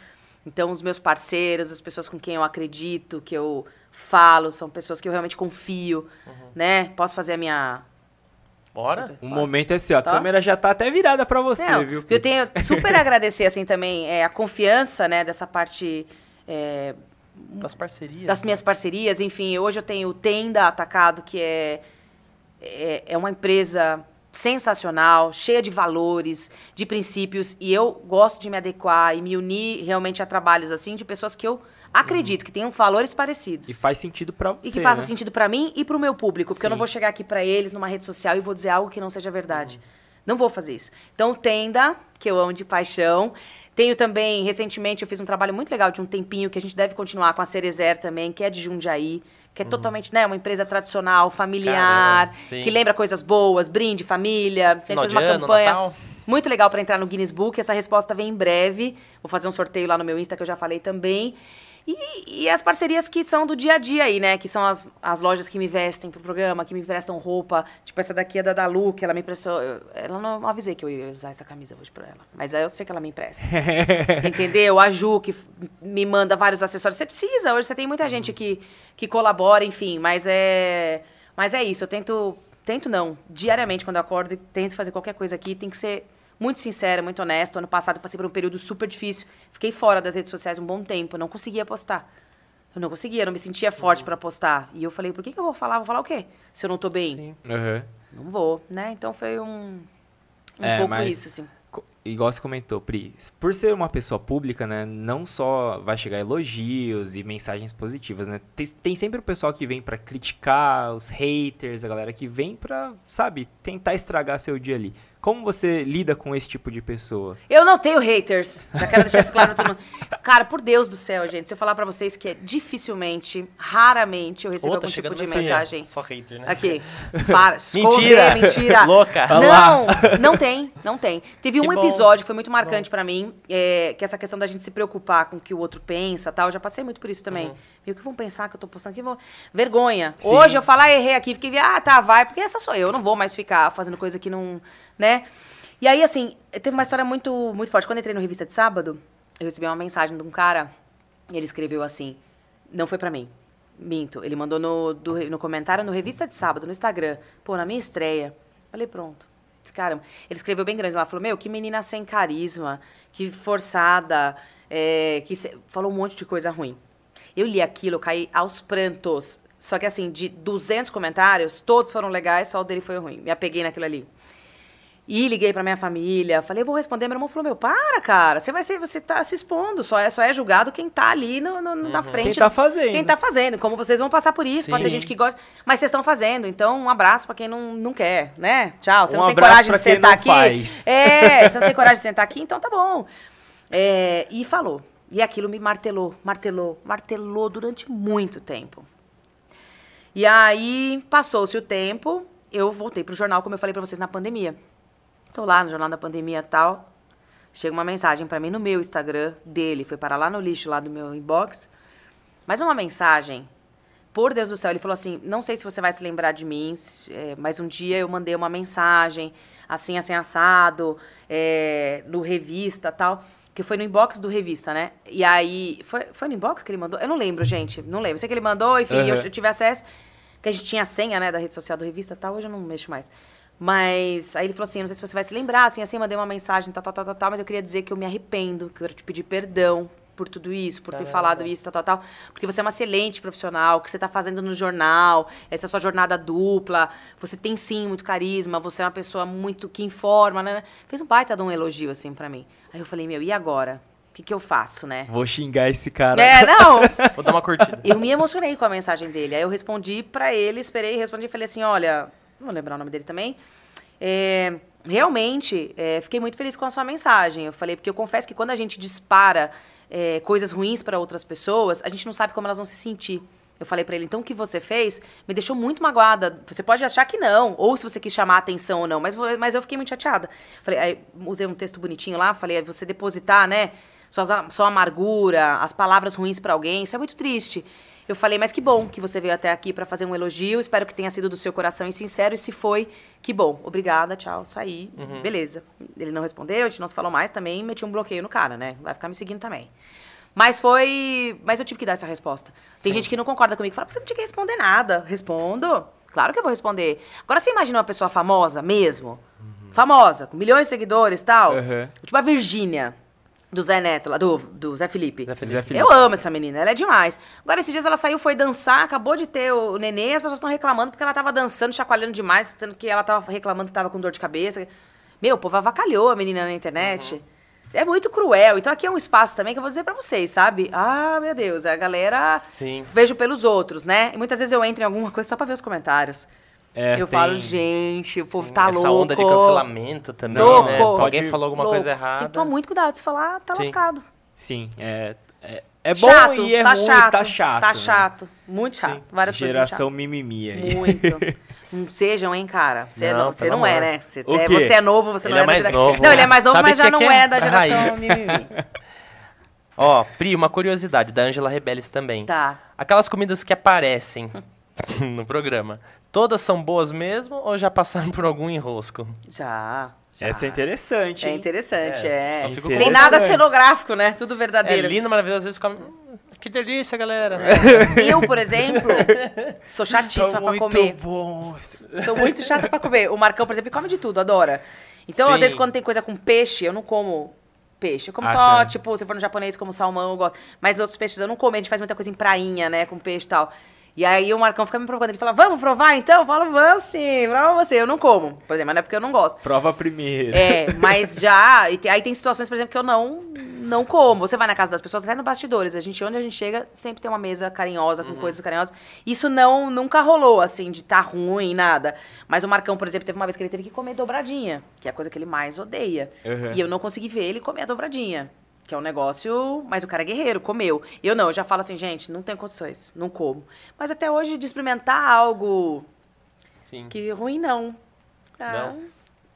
Então, os meus parceiros, as pessoas com quem eu acredito, que eu falo, são pessoas que eu realmente confio, uhum. né? Posso fazer a minha
Bora.
O momento é assim, ó, a tá? câmera já tá até virada para você, Não, viu?
Eu tenho super agradecer, assim, também é, a confiança, né, dessa parte... É,
das parcerias.
Das minhas parcerias, enfim. Hoje eu tenho o Tenda Atacado, que é, é, é uma empresa sensacional, cheia de valores, de princípios, e eu gosto de me adequar e me unir realmente a trabalhos assim de pessoas que eu Acredito que tenham valores parecidos.
E faz sentido para você.
E que faça
né?
sentido para mim e para o meu público. Porque Sim. eu não vou chegar aqui para eles numa rede social e vou dizer algo que não seja verdade. Uhum. Não vou fazer isso. Então, Tenda, que eu amo de paixão. Tenho também, recentemente, eu fiz um trabalho muito legal de um tempinho que a gente deve continuar com a Cerezer também, que é de Jundiaí, que é uhum. totalmente, né, uma empresa tradicional, familiar, Caramba, que lembra coisas boas, brinde, família. A gente fez uma ano, campanha. Natal. Muito legal para entrar no Guinness Book. Essa resposta vem em breve. Vou fazer um sorteio lá no meu Insta que eu já falei também. E, e, as parcerias que são do dia a dia aí, né? Que são as, as lojas que me vestem pro programa, que me emprestam roupa. Tipo, essa daqui é da Dalu, que ela me emprestou. Eu, ela não, não avisei que eu ia usar essa camisa hoje pra ela. Mas aí eu sei que ela me empresta. Entendeu? A Ju, que me manda vários acessórios. Você precisa, hoje você tem muita gente que, que colabora, enfim. Mas é. Mas é isso, eu tento. Tento não. Diariamente, quando eu acordo, tento fazer qualquer coisa aqui, tem que ser muito sincera, muito honesta. Ano passado eu passei por um período super difícil. Fiquei fora das redes sociais um bom tempo. Não conseguia postar. Eu não conseguia, eu não me sentia forte uhum. para postar. E eu falei, por que, que eu vou falar? Vou falar o quê? Se eu não tô bem?
Uhum.
Não vou, né? Então foi um, um é, pouco isso, assim
igual você comentou, Pri, por ser uma pessoa pública, né, não só vai chegar elogios e mensagens positivas, né? Tem, tem sempre o pessoal que vem para criticar, os haters, a galera que vem pra, sabe, tentar estragar seu dia ali. Como você lida com esse tipo de pessoa?
Eu não tenho haters. Já quero deixar isso claro. Todo Cara, por Deus do céu, gente. Se eu falar pra vocês que é dificilmente, raramente eu recebo Outra, algum tipo de mensagem.
Só hater, né?
Aqui. Para.
mentira.
mentira.
Louca.
Não, não tem. Não tem. Teve que um bom. episódio que foi muito marcante para mim, é, que é essa questão da gente se preocupar com o que o outro pensa tal. Eu já passei muito por isso também. Uhum. E o que vão pensar que eu tô postando aqui? Vão... Vergonha. Sim. Hoje eu falar, ah, errei aqui, fiquei, ah, tá, vai, porque essa sou eu. Eu não vou mais ficar fazendo coisa que não né? E aí, assim, teve uma história muito, muito forte. Quando eu entrei no Revista de Sábado, eu recebi uma mensagem de um cara, ele escreveu assim, não foi para mim, minto. Ele mandou no, do, no comentário no Revista de Sábado, no Instagram, pô, na minha estreia. Falei, pronto. Caramba. Ele escreveu bem grande lá, falou, meu, que menina sem carisma, que forçada, é, que se... falou um monte de coisa ruim. Eu li aquilo, eu caí aos prantos. Só que assim, de 200 comentários, todos foram legais, só o dele foi ruim. Me apeguei naquilo ali. E liguei pra minha família, falei, vou responder. Meu irmão falou, meu, para, cara, você vai ser, você tá se expondo, só é, só é julgado quem tá ali no, no, uhum. na frente.
Quem tá fazendo.
Quem tá fazendo. Como vocês vão passar por isso, Sim. pode ter gente que gosta. Mas vocês estão fazendo, então um abraço pra quem não, não quer, né? Tchau. Você um não tem coragem de sentar aqui. Faz. É, você não tem coragem de sentar aqui, então tá bom. É, e falou. E aquilo me martelou, martelou, martelou durante muito tempo. E aí, passou-se o tempo, eu voltei pro jornal, como eu falei para vocês, na pandemia. Tô lá no Jornal da Pandemia tal. Chega uma mensagem para mim no meu Instagram dele, foi para lá no lixo lá do meu inbox. Mas uma mensagem, por Deus do céu, ele falou assim: Não sei se você vai se lembrar de mim, é, mas um dia eu mandei uma mensagem, assim, assim, assado, é, no revista tal, que foi no inbox do revista, né? E aí. Foi, foi no inbox que ele mandou? Eu não lembro, gente. Não lembro. Sei que ele mandou, enfim, eu,
Aham.
eu tive acesso. Que a gente tinha a senha, né, da rede social do revista tal. Hoje eu não mexo mais. Mas aí ele falou assim: não sei se você vai se lembrar, assim, assim, eu mandei uma mensagem, tal, tal, tal, tal, tal, mas eu queria dizer que eu me arrependo, que eu quero te pedir perdão por tudo isso, por ter falado isso, tal, tal, tal. Porque você é uma excelente profissional, o que você tá fazendo no jornal, essa sua jornada dupla, você tem sim muito carisma, você é uma pessoa muito que informa, né? Fez um baita de um elogio, assim, pra mim. Aí eu falei, meu, e agora? O que, que eu faço, né?
Vou xingar esse cara.
É, não.
Vou dar uma curtida.
Eu me emocionei com a mensagem dele. Aí eu respondi pra ele, esperei, respondi e falei assim: olha, não vou lembrar o nome dele também. É, realmente, é, fiquei muito feliz com a sua mensagem. Eu falei, porque eu confesso que quando a gente dispara é, coisas ruins pra outras pessoas, a gente não sabe como elas vão se sentir. Eu falei pra ele, então o que você fez me deixou muito magoada. Você pode achar que não, ou se você quis chamar a atenção ou não, mas, mas eu fiquei muito chateada. Falei, aí, usei um texto bonitinho lá, falei, é você depositar, né, suas, a- sua amargura, as palavras ruins pra alguém, isso é muito triste. Eu falei, mas que bom que você veio até aqui pra fazer um elogio, espero que tenha sido do seu coração e sincero, e se foi, que bom. Obrigada, tchau, saí, beleza. Ele não respondeu, a gente não se falou mais, também meti um bloqueio no cara, né, vai ficar me seguindo também. Mas foi. Mas eu tive que dar essa resposta. Tem gente que não concorda comigo. Fala, "Pô, você não tinha que responder nada. Respondo. Claro que eu vou responder. Agora você imagina uma pessoa famosa mesmo? Famosa, com milhões de seguidores e tal.
Aham.
Tipo a Virgínia, do Zé Neto, lá, do, do Zé Felipe.
Zé Felipe.
Zé Felipe.
Eu amo essa menina, ela é demais. Agora, esses dias ela saiu, foi dançar, acabou de ter o neném, as pessoas estão reclamando porque ela tava dançando, chacoalhando demais, sendo que ela tava reclamando que tava com dor de cabeça. Meu, o povo avacalhou a menina na internet. É muito cruel. Então aqui é um espaço também que eu vou dizer pra vocês, sabe? Ah, meu Deus, a galera
Sim.
vejo pelos outros, né? E muitas vezes eu entro em alguma coisa só pra ver os comentários.
É,
eu
tem-
falo, gente, o povo tá
Essa
louco.
onda de cancelamento também,
Louco.
né?
Pode-
Alguém falou alguma
louco.
coisa
Tem
errada.
que tomar muito cuidado. Se falar, tá
Sim.
lascado.
Sim, é, é, é bom
chato,
e é
tá
ruim,
chato,
tá chato.
Tá
né?
chato. Muito chato.
Sim.
Várias
Geração
coisas
mimimi aí.
muito. Não sejam, hein, cara. Você
Não,
não, você
pelo
não é, né? Você,
O
é,
quê?
você é novo, você
Ele
não
é
é, da
mais
gera-
novo.
Não, ele é mais novo,
Sabe
mas já não é,
é?
da geração
raiz.
mimimi.
Ó, Pri, uma curiosidade da Angela Rebelles também.
Tá.
Aquelas comidas que aparecem no programa, todas são boas mesmo ou já passaram por algum enrosco?
Já. já.
Essa é interessante,
É
hein?
interessante,
É,
é.
só fico
Tem
nada
Interessante.
cenográfico, né? Tudo
É
verdadeiro.
lindo, maravilhoso, às vezes come... Hum, Que delícia, galera.
Eu, por exemplo, sou chatíssima
Tão
pra
muito
comer.
bons.
Sou muito chata pra comer. O Marcão, por exemplo, come de tudo, adora. Então,
Sim.
às vezes, quando tem coisa com peixe, eu não como peixe. Eu como
Ah,
só,
sério?
tipo, se for no japonês, como salmão, eu gosto. Mas outros peixes eu não como. A gente faz muita coisa em prainha, né? Com peixe e tal. E aí o Marcão fica me provocando. Ele fala, vamos provar então? Eu falo, vamos sim, prova você. Eu não como, por exemplo, mas não é porque eu não gosto.
Prova primeiro.
É, mas já. e te- aí tem situações, por exemplo, que eu não não como. Você vai na casa das pessoas, até no bastidores. A gente, onde a gente chega, sempre tem uma mesa carinhosa, com coisas carinhosas. Isso não nunca rolou, assim, de tá ruim, nada. Mas o Marcão, por exemplo, teve uma vez que ele teve que comer dobradinha, que é a coisa que ele mais odeia.
Uhum.
E eu não consegui ver ele comer a dobradinha. Que é um negócio. Mas o cara é guerreiro, comeu. Eu não, eu já falo assim, gente, não tenho condições, não como. Mas até hoje, de experimentar algo
Sim.
que ruim, não. Ah.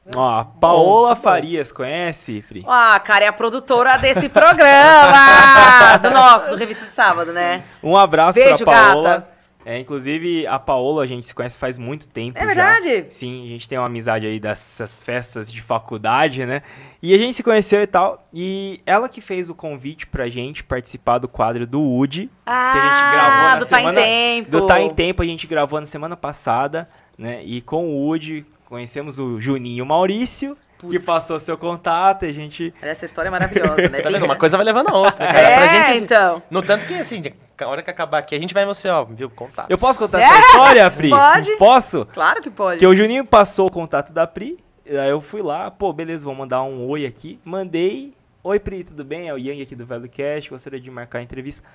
Não?
Ó, a Paola
bom.
Farias, conhece, Fri?
Ah, cara, é a produtora desse programa! do nosso, do Revista de Sábado, né?
Um abraço
Beijo,
pra Paola.
gata.
É, inclusive, a Paola a gente se conhece faz muito tempo
É
já.
verdade?
Sim, a gente tem uma amizade aí dessas festas de faculdade, né? E a gente se conheceu e tal. E ela que fez o convite pra gente participar do quadro do Woody.
Ah,
que a gente gravou na
do Tá em
semana,
Tempo.
Do Tá em Tempo, a gente gravou na semana passada, né? E com o Woody conhecemos o Juninho Maurício, que passou seu contato, e a gente...
Essa história é maravilhosa, né?
Tá vendo? Uma coisa vai levando a outra, cara.
É,
Pra gente, assim,
então.
No tanto que, assim, a hora que acabar aqui, a gente vai em você, ó, viu? Contatos.
Eu posso contar
É,
essa história, Pri?
pode.
Posso?
Claro que pode.
Porque o Juninho passou o contato da Pri, aí eu fui lá, pô, beleza, vou mandar um oi aqui. Mandei, oi Pri, tudo bem? É o Yang aqui do Velho Cast, gostaria de marcar a entrevista.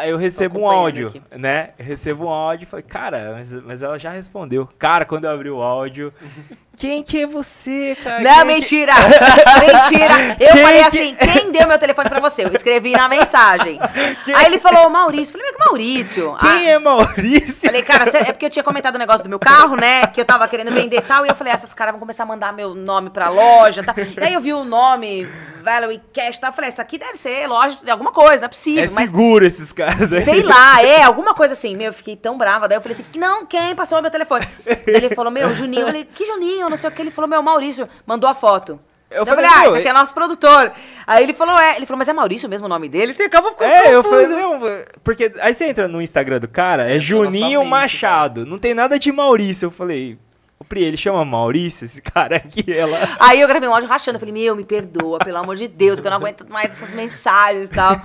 Aí eu recebo um áudio,
aqui.
né? Eu recebo um áudio e falei, cara, mas, mas ela já respondeu. Cara, quando eu abri o áudio, quem que é você, cara?
Não,
Quem que-
mentira! mentira! Eu
Quem
falei
que-
assim, quem deu meu telefone pra você? Eu escrevi na mensagem. Aí ele falou, Maurício. Falei, mas que Maurício?
Quem
Ah,
é Maurício?
Falei, cara, é porque eu tinha comentado o negócio do meu carro, né? Que eu tava querendo vender e tal. E eu falei, essas caras vão começar a mandar meu nome pra loja e tal. E aí eu vi o nome, Valerie Cash e tal. Eu falei, isso aqui deve ser loja de alguma coisa, não é possível.
É
mas
seguro esses caras aí.
Sei lá, é, alguma coisa assim. Meu, eu fiquei tão brava. Daí eu falei assim, não, quem passou meu telefone? Daí ele falou, meu, Juninho. Eu falei, que Juninho? Não sei o que. Ele falou, meu, Maurício. Mandou a foto.
Eu
Eu,
falei,
ah,
meu,
esse aqui é nosso produtor. Aí ele falou, é. Ele falou, mas é Maurício mesmo o nome dele? Você acaba ficando
É, eu
confuso.
falei, não, porque aí você entra no Instagram do cara, é Juninho Machado, não tem nada de Maurício. Eu falei, o Pri, ele chama Maurício, esse cara aqui, ela...
Aí eu gravei um áudio rachando. Eu falei, meu, me perdoa, pelo amor de Deus, que eu não aguento mais essas mensagens e tal.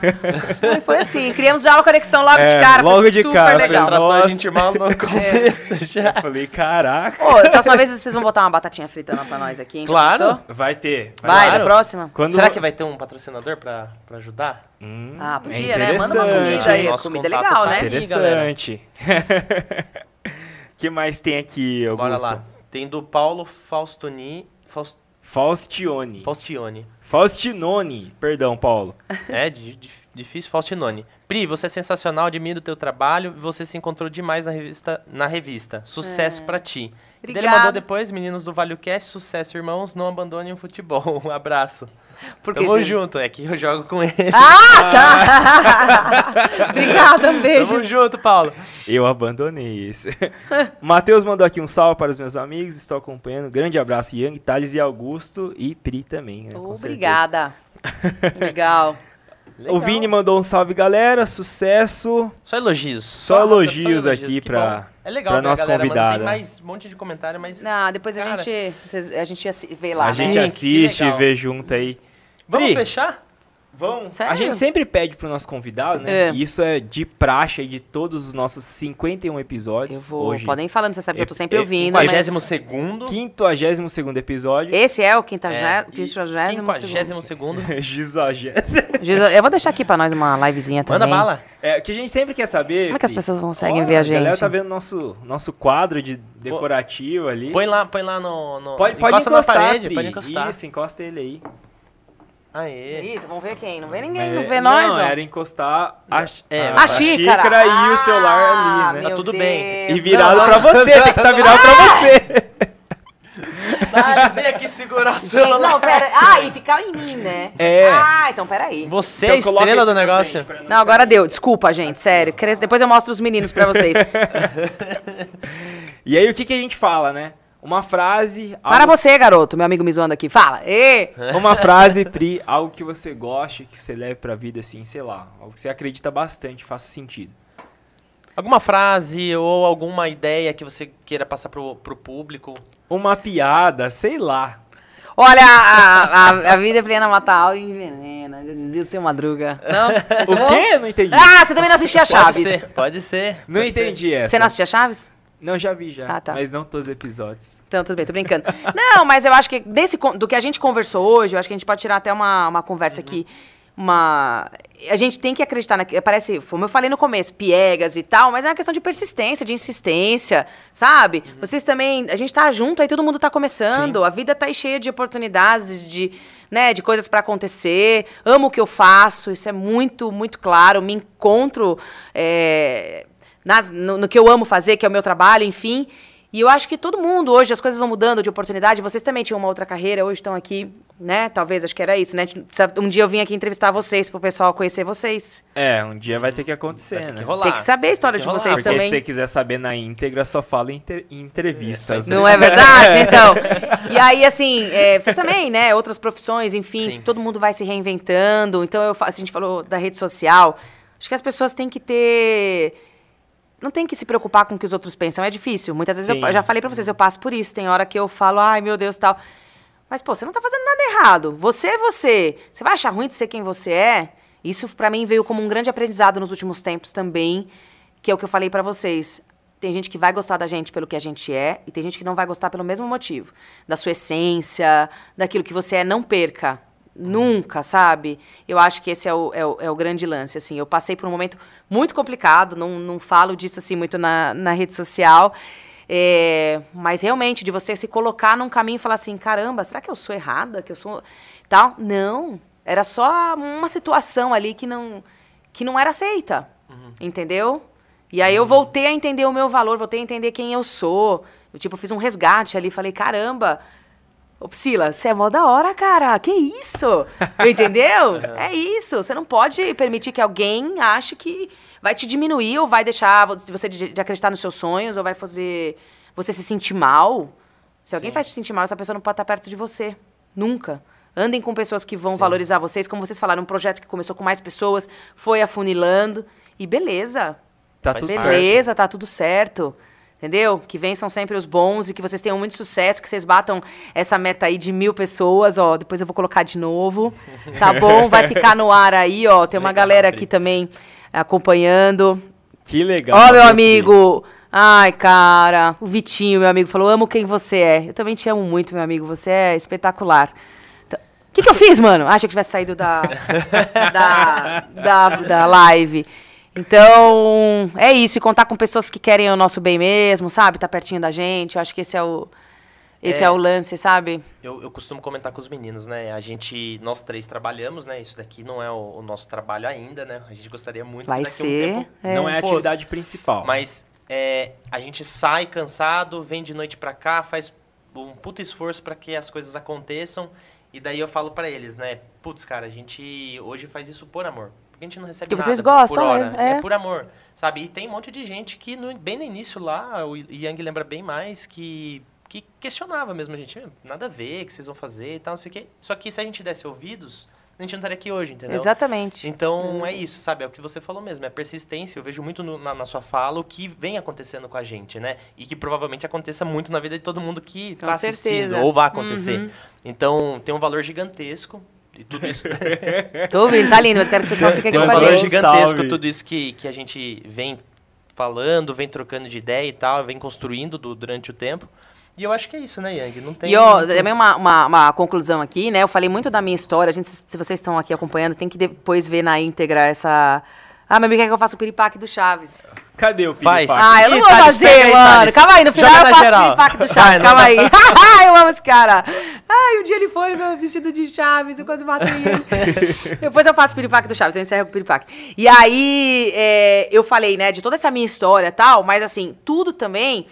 Aí foi assim, criamos já uma conexão logo de
É,
cara.
logo
foi
de
super
cara,
legal.
Tratou a gente mal no começo já.
Eu falei, caraca.
Ô, da próxima vez vocês vão botar uma batatinha frita lá pra nós aqui, hein?
Claro.
Vai ter.
Vai,
Claro.
da próxima?
Quando...
Será que vai ter um patrocinador pra, pra ajudar?
Hum,
Ah,
é
podia, né? Manda uma comida aí.
Nosso
comida é legal,
tá
né?
Interessante. O que mais tem aqui, Augusto?
Bora lá. Tem do Paulo Faustoni, Faust,
Faustione.
Faustione.
Faustinone. Perdão, Paulo.
É, di- di- difícil, Faustinone. Pri, você é sensacional, admiro o teu trabalho e você se encontrou demais na revista. Na revista. Sucesso pra ti. E daí Ele
Obrigada.
mandou depois, meninos do ValioCast, sucesso, irmãos, não abandonem o futebol. Um abraço.
Porque
Tamo
sim.
junto, é que eu jogo com ele.
Ah, tá! Obrigada, um beijo.
Tamo junto, Paulo.
Eu abandonei esse. Matheus mandou aqui um salve para os meus amigos. Estou acompanhando. Grande abraço, Yang, Thales e Augusto. E Pri também, né?
Obrigada. Legal.
Legal.
O Vini mandou um salve, galera. Sucesso.
Só elogios.
Só
arrasta,
elogios aqui
bom. É legal
pra
a
nossa
galera, mano.
convidada.
Tem mais um monte de comentário, mas...
Não, depois a
Cara.
gente, vocês- a gente vê lá.
a
né?
gente
que
assiste,
legal.
vê junto aí.
Vamos
Pri,
fechar?
Vamos.
Sério?
A gente sempre pede pro nosso convidado, né?
É.
E isso é de praxe aí de todos os nossos 51 episódios.
Eu vou.
Hoje.
Podem ir falando, você sabe que eu tô
É-
sempre
é-
ouvindo. mas-
52 segundo.
52 episódio.
Esse é o
É,
quinquagésimo.
e
quinquagésimo segundo.
52 segundo.
Eu vou deixar aqui pra nós uma livezinha também.
Manda bala.
É, o que a gente sempre quer saber.
Como é que as pessoas conseguem ver a
A galera
gente?
tá vendo nosso, nosso quadro de decorativo ali.
Põe lá, põe lá no... no
pode, pode
encosta
encostar,
na parede,
Pri.
pode encostar.
Isso, encosta ele aí.
Aê.
Isso, vamos ver quem? Não vê ninguém,
É,
não vê nós,
Não,
ó.
era encostar a,
É,
a,
A xícara.
e o celular
Ah,
ali, né?
Tá tudo bem.
Deus.
E virado
Não,
pra você, tem que estar virado pra você.
Thales, vem aqui segurar o
Gente,
celular.
não, pera. Ah, e ficar em mim, né?
É.
Ah, então peraí.
Você é a
Então coloca
estrela do negócio.
Não, agora deu. Desculpa, gente, sério. Cres- Depois eu mostro os meninos pra vocês.
E aí, o que, que a gente fala, né? Uma frase.
Para
algo-
você, garoto, meu amigo me zoando aqui. Fala. Ê!
Uma frase, Pri, algo que você goste, que você leve pra vida, assim, sei lá. Algo que você acredita bastante, faça sentido.
Alguma frase ou alguma ideia que você queira passar pro, pro público?
Uma piada, sei lá.
Olha, a, a, a vida é plena matar e envenena. Já dizia o seu Madruga. Não?
O quê? Não entendi.
Ah, você também não assistia
Pode
Chaves?
ser, pode ser.
não
pode ser.
entendi essa.
Você não assistia Chaves?
Não, já vi já.
Ah, tá.
Mas não todos os episódios.
Então, tudo bem, tô brincando. Não, mas eu acho que desse, do que a gente conversou hoje, eu acho que a gente pode tirar até uma, uma conversa aqui. Uma. A gente tem que acreditar naquilo. Parece, como eu falei no começo, piegas e tal, mas é uma questão de persistência, de insistência, sabe? Vocês também. A gente tá junto, aí todo mundo tá começando. A vida tá aí cheia de oportunidades, de, né, de coisas pra acontecer. Amo o que eu faço, isso é muito, muito claro. Me encontro. é, nas- no, no que eu amo fazer, que é o meu trabalho, enfim. E eu acho que todo mundo, hoje, as coisas vão mudando de oportunidade. Vocês também tinham uma outra carreira, hoje estão aqui, né? Talvez, acho que era isso, né? Um dia eu vim aqui entrevistar vocês, pro pessoal conhecer vocês.
É, um dia vai ter que acontecer,
Vai ter
né?
que rolar.
Tem que saber a história de
rolar,
vocês
Porque
também.
se você quiser saber na íntegra, só fala em, entrevistas. né?
Não é verdade? Então. E aí, assim, é, vocês também, né? Outras profissões, enfim,
Sim.
todo mundo vai se reinventando. Então, eu, a gente falou da rede social. Acho que as pessoas têm que ter. Não tem que se preocupar com o que os outros pensam. É difícil. Muitas vezes eu,
Sim.
eu já falei pra vocês, eu passo por isso. Tem hora que eu falo, ai meu Deus, tal. Mas, pô, você não tá fazendo nada errado. Você é você. Você vai achar ruim de ser quem você é? Isso, pra mim, veio como um grande aprendizado nos últimos tempos também, que é o que eu falei pra vocês. Tem gente que vai gostar da gente pelo que a gente é, e tem gente que não vai gostar pelo mesmo motivo. Da sua essência, daquilo que você é, não perca. Nunca, sabe? Eu acho que esse é o, é o, é o grande lance, assim. Eu passei por um momento muito complicado, não, não falo disso, assim, muito na, na rede social. É, mas realmente, de você se colocar num caminho e falar assim, caramba, será que eu sou errada? Que eu sou. Tal? Não. Era só uma situação ali que não, que não era aceita. Entendeu? E aí eu voltei a entender o meu valor, voltei a entender quem eu sou. Eu, tipo, fiz um resgate ali, falei, caramba. Ô, Priscila, você é mó da hora, cara. Que isso? Entendeu? É isso. Você não pode permitir que alguém ache que vai te diminuir ou vai deixar vo- você de, acreditar nos seus sonhos ou vai fazer você se sentir mal. Se alguém
Sim.
faz te sentir mal, essa pessoa não pode estar perto de você. Nunca. Andem com pessoas que vão valorizar vocês. Como vocês falaram, um projeto que começou com mais pessoas, foi afunilando. E beleza.
Tá tudo
parte.
certo.
Beleza, tá tudo certo. Entendeu? Que vençam sempre os bons e que vocês tenham muito sucesso, que vocês batam essa meta aí de mil pessoas, ó. Depois eu vou colocar de novo. Tá bom? Vai ficar no ar aí, ó. Tem uma
Legal,
galera aqui também acompanhando.
Que legal.
Ó, meu amigo. Ai, cara. O Vitinho, meu amigo, falou: amo quem você é. Eu também te amo muito, meu amigo. Você é espetacular. O que, que eu fiz, mano? Ah, achei que tivesse saído da, da, da, da live. Então, é isso. E contar com pessoas que querem o nosso bem mesmo, sabe? Tá pertinho da gente. Eu acho que esse é o, esse é,
É.
o lance, sabe?
Eu, eu costumo comentar com os meninos, né? A gente, nós três trabalhamos, né? Isso daqui não é o, o nosso trabalho ainda, né? A gente gostaria muito
Vai
que
ser,
um tempo
é.
Não é a atividade principal.
Mas é, a gente sai cansado, vem de noite pra cá, faz um puta esforço pra que as coisas aconteçam. E daí eu falo pra eles, né? Putz, cara, a gente hoje faz isso por amor. Porque a gente não recebe
Porque
nada
vocês gostam
por hora.
mesmo, é.
por amor, sabe? E tem um monte de gente que no- bem no início lá, o Yang lembra bem mais, que, que questionava mesmo a gente. "Meu, Nada a ver, o que vocês vão fazer e tal, não sei o quê. Só que se a gente desse ouvidos, a gente não estaria aqui hoje, entendeu?
Exatamente.
Então é isso, sabe? É o que você falou mesmo, é persistência. Eu vejo muito no- na, na sua fala o que vem acontecendo com a gente, né? E que provavelmente aconteça muito na vida de todo mundo que
Com
tá assistindo, ou vai acontecer.
Uhum.
Então tem um valor gigantesco. E tudo isso
Tô ouvindo, tá lindo, mas quero que o pessoal fique aqui
um
com a
valor
gente.
gigantesco,
Salve.
tudo isso que, que a gente vem falando, vem trocando de ideia e tal, vem construindo do- durante o tempo. E eu acho que é isso, né, Yang? Não tem.
E ó,
muito-
também uma, uma, uma conclusão aqui, né? Eu falei muito da minha história. A gente, se vocês estão aqui acompanhando, tem que depois ver na íntegra essa. Ah, meu amigo quer que eu faça o piripaque do Chaves.
Cadê o
Faz.
piripaque?
Ah, eu não vou
Thales,
fazer, mano. Calma aí, no final
Joga
eu faço o
geral.
piripaque do Chaves. Calma aí. eu amo esse cara. Ai, um dia ele foi meu vestido de Chaves, eu quase matei ele. Depois eu faço o piripaque do Chaves, eu encerro o piripaque. E aí, é, eu falei, né, de toda essa minha história e tal, mas assim, tudo também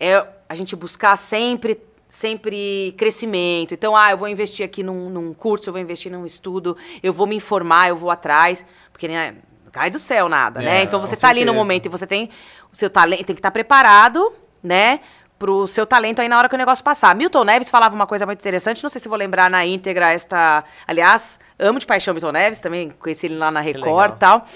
é a gente buscar sempre sempre crescimento. Então, ah, eu vou investir aqui num, num curso, eu vou investir num estudo, eu vou me informar, eu vou atrás, porque né, cai do céu nada,
É,
né? Então você tá ali no
certeza.
momento e você tem o seu talento, tem que estar preparado, né? Pro seu talento aí na hora que o negócio passar. Milton Neves falava uma coisa muito interessante, não sei se vou lembrar na íntegra esta. Aliás, amo de paixão Milton Neves, também conheci ele lá na. Record e tal.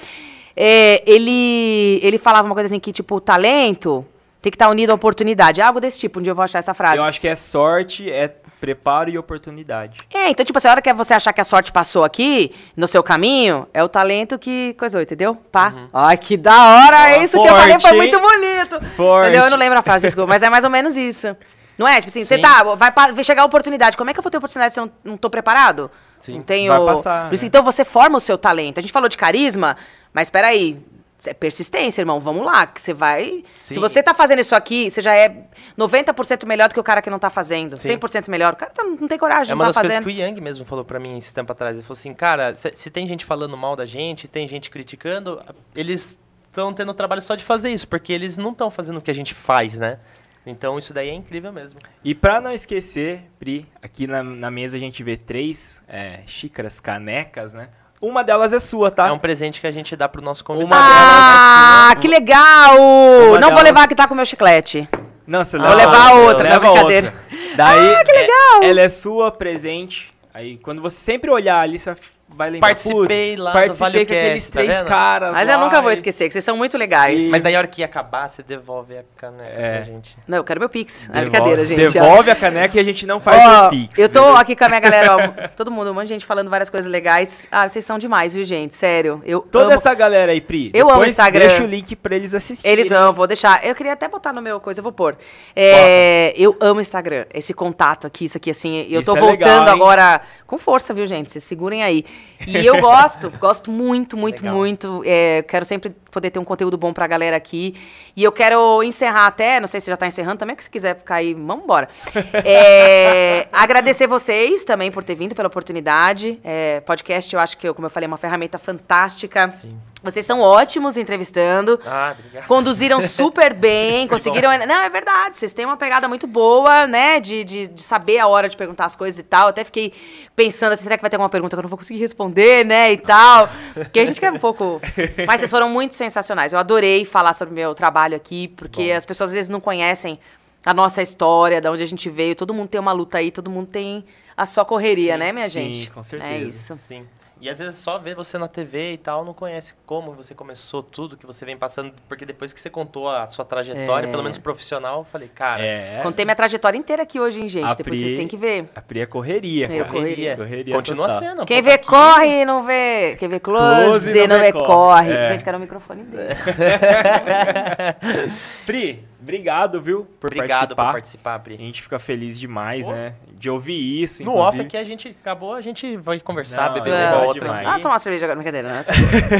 É, ele, ele falava uma coisa assim que, tipo, o talento tem que estar unido à oportunidade. Algo desse tipo, um dia eu vou achar essa frase.
Eu acho que é sorte, é preparo e oportunidade.
É, então, tipo assim, a hora que você achar que a sorte passou aqui, no seu caminho, é o talento que coisou, entendeu? Pá. Ai, que da hora!
Ó,
isso que eu falei foi
forte,
muito bonito.
Forte.
Entendeu? Eu não lembro a frase, desculpa, mas é mais ou menos isso. Não é? Tipo assim, você tá, vai, vai chegar a oportunidade. Como é que eu vou ter oportunidade se eu não, não tô preparado?
Sim.
Não tenho.
Vai passar,
Por isso,
né?
Então você forma o seu talento. A gente falou de carisma, mas peraí. É persistência, irmão. Vamos lá, que você vai. Se
Sim.
você tá fazendo isso aqui, você já é 90% melhor do que o cara que não tá fazendo.
Sim.
100% melhor. O cara tá- não tem coragem,
É
não
uma
tá
das coisas
fazendo.
que o Yang mesmo falou pra mim esse tempo atrás. Ele falou assim, cara, se, se tem gente falando mal da gente, se tem gente criticando, eles estão tendo trabalho só de fazer isso, porque eles não estão fazendo o que a gente faz, né? Então isso daí é incrível mesmo.
E pra não esquecer, Pri, aqui na, na mesa a gente vê três é, xícaras, canecas, né? Uma delas é sua, tá?
É um presente que a gente dá pro nosso convidado.
Uma
Ah, que legal!
Uma
Não vou
delas-
levar que tá com o meu chiclete.
Não, você
Vou
leva
levar
outra,
outra,
leva
não, brincadeira.
outra. Daí,
Ah, que legal!
é- ela é sua, presente. Aí, quando você sempre olhar ali, você vai- vai lembrar.
Participei
"Putz,
lá do
Participei
Vale
com aqueles
Cast, tá
três
vendo?"
caras
Mas
lá
eu nunca vou esquecer, que vocês são muito legais.
E-
Mas daí a hora que acabar, você devolve a caneca
É.
pra gente.
Não, eu quero meu Pix. É
Devolve-
brincadeira, gente.
Devolve a caneca e a gente não faz
Ó,
o Pix.
eu tô
beleza?
aqui com a minha galera, ó, todo mundo, um monte de gente falando várias coisas legais. Ah, vocês são demais, viu, gente? Sério. Eu
Toda
amo-
essa galera aí, Pri.
Eu amo o Instagram.
Deixa o link pra eles assistirem.
Eles amam, vou deixar. Eu queria até botar no meu coisa, eu vou pôr. É, eu amo o Instagram, esse contato aqui, isso aqui, assim. Eu
Isso
tô
é
voltando
legal,
agora com força, viu, gente? Vocês segurem aí. E eu gosto, gosto muito, muito,
Legal.
muito. É, quero sempre poder ter um conteúdo bom pra galera aqui. E eu quero encerrar até, não sei se já tá encerrando também, que se quiser ficar aí, vamos embora. É, agradecer vocês também por ter vindo, pela oportunidade. É, podcast, eu acho que, como eu falei, é uma ferramenta fantástica.
Sim.
Vocês são ótimos entrevistando.
Ah, obrigado.
Conduziram super bem, conseguiram. Não, é verdade, vocês têm uma pegada muito boa, né? De, de, de saber a hora de perguntar as coisas e tal. Até fiquei pensando assim, será que vai ter alguma pergunta que eu não vou conseguir responder, né? E tal. Porque a gente quer um pouco. Mas vocês foram muito sensacionais. Eu adorei falar sobre o meu trabalho aqui, porque as pessoas às vezes não conhecem a nossa história, da onde a gente veio. Todo mundo tem uma luta aí, todo mundo tem a sua correria,
Sim,
né, minha
sim,
gente?
com
É
certeza.
isso.
Sim. E às vezes só ver você na TV e tal, não conhece como você começou tudo que você vem passando, porque depois que você contou a sua trajetória,
É.
pelo menos profissional, eu falei, cara,
É.
Contei minha trajetória inteira aqui hoje, hein, gente?
A
Depois
Pri-
vocês têm que ver.
A Pri é correria, cara.
correria.
Correria
continua
total.
sendo.
Quem vê
tá aqui.
corre e não vê. Quem vê close,
Close
não, vê corre.
É.
Gente, quero o microfone dele.
Pri, obrigado, viu, por
Obrigado
participar.
por participar,
A
Pri.
gente fica feliz demais,
Pô.
né? De ouvir isso,
No
inclusive.
off aqui a gente acabou, a gente vai conversar,
Não,
beber
é
uma
demais.
aqui.
Ah, tomar uma cerveja agora, brincadeira, né?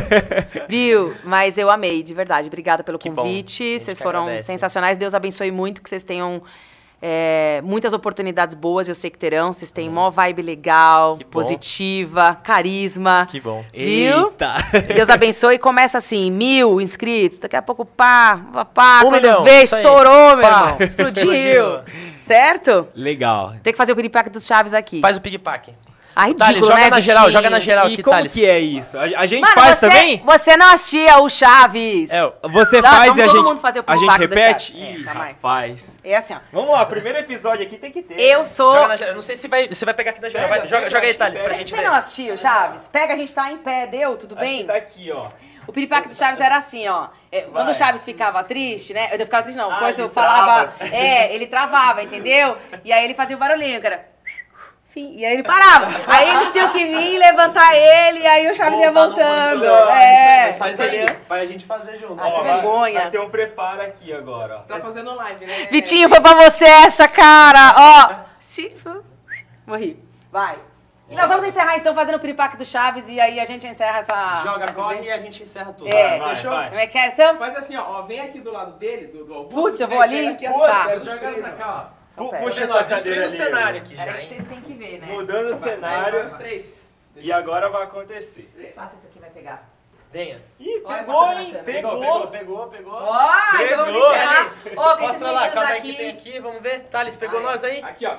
Viu? Mas eu amei, de verdade. Obrigada pelo
Que
convite. Vocês foram
agradece.
sensacionais. Deus abençoe muito, que vocês tenham é, muitas oportunidades boas, eu sei que terão. Vocês têm mó vibe legal, positiva, carisma.
Que bom.
Viu?
Eita!
Deus abençoe e começa assim, mil inscritos, daqui a pouco pá, pá, pá
Um
quando
milhão,
vê,
isso aí.
estourou, meu
Pá,
irmão, explodiu,
explodiu.
certo?
Legal.
Tem que fazer o piripaque dos Chaves aqui.
Faz o pig-pack.
Ah, ridículo,
Thales, joga
né,
na geral,
Vitinho?
joga na geral
e
aqui,
como
Thales.
que é isso? A, a gente
Mano,
faz
você,
também?
você não assistia o Chaves.
É, você
Não,
faz
vamos
e a
todo
gente,
mundo fazer o
a gente
piripaque do
repete?
Chaves.
Ih,
É, calma aí.
rapaz.
É assim, ó.
Vamos lá, primeiro episódio aqui tem que ter.
Eu sou...
Joga na geral. Eu não sei se vai, se vai pegar aqui na geral.
Pega,
Vai, joga,
pega,
joga aí,
acho que
Thales, pra gente
Você
ver.
não assistiu, Chaves? Pega, a gente tá em pé, deu? Tudo
Acho
bem?
que tá aqui, ó.
O piripaque do Chaves era assim, ó. É, Quando o Chaves ficava triste, né? Eu não ficava triste, não.
Ah,
Depois
ele
eu falava.
trava, assim.
É, ele travava, entendeu? E aí ele fazia o barulhinho, cara. Fim, E aí ele parava. Aí eles tinham que vir levantar ele, e aí o Chaves ia
no
voltando. É,
Mas faz aí, pra gente fazer junto.
Ah, que
Ó,
vergonha.
Vai ter um preparo aqui agora, ó.
Tá fazendo live, né?
Vitinho, foi pra você essa, cara! Ó! Chifu. Morri. Vai. E nós vamos encerrar então fazendo o piripaque do Chaves e aí a gente encerra essa.
Joga, corre e a gente encerra tudo.
É,
Vai,
fechou?
vai.
Como é que é, então?
Faz assim, ó, ó, vem aqui do lado dele, do, do Augusto.
Putz, eu vou ali?
aqui
Putz,
três,
pra cá, ó.
Pu-
pera.
Puxa essa cadeira
destruindo o
ali,
cenário aqui já,
que
hein?
vocês têm que ver, né?
Mudando o
Vai,
cenário.
três.
E agora vai acontecer.
Passa isso aqui, vai pegar.
Venha.
Ih, pegou, hein? Pegou.
Pegou, pegou, pegou.
Ó, então vamos
Pegou,
encerrar. Ó, esses
Mostra lá, calma aí que tem
aqui.
aqui, vamos ver. Thales, pegou
Ai.
nós aí?
Aqui, ó.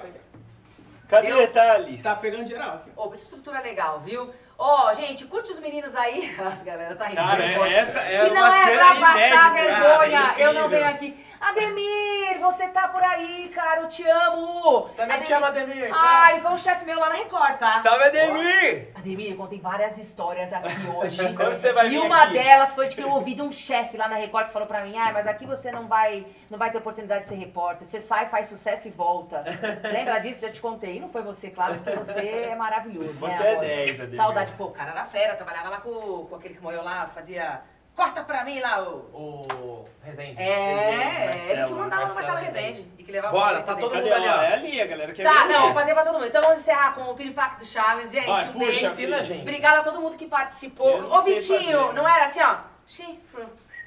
Cadê,
Eu-
Thales?
Tá pegando geral aqui. ó.
Ô, estrutura legal, viu? Ó, gente, curte os meninos aí. As galera tá rindo.
Cara,
vergonha.
essa é
Se não é pra passar
inédita,
vergonha,
cara,
eu não venho aqui. Ademir, você tá por aí, cara, eu te amo.
Também te amo, Ademir. Tchau.
Ai, foi um chefe meu lá na Record, tá?
Salve, Ademir!
Ademir, eu contei várias histórias aqui hoje.
Quando você vai
e
vir
uma
aqui?
delas foi de que eu ouvi de um chefe lá na Record que falou pra mim, ah, mas aqui você não vai, não vai ter oportunidade de ser repórter. Você sai, faz sucesso e volta. Lembra disso? Já te contei. E não foi você, claro, porque você é maravilhoso,
Você
né,
é
amor?
10, Ademir.
Saudade. Pô, o cara era fera, trabalhava lá com, com aquele que morreu lá, que fazia... Corta pra mim lá o...
O Rezende.
É,
Marcelo,
ele que mandava no
Marcelo
Marcelo
Rezende.
Rezende. E que levava
Bora, tá todo mundo ali, ó.
É ali, a galera quer
Tá, não, vou fazer pra todo mundo. Então vamos encerrar com o Piripaque do Chaves. Gente,
Vai,
um
puxa,
beijo.
Ensina a gente.
Obrigada a todo mundo que participou. Ô, Vitinho,
fazer,
não
né?
era assim, ó? Chifre.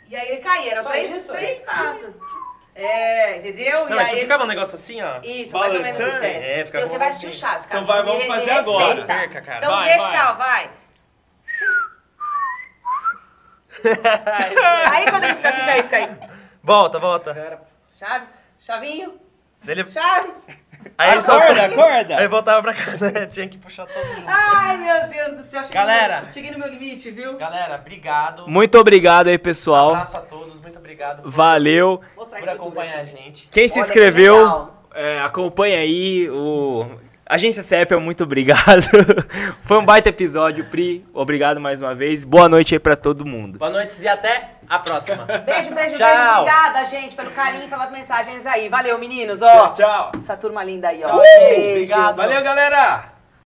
E aí ele caía, eram
Só
três,
isso?
três passos. É, entendeu?
Não,
e
é
aí
que
ele-
ficava um negócio assim, ó.
Isso, mais ou menos isso. É,
É, ficava
Você vai assistir o
assim.
Chaves, cara.
Então vai, vamos fazer agora.
respeita.
Perca, cara.
Então
Vai,
deixa,
vai.
tchau, vai. aí quando ele fica, fica aí, fica aí.
Volta, volta.
Chaves, chavinho,
Ele...
Chaves.
Aí
Acorda,
solta-
acorda!
Aí voltava pra cá, né? Tinha que puxar todo mundo.
Ai, meu Deus do céu. Cheguei
Galera.
No, cheguei no meu limite, viu?
Galera, obrigado.
Muito obrigado aí, pessoal.
abraço a todos, muito obrigado por,
Valeu.
Por acompanhar a gente.
Quem se
Olha que
inscreveu,
legal.
é, acompanha aí o Agência CEP, muito obrigado. Foi um baita episódio, Pri. Obrigado mais uma vez. Boa noite aí pra todo mundo.
Boa noite e até a próxima.
Beijo, beijo,
Tchau.
beijo. Obrigada, gente, pelo carinho e pelas mensagens aí. Valeu, meninos. Ó,
Tchau.
essa turma linda aí, ó.
Tchau, gente.
Beijo.
Obrigado.
Valeu, galera!